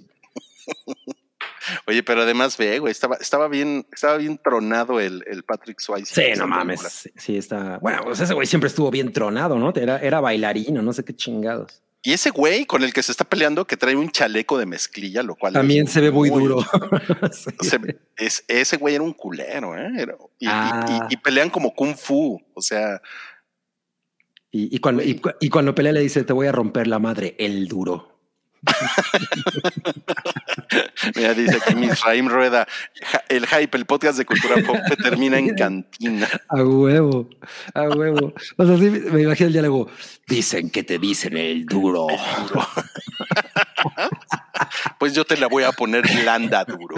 Oye, pero además ve, güey, estaba, estaba bien, estaba bien tronado el, el Patrick Swayze. Sí, no mames. Sí, sí, está. Bueno, pues ese güey siempre estuvo bien tronado, ¿no? Era, era bailarino, no sé qué chingados. Y ese güey con el que se está peleando, que trae un chaleco de mezclilla, lo cual También se ve muy duro. [LAUGHS] Sí. Es, ese güey era un culero, ¿eh? Era- y, y- Ah. y- y pelean como kung fu, o sea, Y, y cuando, y, cu- y cuando pelea le dice, te voy a romper la madre, el duro. [LAUGHS] mira, dice aquí Misraim Rueda, el hype, el podcast de cultura pop que [LAUGHS] termina en cantina. A huevo, a huevo. O sea, sí, me imagino el diálogo. Dicen que te dicen el duro. [LAUGHS] Pues yo te la voy a poner blanda, duro.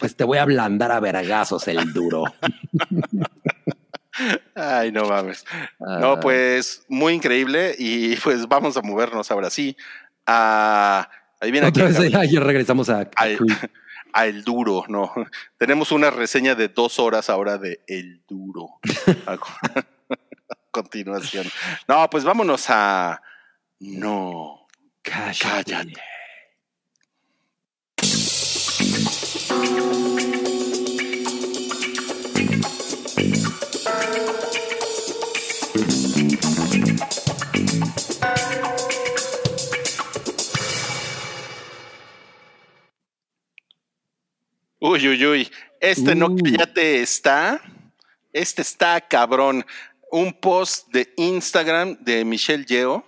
Pues te voy a ablandar a vergazos el duro. Ay, no mames. No, pues muy increíble y pues vamos a movernos ahora sí a... Ahí viene aquí Otra vez Gabriel. [LAUGHS] ayer regresamos a, El [LAUGHS] Duro, no. Tenemos una reseña de dos horas ahora de El Duro. [LAUGHS] A continuación. No, pues vámonos a. No, cállate. Uy, uy, uy. Este no Uh. cállate está. Este está cabrón. Un post de Instagram de Michelle Yeo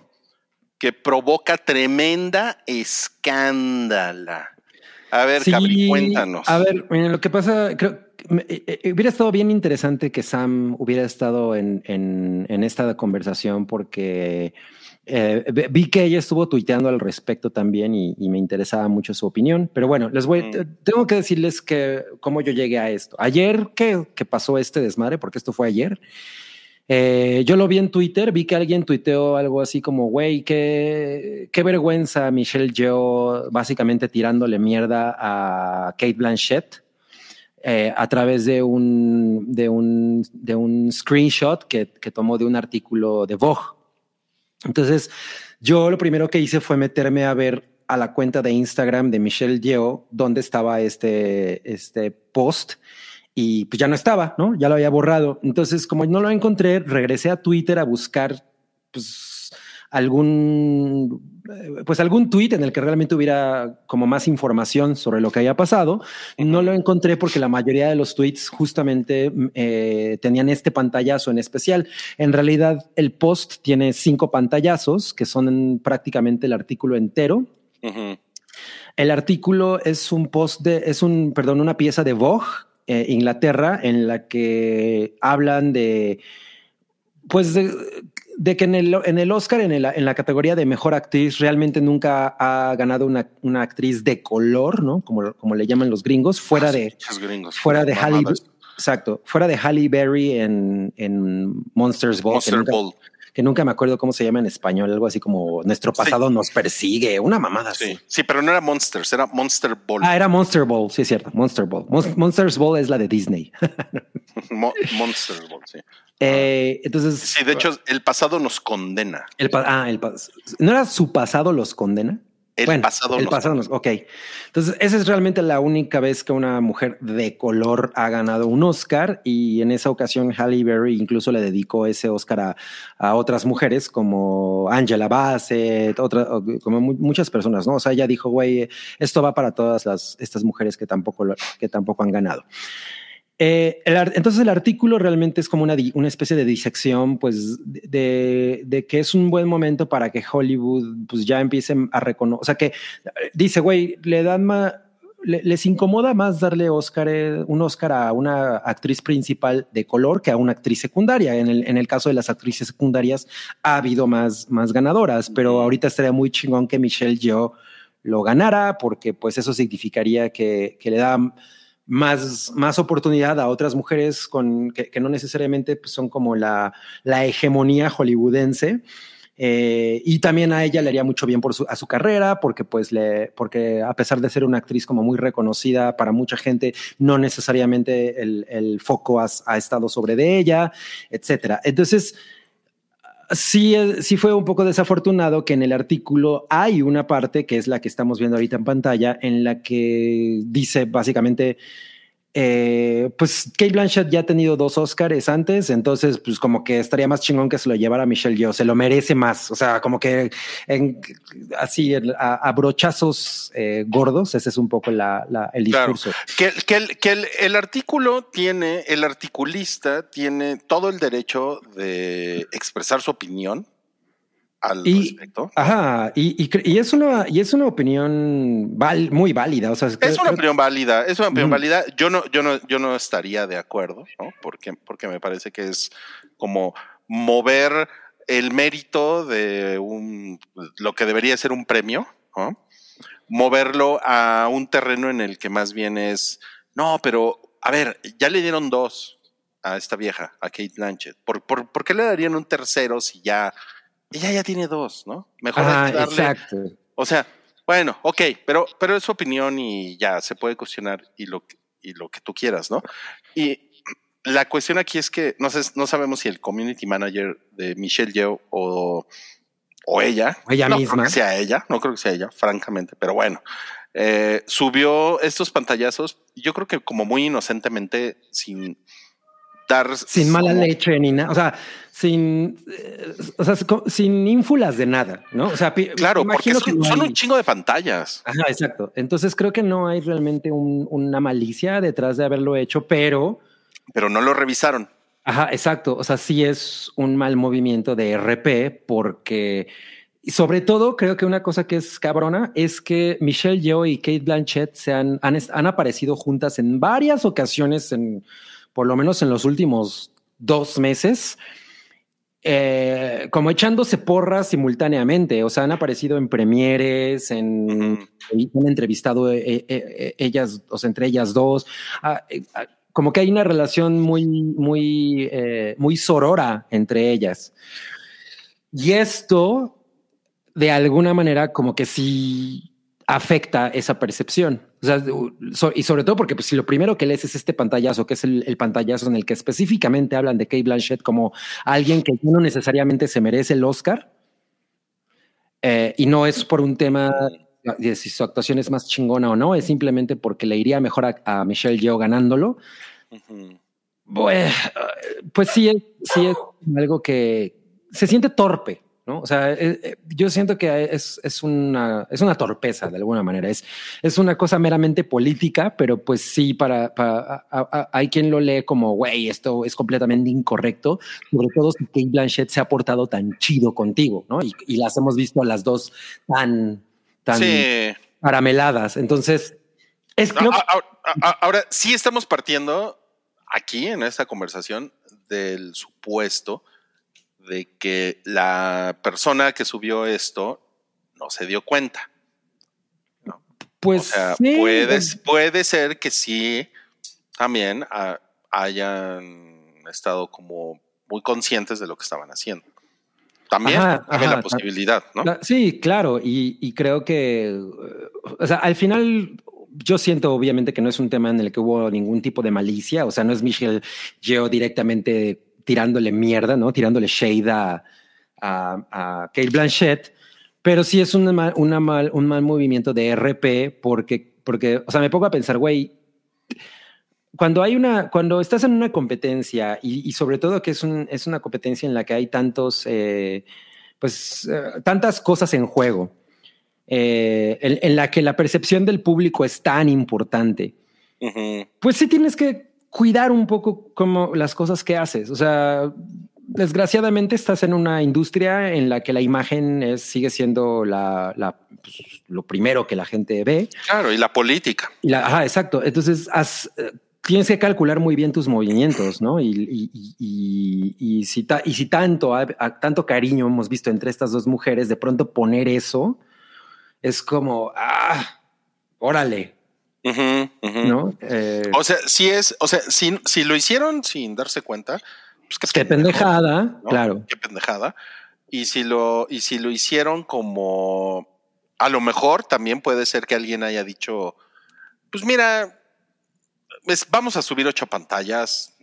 que provoca tremenda escándala. A ver, Sí, Cabri, cuéntanos. A ver, miren, lo que pasa, creo eh, eh, hubiera estado bien interesante que Sam hubiera estado en, en- en esta conversación porque eh, vi que ella estuvo tuiteando al respecto también y, y me interesaba mucho su opinión. Pero bueno, les voy, Mm. te- tengo que decirles que cómo yo llegué a esto. Ayer que, que pasó este desmadre, porque esto fue ayer. eh, yo lo vi en Twitter, vi que alguien tuiteó algo así como, güey, qué, qué vergüenza Michelle Yeoh básicamente tirándole mierda a Kate Blanchett eh, a través de un, de un, de un screenshot que, que tomó de un artículo de Vogue. Entonces, yo lo primero que hice fue meterme a ver a la cuenta de Instagram de Michelle Yeoh dónde estaba este, este post y pues ya no estaba, ¿no? Ya lo había borrado. Entonces, como no lo encontré, regresé a Twitter a buscar pues algún eh, pues algún tweet en el que realmente hubiera como más información sobre lo que había pasado. No lo encontré porque la mayoría de los tweets justamente eh, tenían este pantallazo en especial. En realidad, el post tiene cinco pantallazos que son prácticamente el artículo entero. El artículo es un post de, es un, perdón, una pieza de Vogue, eh, Inglaterra, en la que hablan de, pues, de, de que en el, en el Oscar, en, el- en la categoría de mejor actriz, realmente nunca ha ganado una, una actriz de color, ¿no? Como, como le llaman los gringos, fuera Ah, de, gringos. fuera de Halle, exacto, fuera de Halle Berry en, en Monsters Ball, que Monster nunca, Ball. que nunca me acuerdo cómo se llama en español, algo así como nuestro pasado nos persigue, una mamada así. Sí. sí, pero no era Monsters, era Monster Ball. Ah, era Monster Ball, sí es cierto, Monster Ball. Mon- Monsters Ball es la de Disney. [LAUGHS] Mo- Monster Ball, sí. Eh, entonces, Sí, de hecho, el pasado nos condena. el pa- ah, el ¿no era su pasado los condena? El Bueno, pasado el nos pasado nos, ok. Entonces, esa es realmente la única vez que una mujer de color ha ganado un Oscar y en esa ocasión Halle Berry incluso le dedicó ese Oscar a, a otras mujeres como Angela Bassett, otra, como mu- muchas personas, ¿no? O sea, ella dijo, güey, esto va para todas las, estas mujeres que tampoco, lo- que tampoco han ganado. Eh, el entonces el artículo realmente es como una, especie de disección, pues, de, de que es un buen momento para que Hollywood, pues, ya empiece a reconocer, o sea, que eh, dice, güey, le dan más, le- les incomoda más darle Oscar, eh, un Oscar a una actriz principal de color que a una actriz secundaria. En el, en el caso de las actrices secundarias ha habido más, más ganadoras, pero ahorita estaría muy chingón que Michelle Yeoh lo ganara porque pues eso significaría que, que le da más, más oportunidad a otras mujeres con, que, que no necesariamente pues, son como la, la hegemonía hollywoodense. Eh, y también a ella le haría mucho bien por su, a su carrera, porque pues le, porque a pesar de ser una actriz como muy reconocida para mucha gente, no necesariamente el, el foco ha, ha, estado sobre de ella, etcétera. Entonces, sí, sí fue un poco desafortunado que en el artículo hay una parte que es la que estamos viendo ahorita en pantalla, en la que dice básicamente eh, pues Kate Blanchett ya ha tenido dos Oscars antes, entonces pues como que estaría más chingón que se lo llevara Michelle Yeoh, se lo merece más, o sea, como que en, así a, brochazos eh, gordos, ese es un poco la, el discurso. Que, que, el, que el, el, artículo tiene, el articulista tiene todo el derecho de expresar su opinión al y, respecto. Ajá, y, y, y, es una, y es una opinión val, muy válida. O sea, es una opinión válida, es una opinión mm. válida. Yo no, yo no, yo no estaría de acuerdo, ¿no? Porque, porque me parece que es como mover el mérito de un lo que debería ser un premio, ¿no? moverlo a un terreno en el que más bien es no, pero a ver, ya le dieron dos a esta vieja, a Kate Blanchett. ¿Por, por, por qué le darían un tercero si ya ella ya tiene dos, ¿no? Mejor ah, darle. Exacto. O sea, bueno, ok, pero, pero es su opinión y ya se puede cuestionar y lo, y lo que tú quieras, ¿no? Y la cuestión aquí es que no, sé, no sabemos si el community manager de Michelle Yeoh o, o ella, ella no misma, creo que sea ella, no creo que sea ella, francamente, pero bueno, eh, subió estos pantallazos, yo creo que como muy inocentemente, sin dar sin mala leche ni nada, o sea, sin, eh, o sea, sin ínfulas de nada, ¿no? O sea, claro, porque son, no son, un chingo de pantallas. Ajá, exacto. Entonces creo que no hay realmente un, una malicia detrás de haberlo hecho, pero... Pero no lo revisaron. Ajá, exacto. O sea, sí es un mal movimiento de RP porque... Y sobre todo, creo que una cosa que es cabrona es que Michelle Yeoh y Kate Blanchett se han, han, han aparecido juntas en varias ocasiones, en, por lo menos en los últimos dos meses, eh, como echándose porras simultáneamente. O sea, han aparecido en premieres, en, han entrevistado eh, eh, ellas, o sea, entre ellas dos. Ah, ah, como que hay una relación muy, muy, muy sorora entre ellas. Y esto, de alguna manera, como que sí afecta esa percepción. O sea, y sobre todo porque pues, si lo primero que lees es este pantallazo, que es el, pantallazo en el que específicamente hablan de Kate Blanchett como alguien que no necesariamente se merece el Oscar, eh, y no es por un tema de si su actuación es más chingona o no, es simplemente porque le iría mejor a, Michelle Yeoh ganándolo. pues, pues sí, sí es algo que se siente torpe. ¿No? O sea, eh, eh, yo siento que es, es, una, es una torpeza de alguna manera. Es, es una cosa meramente política, pero pues sí, para, para hay quien lo lee como, güey, esto es completamente incorrecto, sobre todo si Kate Blanchett se ha portado tan chido contigo, ¿no? Y, y las hemos visto a las dos tan, tan carameladas. Entonces, es creo ahora, ahora sí estamos partiendo aquí en esta conversación del supuesto de que la persona que subió esto no se dio cuenta. Pues puede, puede ser que sí también hayan estado como muy conscientes de lo que estaban haciendo. También hay la posibilidad, ¿no? Sí, claro, y, creo que, o sea, al final yo siento obviamente que no es un tema en el que hubo ningún tipo de malicia, o sea, no es Michelle Geo directamente tirándole mierda, ¿no? Tirándole shade a, a, Kate Blanchett, pero sí es un mal, una mal, un mal movimiento de RP porque, porque, o sea, me pongo a pensar, güey, cuando hay una, cuando estás en una competencia y, sobre todo que es, un, es una competencia en la que hay tantos, eh, pues, eh, tantas cosas en juego, eh, en, la que la percepción del público es tan importante, pues sí tienes que cuidar un poco como las cosas que haces. O sea, desgraciadamente estás en una industria en la que la imagen es, sigue siendo la, pues, lo primero que la gente ve. Claro, y la política. Y la, ajá, exacto. Entonces, eh, tienes que calcular muy bien tus movimientos, ¿no? Y, y, si, y si tanto, tanto cariño hemos visto entre estas dos mujeres, de pronto poner eso es como, ah, órale, ¿No? Eh, o sea, si es, o sea, si, si lo hicieron sin darse cuenta, pues qué, pendejada, claro. Qué pendejada. Y si lo, y si lo hicieron como a lo mejor también puede ser que alguien haya dicho, pues mira, pues vamos a subir ocho pantallas.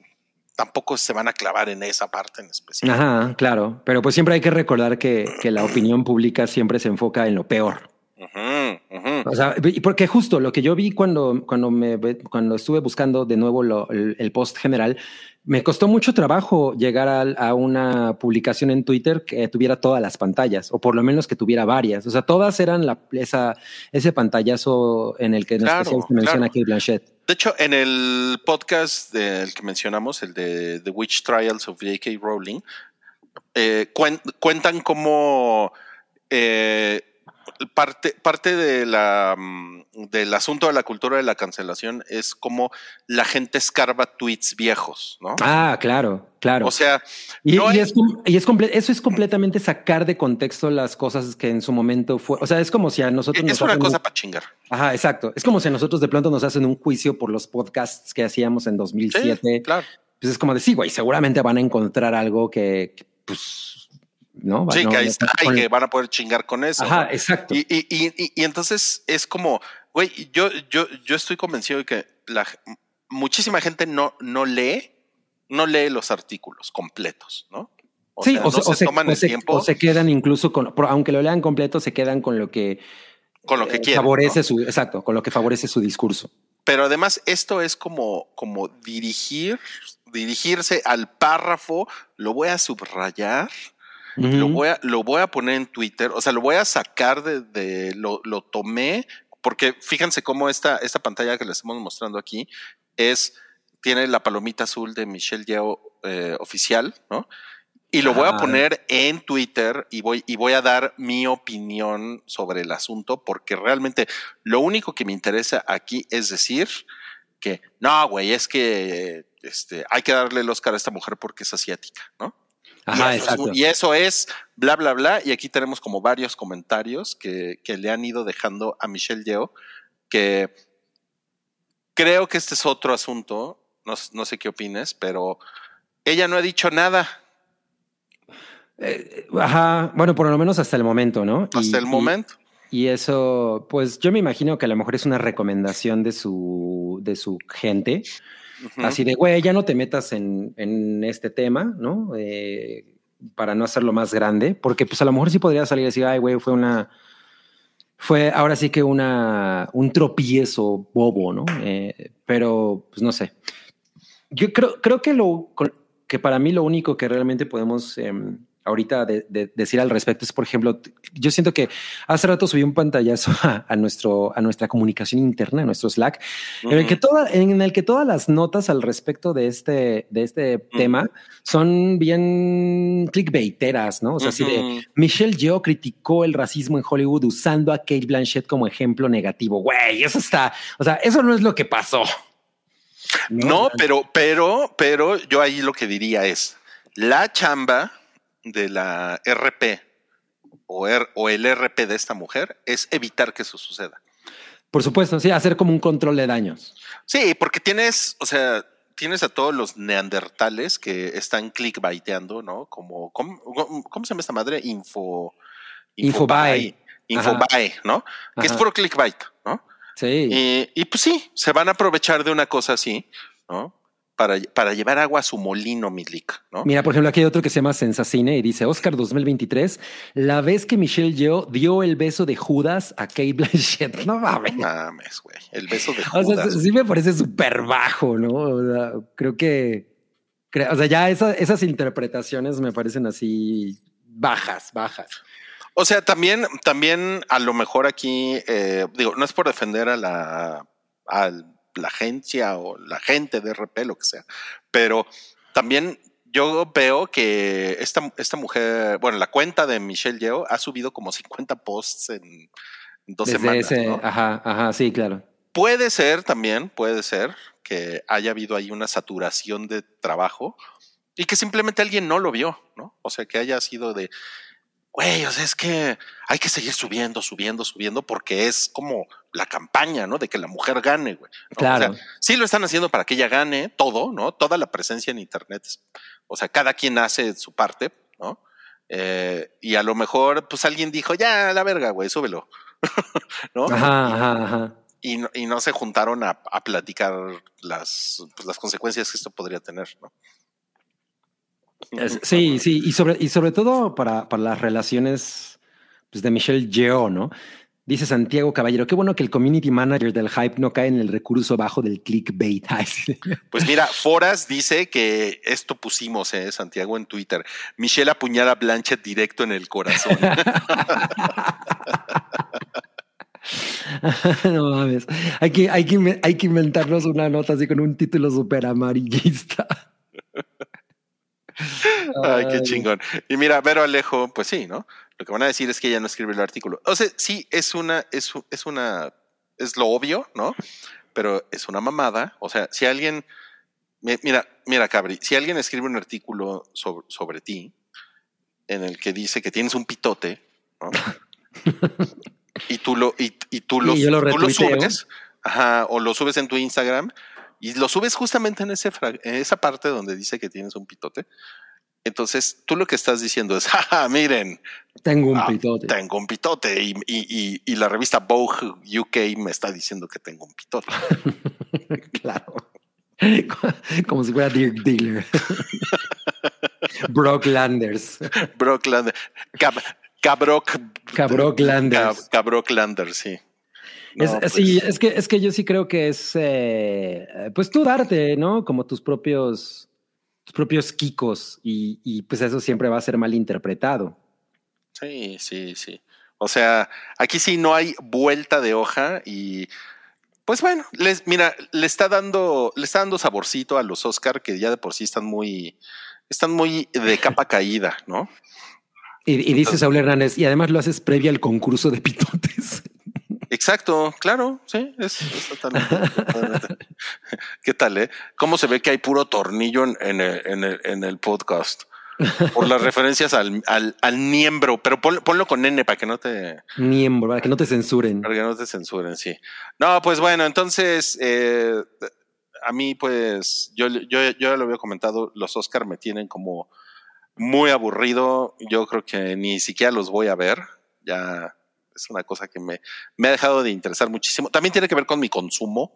Tampoco se van a clavar en esa parte en especial. Ajá, claro. Pero pues siempre hay que recordar que, que la opinión pública siempre se enfoca en lo peor. Ujú. O sea, y porque justo lo que yo vi cuando, cuando, me, cuando estuve buscando de nuevo lo- el, el post general, me costó mucho trabajo llegar a, a una publicación en Twitter que tuviera todas las pantallas, o por lo menos que tuviera varias. O sea, todas eran la, esa, ese pantallazo en el que en Claro, especial se menciona claro. Kate Blanchett. De hecho, en el podcast del que mencionamos, el de The Witch Trials of J.K. Rowling, eh, cuen- cuentan cómo eh, parte, parte de la, mm, del asunto de la cultura de la cancelación es como la gente escarba tweets viejos, ¿no? Ah, claro, claro. O sea, Y, no y hay- es, es eso es completamente sacar de contexto las cosas que en su momento fue. O sea, es como si a nosotros es nos una hacen cosa un- para chingar. Ajá, exacto. Es como si a nosotros de pronto nos hacen un juicio por los podcasts que hacíamos en Sí, 2007. claro. Pues es como de sí, güey, seguramente van a encontrar algo que, que, pues, no. Sí, no- que ahí no- está y que van a poder chingar con eso. Ajá, ¿no? exacto. Y, y, y, y- y entonces es como, güey, yo, yo, yo estoy convencido de que la, muchísima gente no, no lee, no lee los artículos completos, ¿no? O sí, sea, o, se, toman o el se- tiempo o se quedan incluso con, aunque lo lean completo, se quedan con lo que, con lo que eh, quieren. favorece su, exacto, con lo que favorece su discurso. Pero además esto es como, como dirigir, dirigirse al párrafo, lo voy a subrayar, lo, voy a, lo voy a poner en Twitter, o sea, lo voy a sacar de, de- lo, lo tomé, porque fíjense cómo esta, esta pantalla que les estamos mostrando aquí es, tiene la palomita azul de Michelle Yeo eh, oficial, ¿no? Y lo voy a Ah. poner en Twitter y voy, y voy a dar mi opinión sobre el asunto, porque realmente lo único que me interesa aquí es decir que no, güey, es que este, hay que darle el Oscar a esta mujer porque es asiática, ¿no? Ajá, y, eso es, exacto. y eso es bla, bla, bla. Y aquí tenemos como varios comentarios que, que le han ido dejando a Michelle Yeo, que creo que este es otro asunto, no, no sé qué opines, pero ella no ha dicho nada Eh, ajá, bueno, por lo menos hasta el momento, ¿no? hasta Y- el y- momento. Y eso, pues yo me imagino que a lo mejor es una recomendación de su, de su gente, Ujú. así de, güey, ya no te metas en, en este tema, ¿no? Eh, para no hacerlo más grande, porque pues a lo mejor sí podría salir y decir, ay, güey, fue una, fue ahora sí que una, un tropiezo bobo, ¿no? Eh, pero, pues no sé. Yo creo, creo que lo, que para mí lo único que realmente podemos em, ahorita de- de- decir al respecto es, por ejemplo, yo siento que hace rato subí un pantallazo [LAUGHS] a, a nuestro, a nuestra comunicación interna, a nuestro Slack, en, el que toda, en el que todas las notas al respecto de este, de este tema son bien clickbaiteras, ¿no? O sea, así de. Michelle Yeoh criticó el racismo en Hollywood usando a Kate Blanchett como ejemplo negativo. Güey, eso está, o sea, eso no es lo que pasó. No, pero, pero, pero yo ahí lo que diría es la chamba de la RP o, R- o el RP de esta mujer es evitar que eso suceda. Por supuesto, sí, hacer como un control de daños. Sí, porque tienes, o sea, tienes a todos los neandertales que están clickbaiteando, ¿no? Como, ¿cómo, cómo se llama esta madre? Info. Infobae. Infobae, ¿no? Que es Ajá. puro clickbait, ¿no? Sí. Y, y pues sí, se van a aprovechar de una cosa así, ¿no? Para, para llevar agua a su molino, Milik, ¿no? Mira, por ejemplo, aquí hay otro que se llama Sensacine y dice Oscar 2023, la vez que Michelle Yeoh dio el beso de Judas a Kate Blanchett. [LAUGHS] No mames. Mames, güey. El beso de [LAUGHS] O sea, Judas. sí me parece súper bajo, ¿no? O sea, creo que, o sea, ya esa- esas interpretaciones me parecen así bajas, bajas. O sea, también, también a lo mejor aquí, eh, digo, no es por defender a la, a la agencia o la gente de RP, lo que sea, pero también yo veo que esta, esta mujer, bueno, la cuenta de Michelle Yeo ha subido como 50 posts en dos Desde semanas. ese, ¿no? ajá, ajá, sí, claro. Puede ser también, puede ser que haya habido ahí una saturación de trabajo y que simplemente alguien no lo vio, ¿no? O sea, que haya sido de, güey, o sea, es que hay que seguir subiendo, subiendo, subiendo, porque es como la campaña, ¿no? De que la mujer gane, güey. ¿no? Claro. O sea, sí lo están haciendo para que ella gane todo, ¿no? Toda la presencia en Internet. o sea, cada quien hace su parte, ¿no? Eh, y a lo mejor, pues alguien dijo, ya, la verga, güey, súbelo. [LAUGHS] ¿No? Ajá, ajá, ajá. Y no, y no se juntaron a, a platicar las, pues, las consecuencias que esto podría tener, ¿no? Es- [LAUGHS] sí, sí, y sobre, y sobre todo para, para las relaciones pues, de Michelle Yeoh, ¿no? Dice Santiago Caballero, qué bueno que el community manager del hype no cae en el recurso bajo del clickbait. [LAUGHS] Pues mira, Foras dice que esto pusimos, eh, Santiago, en Twitter. Michelle apuñala a Blanchett directo en el corazón. [LAUGHS] no mames. Hay que, hay, que, hay que inventarnos una nota así con un título súper amarillista. Ay, qué chingón. Y mira, Vero Alejo, pues sí, ¿no? Lo que van a decir es que ella no escribe el artículo. O sea, sí, es una, es, es una, es lo obvio, ¿no? Pero es una mamada. O sea, si alguien, mi- mira, mira, Cabri, si alguien escribe un artículo sobre, sobre ti en el que dice que tienes un pitote, ¿no? [LAUGHS] y tú lo, y, y tú lo, Y yo lo tú lo subes, ajá, o lo subes en tu Instagram y lo subes justamente en, ese en esa parte donde dice que tienes un pitote. Entonces, tú lo que estás diciendo es, [LAUGHS] jaja, miren, Tengo un ah, pitote. tengo un pitote y, y- y- y la revista Vogue UK me está diciendo que tengo un pitote. [LAUGHS] claro. [LAUGHS] Como si fuera Dirk Diggler. Brock Landers. Brock Lander, Cab- Cabrock, Cabrock Landers. Cab- Cabrock Landers, sí. Es- No, pues, Sí, es que, es que yo sí creo que es, eh, pues tú darte, ¿no? Como tus propios, tus propios kikos y, y pues eso siempre va a ser mal interpretado. Sí, sí, sí. O sea, aquí sí no hay vuelta de hoja y pues bueno, les, mira, le está dando, le está dando saborcito a los Oscar que ya de por sí están muy, están muy de capa caída, ¿no? Y, y dice Saúl Hernández, y además lo haces previa al concurso de pitotes. Exacto, claro, sí, es, es totalmente, [LAUGHS] totalmente. ¿Qué tal, eh? ¿Cómo se ve que hay puro tornillo en, en el, en el- en el podcast? Por las referencias al, al, al miembro, pero pon- ponlo con N para que no te, Miembro, para que no te censuren. para que no te censuren, sí. No, pues bueno, entonces, eh, a mí, pues, yo, yo, yo ya lo había comentado, los Oscar me tienen como muy aburrido. Yo creo que ni siquiera los voy a ver. Ya es una cosa que me, me ha dejado de interesar muchísimo. También tiene que ver con mi consumo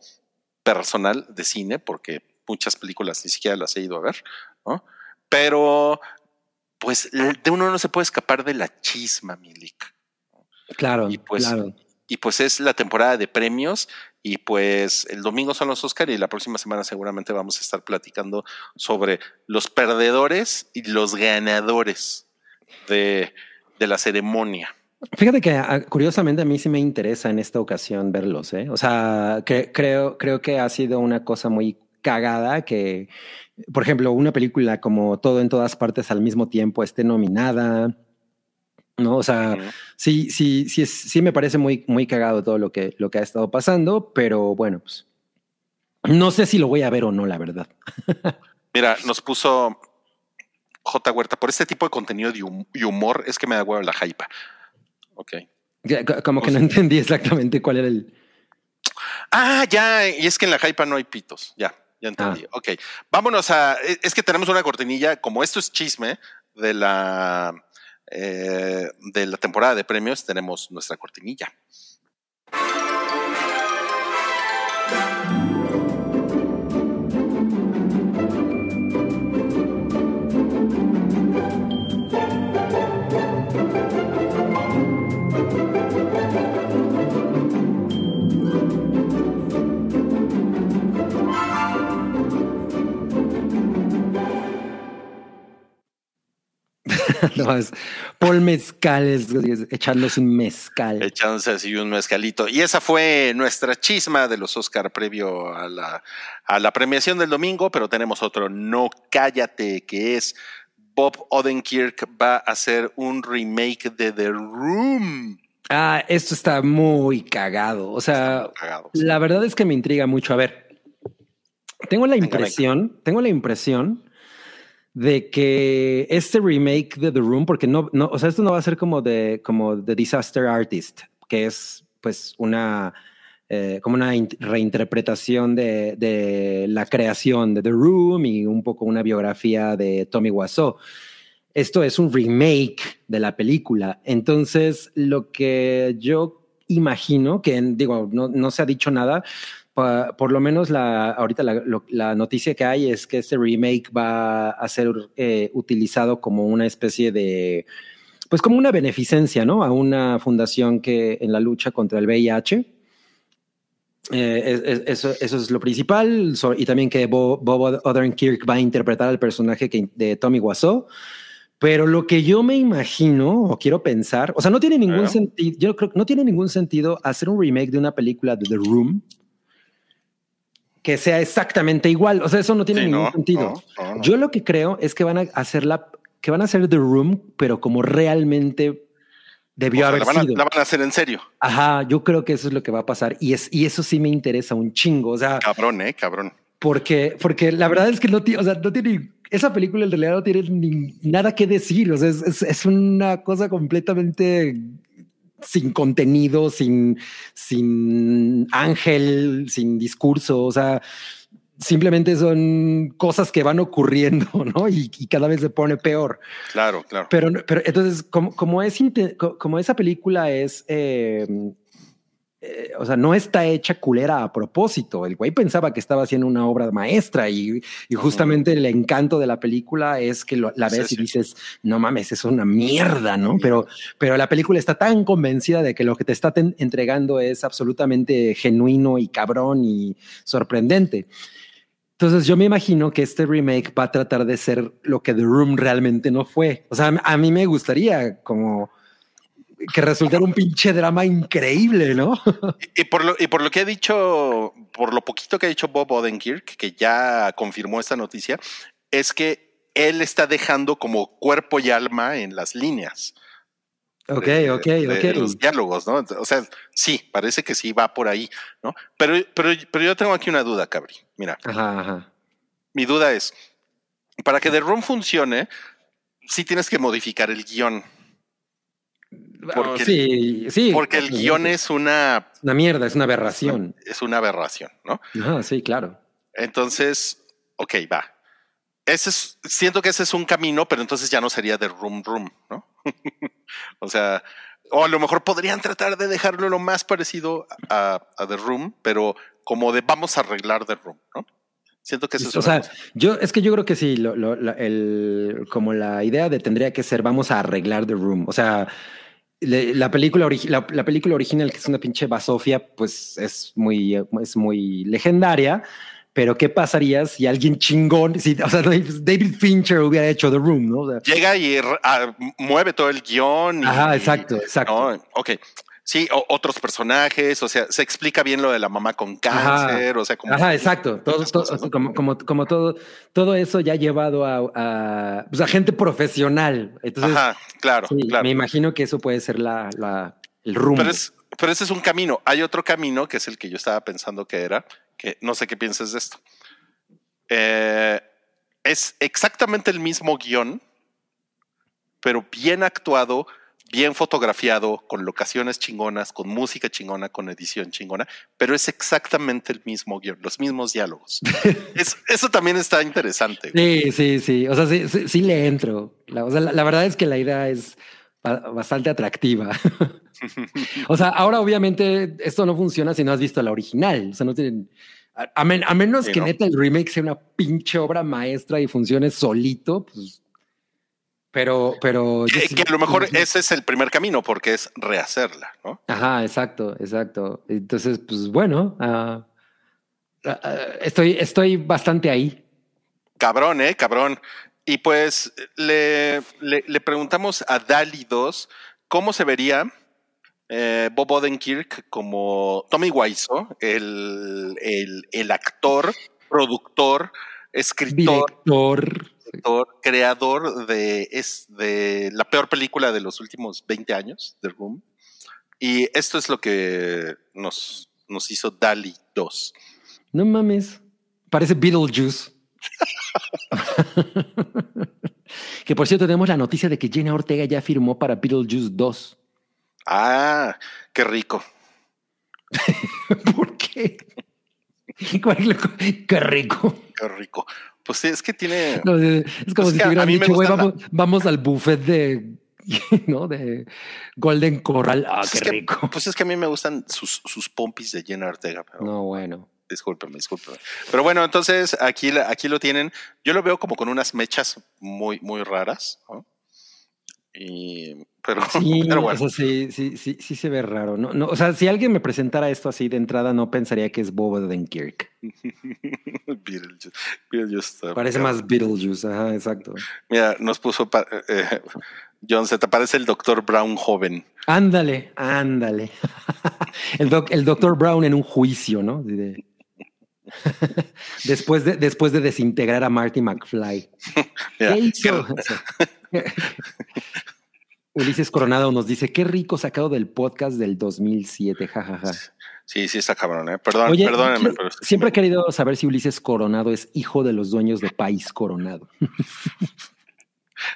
personal de cine, porque muchas películas ni siquiera las he ido a ver, ¿no? Pero, pues, de uno no se puede escapar de la chisma, Milik Claro, Y pues, claro. y pues es la temporada de premios y pues el domingo son los Oscar y la próxima semana seguramente vamos a estar platicando sobre los perdedores y los ganadores de, de la ceremonia. Fíjate que ah, curiosamente a mí sí me interesa en esta ocasión verlos, ¿eh? O sea, que, creo, creo que ha sido una cosa muy cagada que, por ejemplo, una película como Todo en todas partes al mismo tiempo esté nominada, ¿no? O sea, Ujú. sí, sí, sí, es- sí me parece muy, muy cagado todo lo que, lo que ha estado pasando, pero bueno, pues no sé si lo voy a ver o no, la verdad. Mira, nos puso J. Huerta, por este tipo de contenido y humor es que me da huevo la hypa. Ok. Como que no entendí exactamente cuál era el... Ah, ya, y es que en la hypa no hay pitos. Ya, ya entendí. Ok, vámonos a. es- Es que tenemos una cortinilla, como esto es chisme de la eh, de la temporada de premios, tenemos nuestra cortinilla. [LAUGHS] no, es Paul Mezcal es- es echándose un mezcal. Echándose así un mezcalito. Y esa fue nuestra chisma de los Oscar previo a la, a la premiación del domingo, pero tenemos otro, No Cállate, que es Bob Odenkirk va a hacer un remake de The Room. Ah, esto está muy cagado. O sea, Cagado. la verdad es que me intriga mucho. A ver, tengo la impresión, tengo la impresión de que este remake de The Room, porque no, no, o sea, esto no va a ser como de, como The Disaster Artist, que es pues una, eh, como una in- reinterpretación de, de la creación de The Room y un poco una biografía de Tommy Wiseau. esto es un remake de la película. Entonces, lo que yo imagino, que digo, no, no se ha dicho nada, pa- por lo menos la, ahorita la, lo- la noticia que hay es que este remake va a ser eh, utilizado como una especie de, pues como una beneficencia, ¿no? A una fundación que en la lucha contra el VIH. Eh, es- es- eso, eso es lo principal. So- y también que Bo- Bob Odenkirk va a interpretar al personaje que- de Tommy Wiseau. Pero lo que yo me imagino o quiero pensar, o sea, no tiene ningún Claro. sentido, yo creo que no tiene ningún sentido hacer un remake de una película de The Room que sea exactamente igual. O sea, eso no tiene Sí, ningún no, sentido. no, no, no. Yo lo que creo es que van a hacer la, que van a hacer The Room, pero como realmente debió O sea, haber la, van a, sido. la van a hacer en serio. Ajá, yo creo que eso es lo que va a pasar y es y eso sí me interesa un chingo, o sea, Cabrón, eh, cabrón. porque porque la verdad es que no tiene, o sea, no tiene esa película en realidad no tiene ni- nada que decir, o sea, es, es, es una cosa completamente sin contenido, sin sin ángel, sin discurso, o sea, simplemente son cosas que van ocurriendo, [LAUGHS] ¿no? Y, y cada vez se pone peor. Claro, claro. Pero, pero entonces, como, como, es, como esa película es, eh, eh, o sea, no está hecha culera a propósito. El güey pensaba que estaba haciendo una obra maestra y, y justamente el encanto de la película es que lo- la ves sí. y dices, no mames, es una mierda, ¿no? Pero, pero la película está tan convencida de que lo que te está ten- entregando es absolutamente genuino y cabrón y sorprendente. Entonces yo me imagino que este remake va a tratar de ser lo que The Room realmente no fue. O sea, a mí me gustaría como que resultara un pinche drama increíble, ¿no? Y, y por lo, y por lo que ha dicho, por lo poquito que ha dicho Bob Odenkirk, que ya confirmó esta noticia, es que él está dejando como cuerpo y alma en las líneas. Ok, de- ok, de- de ok. los diálogos, ¿no? O sea, sí, parece que sí va por ahí, ¿no? Pero, pero, pero yo tengo aquí una duda, Cabri. Mira, Ajá, ajá. mi duda es, para que The Room funcione, sí tienes que modificar el guion, Porque- sí, sí. porque el guion es una, una mierda, es una aberración. es una aberración, ¿no? Ajá, sí, claro. Entonces, ok, va. Ese es, siento que ese es un camino, pero entonces ya no sería de Room Room, ¿no? [LAUGHS] o sea, o a lo mejor podrían tratar de dejarlo lo más parecido a, a The Room, pero como de vamos a arreglar The Room, ¿no? Siento que eso es o sea, cosa. yo es que yo creo que sí, lo- lo- la- el, como la idea de tendría que ser vamos a arreglar The Room. O sea, la película, la, la película original, que es una pinche basofia, pues es muy, es muy legendaria. Pero ¿qué pasaría si alguien chingón, si, o sea, [LAUGHS] David Fincher hubiera hecho The Room, ¿no? O sea, Llega y ah, mueve todo el guion. y- Ajá, exacto, exacto. ¿no? Ok. Sí, o- otros personajes, o sea, se explica bien lo de la mamá con Ajá. cáncer, o sea, como Ajá, exacto. Todo, todo- cosas, ¿no? como, como, como todo, todo eso ya llevado a, a, pues, a gente profesional. Entonces, Ajá, claro, sí, claro. me imagino que eso puede ser la, la, el rumbo. Pero, es, pero ese es un camino. Hay otro camino que es el que yo estaba pensando que era, que no sé qué pienses de esto. Eh, es exactamente el mismo guion, pero bien actuado, bien fotografiado, con locaciones chingonas, con música chingona, con edición chingona, pero es exactamente el mismo guion, los mismos diálogos. [LAUGHS] Es- eso también está interesante. güey. Sí, sí, sí. O sea, sí, sí, sí le entro. La, o sea, la, la verdad es que la idea es ba- bastante atractiva. [LAUGHS] o sea, ahora obviamente esto no funciona si no has visto la original. O sea, no tienen. A, a men- a menos Sí, que ¿no? neta el remake sea una pinche obra maestra y funcione solito, pues. Pero, pero. Que, sí- que a lo mejor ese es el primer camino, porque es rehacerla, ¿no? Ajá, exacto, exacto. Entonces, pues bueno, ah, ah, ah, estoy, estoy bastante ahí. Cabrón, eh, cabrón. Y pues le, le, le preguntamos a Dali 2 cómo se vería eh, Bob Odenkirk como Tommy Wiseau, el, el, el actor, productor, escritor, Director. Director, creador de, es, de la peor película de los últimos 20 años, The Room. Y esto es lo que nos, nos hizo Dali 2. No mames. Parece Beetlejuice. [LAUGHS] que por cierto, tenemos la noticia de que Jenna Ortega ya firmó para Beetlejuice 2. Ah, qué rico. [LAUGHS] ¿Por qué? ¿Cuál es lo- Qué rico. Qué rico. Pues sí, es que tiene. No, es como Es si hubieran dicho, güey, gusta la- vamos, vamos al buffet de, [LAUGHS] ¿no? De Golden Corral. Ah, pues qué es que- rico. Pues es que a mí me gustan sus, sus pompis de Jenna Ortega. Pero No, bueno. Discúlpeme, discúlpeme. Pero bueno, entonces aquí, aquí lo tienen. Yo lo veo como con unas mechas muy, muy raras. ¿no? Y, pero, [LAUGHS] Sí, pero bueno. o sea, sí, sí, sí, sí se ve raro. No, no, o sea, si alguien me presentara esto así de entrada, no pensaría que es Bob Odenkirk. [LAUGHS] Beetlejuice, Parece más Beetlejuice, ajá, exacto. Mira, nos puso pa- eh, John Z. Parece el doctor Brown joven. Ándale, ándale. [LAUGHS] el, doc- el doctor Brown en un juicio, ¿no? De- después, de, después de desintegrar a Marty McFly. Mira, ¿Qué hizo? [LAUGHS] Ulises Coronado nos dice, qué rico sacado del podcast del 2007, jajaja. Sí, sí, está cabrón, ¿eh? Perdón, Oye, perdónenme, pero siempre he querido saber si Ulises Coronado es hijo de los dueños de País Coronado.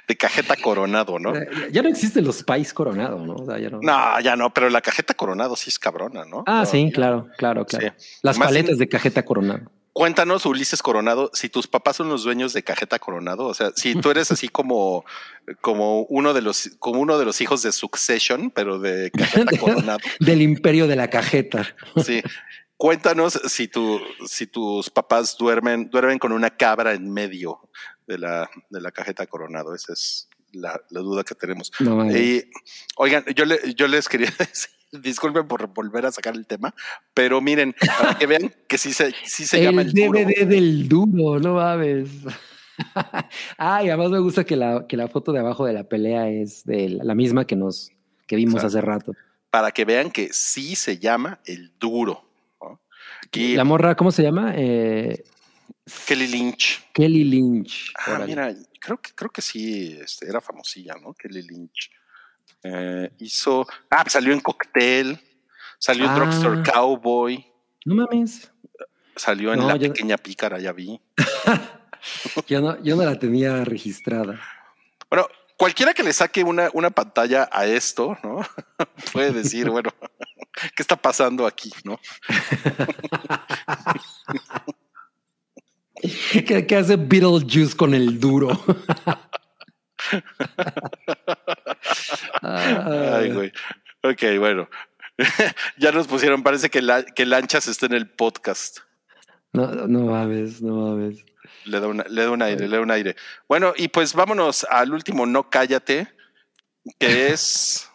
de cajeta coronado, ¿no? Ya no existen los País Coronado, ¿no? O sea, ya no. No, ya no, pero la cajeta coronado sí es cabrona, ¿no? Ah, sí, claro, claro, claro. Sí. Las Más paletas de cajeta Coronado. Cuéntanos, Ulises Coronado, si tus papás son los dueños de Cajeta Coronado, o sea, si tú eres así como, como uno de los, como uno de los hijos de Succession, pero de Cajeta [LAUGHS] Coronado, Del imperio de la cajeta. sí. Cuéntanos si tu, si tus papás duermen, duermen con una cabra en medio de la, de la cajeta Coronado. Esa es la, la duda que tenemos. No. Y, oigan, yo, le- yo les quería [LAUGHS] decir, disculpen por volver a sacar el tema, pero miren, para que vean que sí se, sí se llama el el duro. DVD del duro, no mames. [LAUGHS] Ay, además me gusta que la, que la foto de abajo de la pelea es de la, misma que nos que vimos hace rato. para que vean que sí se llama el duro. ¿no? Y La morra, ¿cómo se llama? Eh, Kelly Lynch. Kelly Lynch. Ah, Órale. mira, creo que creo que sí este, era famosilla, ¿no? Kelly Lynch. Eh, hizo. Ah, salió en Cocktail, salió en Ah. Drugstore Cowboy, No mames. salió en No, La Pequeña Pícara, ya vi. [LAUGHS] Yo no, yo no la tenía registrada. Bueno, cualquiera que le saque una, una pantalla a esto, ¿no? [LAUGHS] Puede decir, [LAUGHS] bueno, ¿qué está pasando aquí, no? [LAUGHS] ¿Qué, qué hace Beetlejuice con el duro? [LAUGHS] Ay, güey. Ok, bueno. [LAUGHS] ya nos pusieron, parece que, la, que Lanchas está en el podcast. No, no mames, no mames. Le da, una- le da un aire, le da un aire. Bueno, y pues vámonos al último No Cállate, que es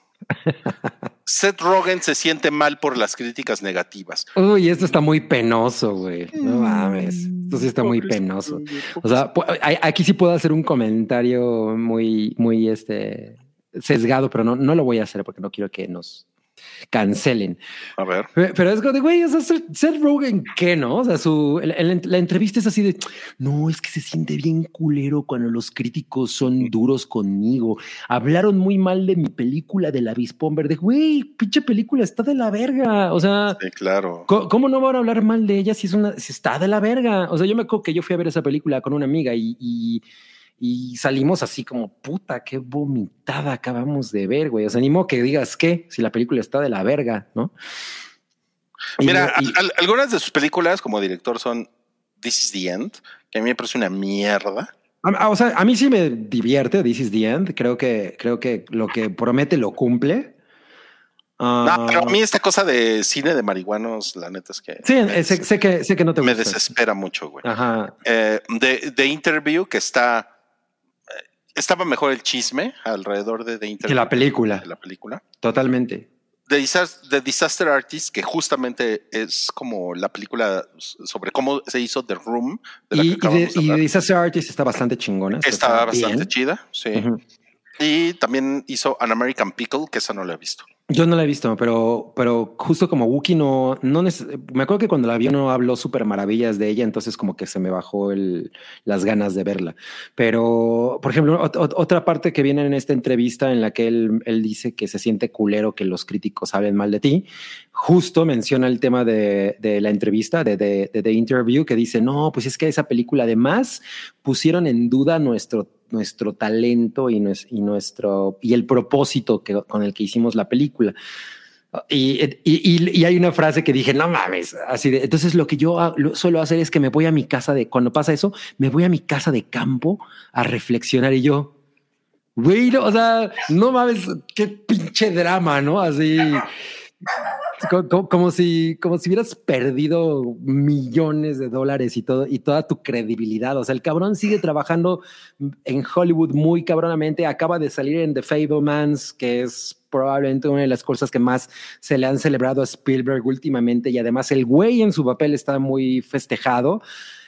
Seth Rogen se siente mal por las críticas negativas. Uy, esto está muy penoso, güey. No mames. Esto sí está muy penoso. O sea, aquí sí puedo hacer un comentario muy, muy este sesgado, pero no, no lo voy a hacer porque no quiero que nos cancelen. A ver. Pe- Pero es como de, güey, o sea, Seth Seth Rogen, ¿qué no? O sea, su, el- el- la entrevista es así de, no, es que se siente bien culero cuando los críticos son duros conmigo. Hablaron muy mal de mi película del avispón verde. Güey, pinche película está de la verga. O sea, Sí, claro. ¿Cómo, cómo no van a hablar mal de ella si es una, si está de la verga? O sea, yo me acuerdo que yo fui a ver esa película con una amiga y, y, y salimos así como puta, qué vomitada acabamos de ver, güey. O sea, ni modo que digas qué, si la película está de la verga, ¿no? Y- Mira, y- al- al- algunas de sus películas como director son This is the End, que a mí me parece una mierda. a, o sea, a mí sí me divierte. This is the end. Creo que, creo que lo que promete lo cumple. No, Ah, pero a mí esta cosa de cine de marihuanos, la neta es que sí, me, sé, sé que, sé que no te me gusta. desespera mucho, güey. Ajá. Eh, de, de Interview, que está... Estaba mejor el chisme alrededor de The Interview. Que la película. de la película. Totalmente. The Disaster, The Disaster Artist, que justamente es como la película sobre cómo se hizo The Room, de la Y, que y, de, de hablar. Disaster Artist está bastante chingona. Está está bastante bien. chida, sí. Y también hizo An American Pickle, que esa no la he visto. Yo no la he visto, pero, pero justo como Wookie no, no me acuerdo que cuando la vio no habló súper maravillas de ella, entonces como que se me bajó el, las ganas de verla. Pero, por ejemplo, ot- ot- otra parte que viene en esta entrevista en la que él, él dice que se siente culero que los críticos hablen mal de ti, justo menciona el tema de, de la entrevista, de, de, de The Interview, que dice, no, pues es que esa película además pusieron en duda nuestro nuestro talento y, nues- y nuestro y el propósito que, con el que hicimos la película. Y, y- hay una frase que dije, no mames, así de, entonces lo que yo suelo hacer es que me voy a mi casa de, cuando pasa eso, me voy a mi casa de campo a reflexionar y yo, güey, o sea, no mames, qué pinche drama, ¿no? Así, co- co- como, si, como si hubieras perdido millones de dólares y todo, y toda tu credibilidad. O sea, el cabrón sigue trabajando en Hollywood muy cabronamente. Acaba de salir en The Fablemans, que es probablemente una de las cosas que más se le han celebrado a Spielberg últimamente. Y además, el güey en su papel está muy festejado.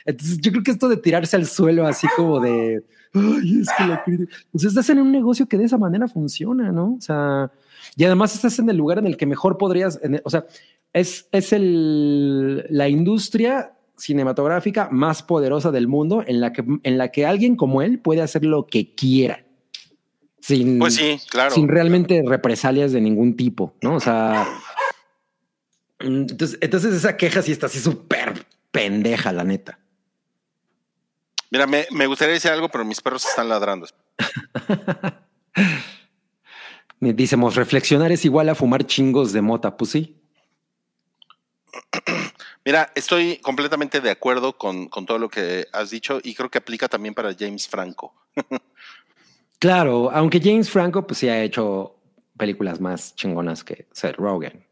Entonces, yo creo que esto de tirarse al suelo así como de. Ay, crítica". Estás en un negocio que de esa manera funciona, ¿no? O sea, y además estás en el lugar en el que mejor podrías, en o sea, es, es el, la industria cinematográfica más poderosa del mundo en la que, en la que alguien como él puede hacer lo que quiera. Sin, Pues sí, claro. sin realmente represalias de ningún tipo, ¿no? O sea, entonces, entonces esa queja sí está así súper pendeja, la neta. Mira, me, me gustaría decir algo, pero mis perros están ladrando. [LAUGHS] Dicemos, reflexionar es igual a fumar chingos de mota, pues sí. Mira, estoy completamente de acuerdo con, con todo lo que has dicho y creo que aplica también para James Franco. [LAUGHS] Claro, aunque James Franco pues sí ha hecho películas más chingonas que Seth Rogen.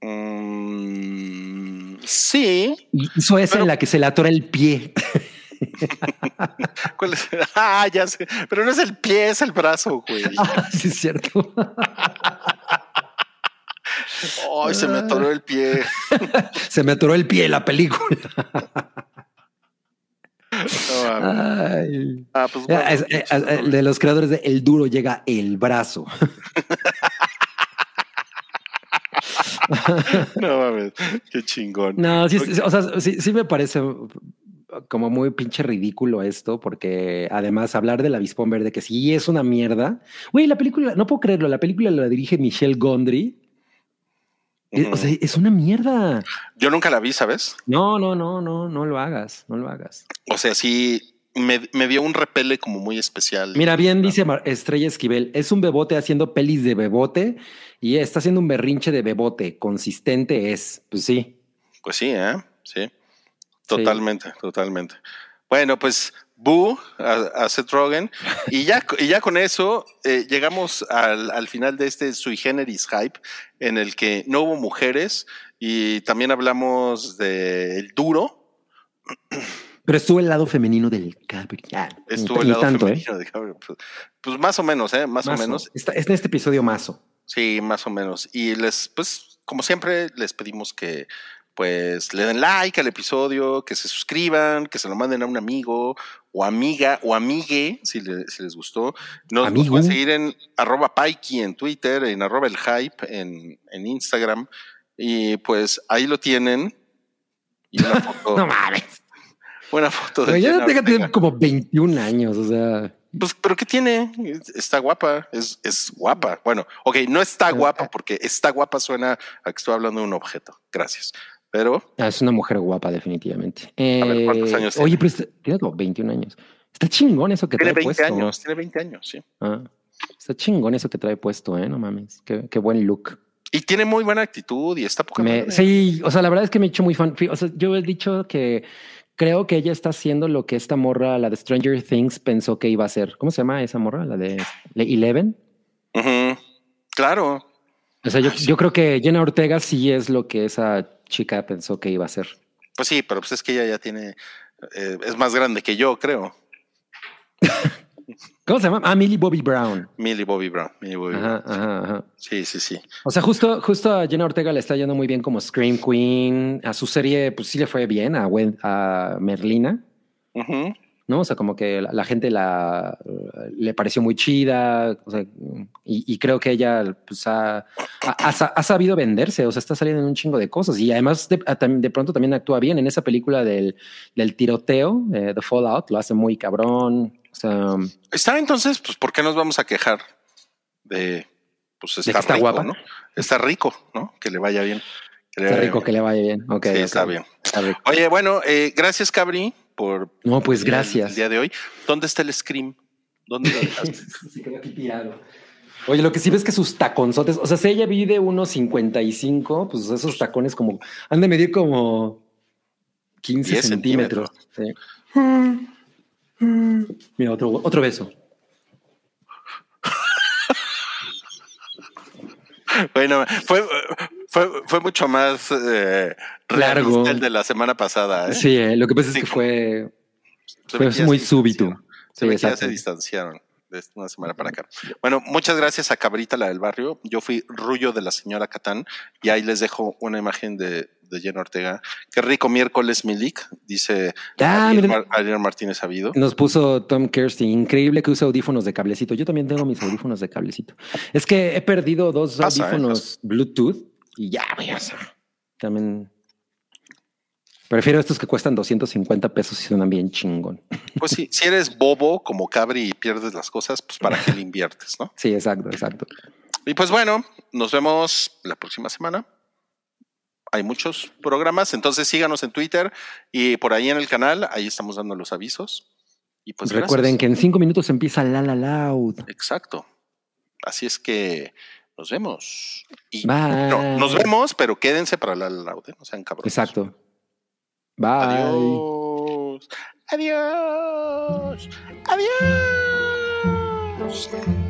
Mm, sí. Y Hizo esa Pero- en la que se le atora el pie. [LAUGHS] [LAUGHS] ¿Cuál es? Ah, ya sé. Pero no es el pie, es el brazo, güey. [LAUGHS] Ah, sí, es cierto. Ay, se me atoró el pie. [LAUGHS] se me atoró el pie la película. Ay. ah, pues Ah, bueno, es- eh, eh, de los creadores de El Duro llega el brazo. no mames, qué chingón. No, sí, o sea, sí, sí me parece como muy pinche ridículo esto, porque además hablar del avispón verde, que sí es una mierda. Güey, la película, no puedo creerlo, la película la dirige Michelle Gondry. O sea, es una mierda. Yo nunca la vi, ¿sabes? No, no, no, no, no lo hagas, no lo hagas. O sea, sí me, me dio un repele como muy especial. Mira, bien dice Mar- Estrella Esquivel, es un bebote haciendo pelis de bebote y está haciendo un berrinche de bebote. Consistente es, pues sí. Pues sí, ¿eh? Sí. Totalmente, totalmente. Bueno, pues Boo a, a Seth Rogen. [LAUGHS] Y ya, y ya con eso eh, llegamos al, al final de este sui generis hype en el que no hubo mujeres y también hablamos del duro. Pero estuvo el lado femenino del ni- Estuvo el lado tanto, ¿eh? femenino de Gabriel. Pues, pues más o menos, ¿eh? Más o menos. Está, es en este episodio mazo. Sí, más o menos. Y les, pues, como siempre, les pedimos que pues le den like al episodio, que se suscriban, que se lo manden a un amigo o amiga o amigue si, le- si les gustó. Nos, nos pueden seguir en arroba Paiki en Twitter, en arroba el hype en, en Instagram. Y pues ahí lo tienen. Y una [LAUGHS] foto, No mames. una foto de Pero ya Jenna tiene como 21 años, o sea. Pues, pero ¿qué tiene? Está guapa, es, es guapa. Bueno, ok, no está guapa porque está guapa suena a que estoy hablando de un objeto. Gracias. Pero ah, es una mujer guapa, definitivamente. ver, ¿cuántos Eh, años Oye, tiene? pero está- tiene como 21 años. Está chingón eso que tiene trae 20 puesto. años, tiene 20 años, sí. Ah, está chingón eso que trae puesto, ¿eh? No mames. Qué, qué buen look. Y tiene muy buena actitud y está poca Me- sí, o sea, la verdad es que me he hecho muy fan. O sea, yo he dicho que creo que ella está haciendo lo que esta morra, la de Stranger Things, pensó que iba a hacer. ¿Cómo se llama esa morra? La de Eleven. Claro. O sea, yo, creo que Jenna Ortega sí es lo que esa chica pensó que iba a hacer. Pues sí, pero pues es que ella ya tiene, eh, es más grande que yo, creo. [LAUGHS] ¿Cómo se llama? Ah, Millie Bobby Brown. Millie Bobby Brown. Millie Bobby Brown. Ajá, ajá, ajá. Sí, sí, sí. O sea, justo, justo a Jenna Ortega le está yendo muy bien como Scream Queen. A su serie, pues sí le fue bien, a, a Merlina. Ujú. ¿No? O sea, como que la, la gente la, le pareció muy chida, o sea, y, y creo que ella pues, ha, ha- ha sa- ha sabido venderse, o sea, está saliendo en un chingo de cosas y además de, de pronto también actúa bien en esa película del, del tiroteo, eh, The Fallout, lo hace muy cabrón, o sea, Está entonces, pues, ¿por qué nos vamos a quejar de, pues, está, está rico, guapa? ¿no? Está rico, ¿no? Que le vaya bien. Que le está vaya rico bien. que le vaya bien. Ok, Sí, ok, está bien. está rico. Oye, bueno, eh, gracias, Cabri, por No, pues el- gracias. El día de hoy. ¿Dónde está el Scream? ¿Dónde lo dejaste? [LAUGHS] Se quedó aquí tirado. Oye, lo que sí ves que sus taconzotes, o sea, si ella mide unos 55, pues esos tacones como han de medir como 15 10 centímetros. Sí. Mira, otro, otro beso. Bueno, fue, fue, fue mucho más eh, Largo. el de la semana pasada. ¿eh? Sí, eh, lo que pasa es Sí, que fue, fue muy súbito. Se Sí, ve que ya se distanciaron de una semana para acá. Bueno, muchas gracias a Cabrita, la del barrio. Yo fui Rullo de la señora Catán y ahí les dejo una imagen de, de Jenna Ortega. Qué rico miércoles, Milik, dice Ah, Ariel, miren. Mar- Ariel Martínez Sabido. Nos puso Tom Kirsty. Increíble que usa audífonos de cablecito. Yo también tengo mis audífonos de cablecito. Es que he perdido dos Pasa, ¿eh? audífonos Bluetooth y ya, güey, o sea, también. Prefiero estos que cuestan 250 pesos y suenan bien chingón. Pues sí, si eres bobo como Cabri y pierdes las cosas, pues para qué le inviertes, ¿no? Sí, exacto, exacto. Y pues bueno, nos vemos la próxima semana. Hay muchos programas, entonces síganos en Twitter y por ahí en el canal, ahí estamos dando los avisos. Y pues Recuerden gracias. que en cinco minutos empieza La La Loud. Exacto. Así es que nos vemos. Y Bye. no, nos vemos, pero quédense para la laude, no sean cabrones. Exacto. Bye. Adiós. Adiós. Adiós.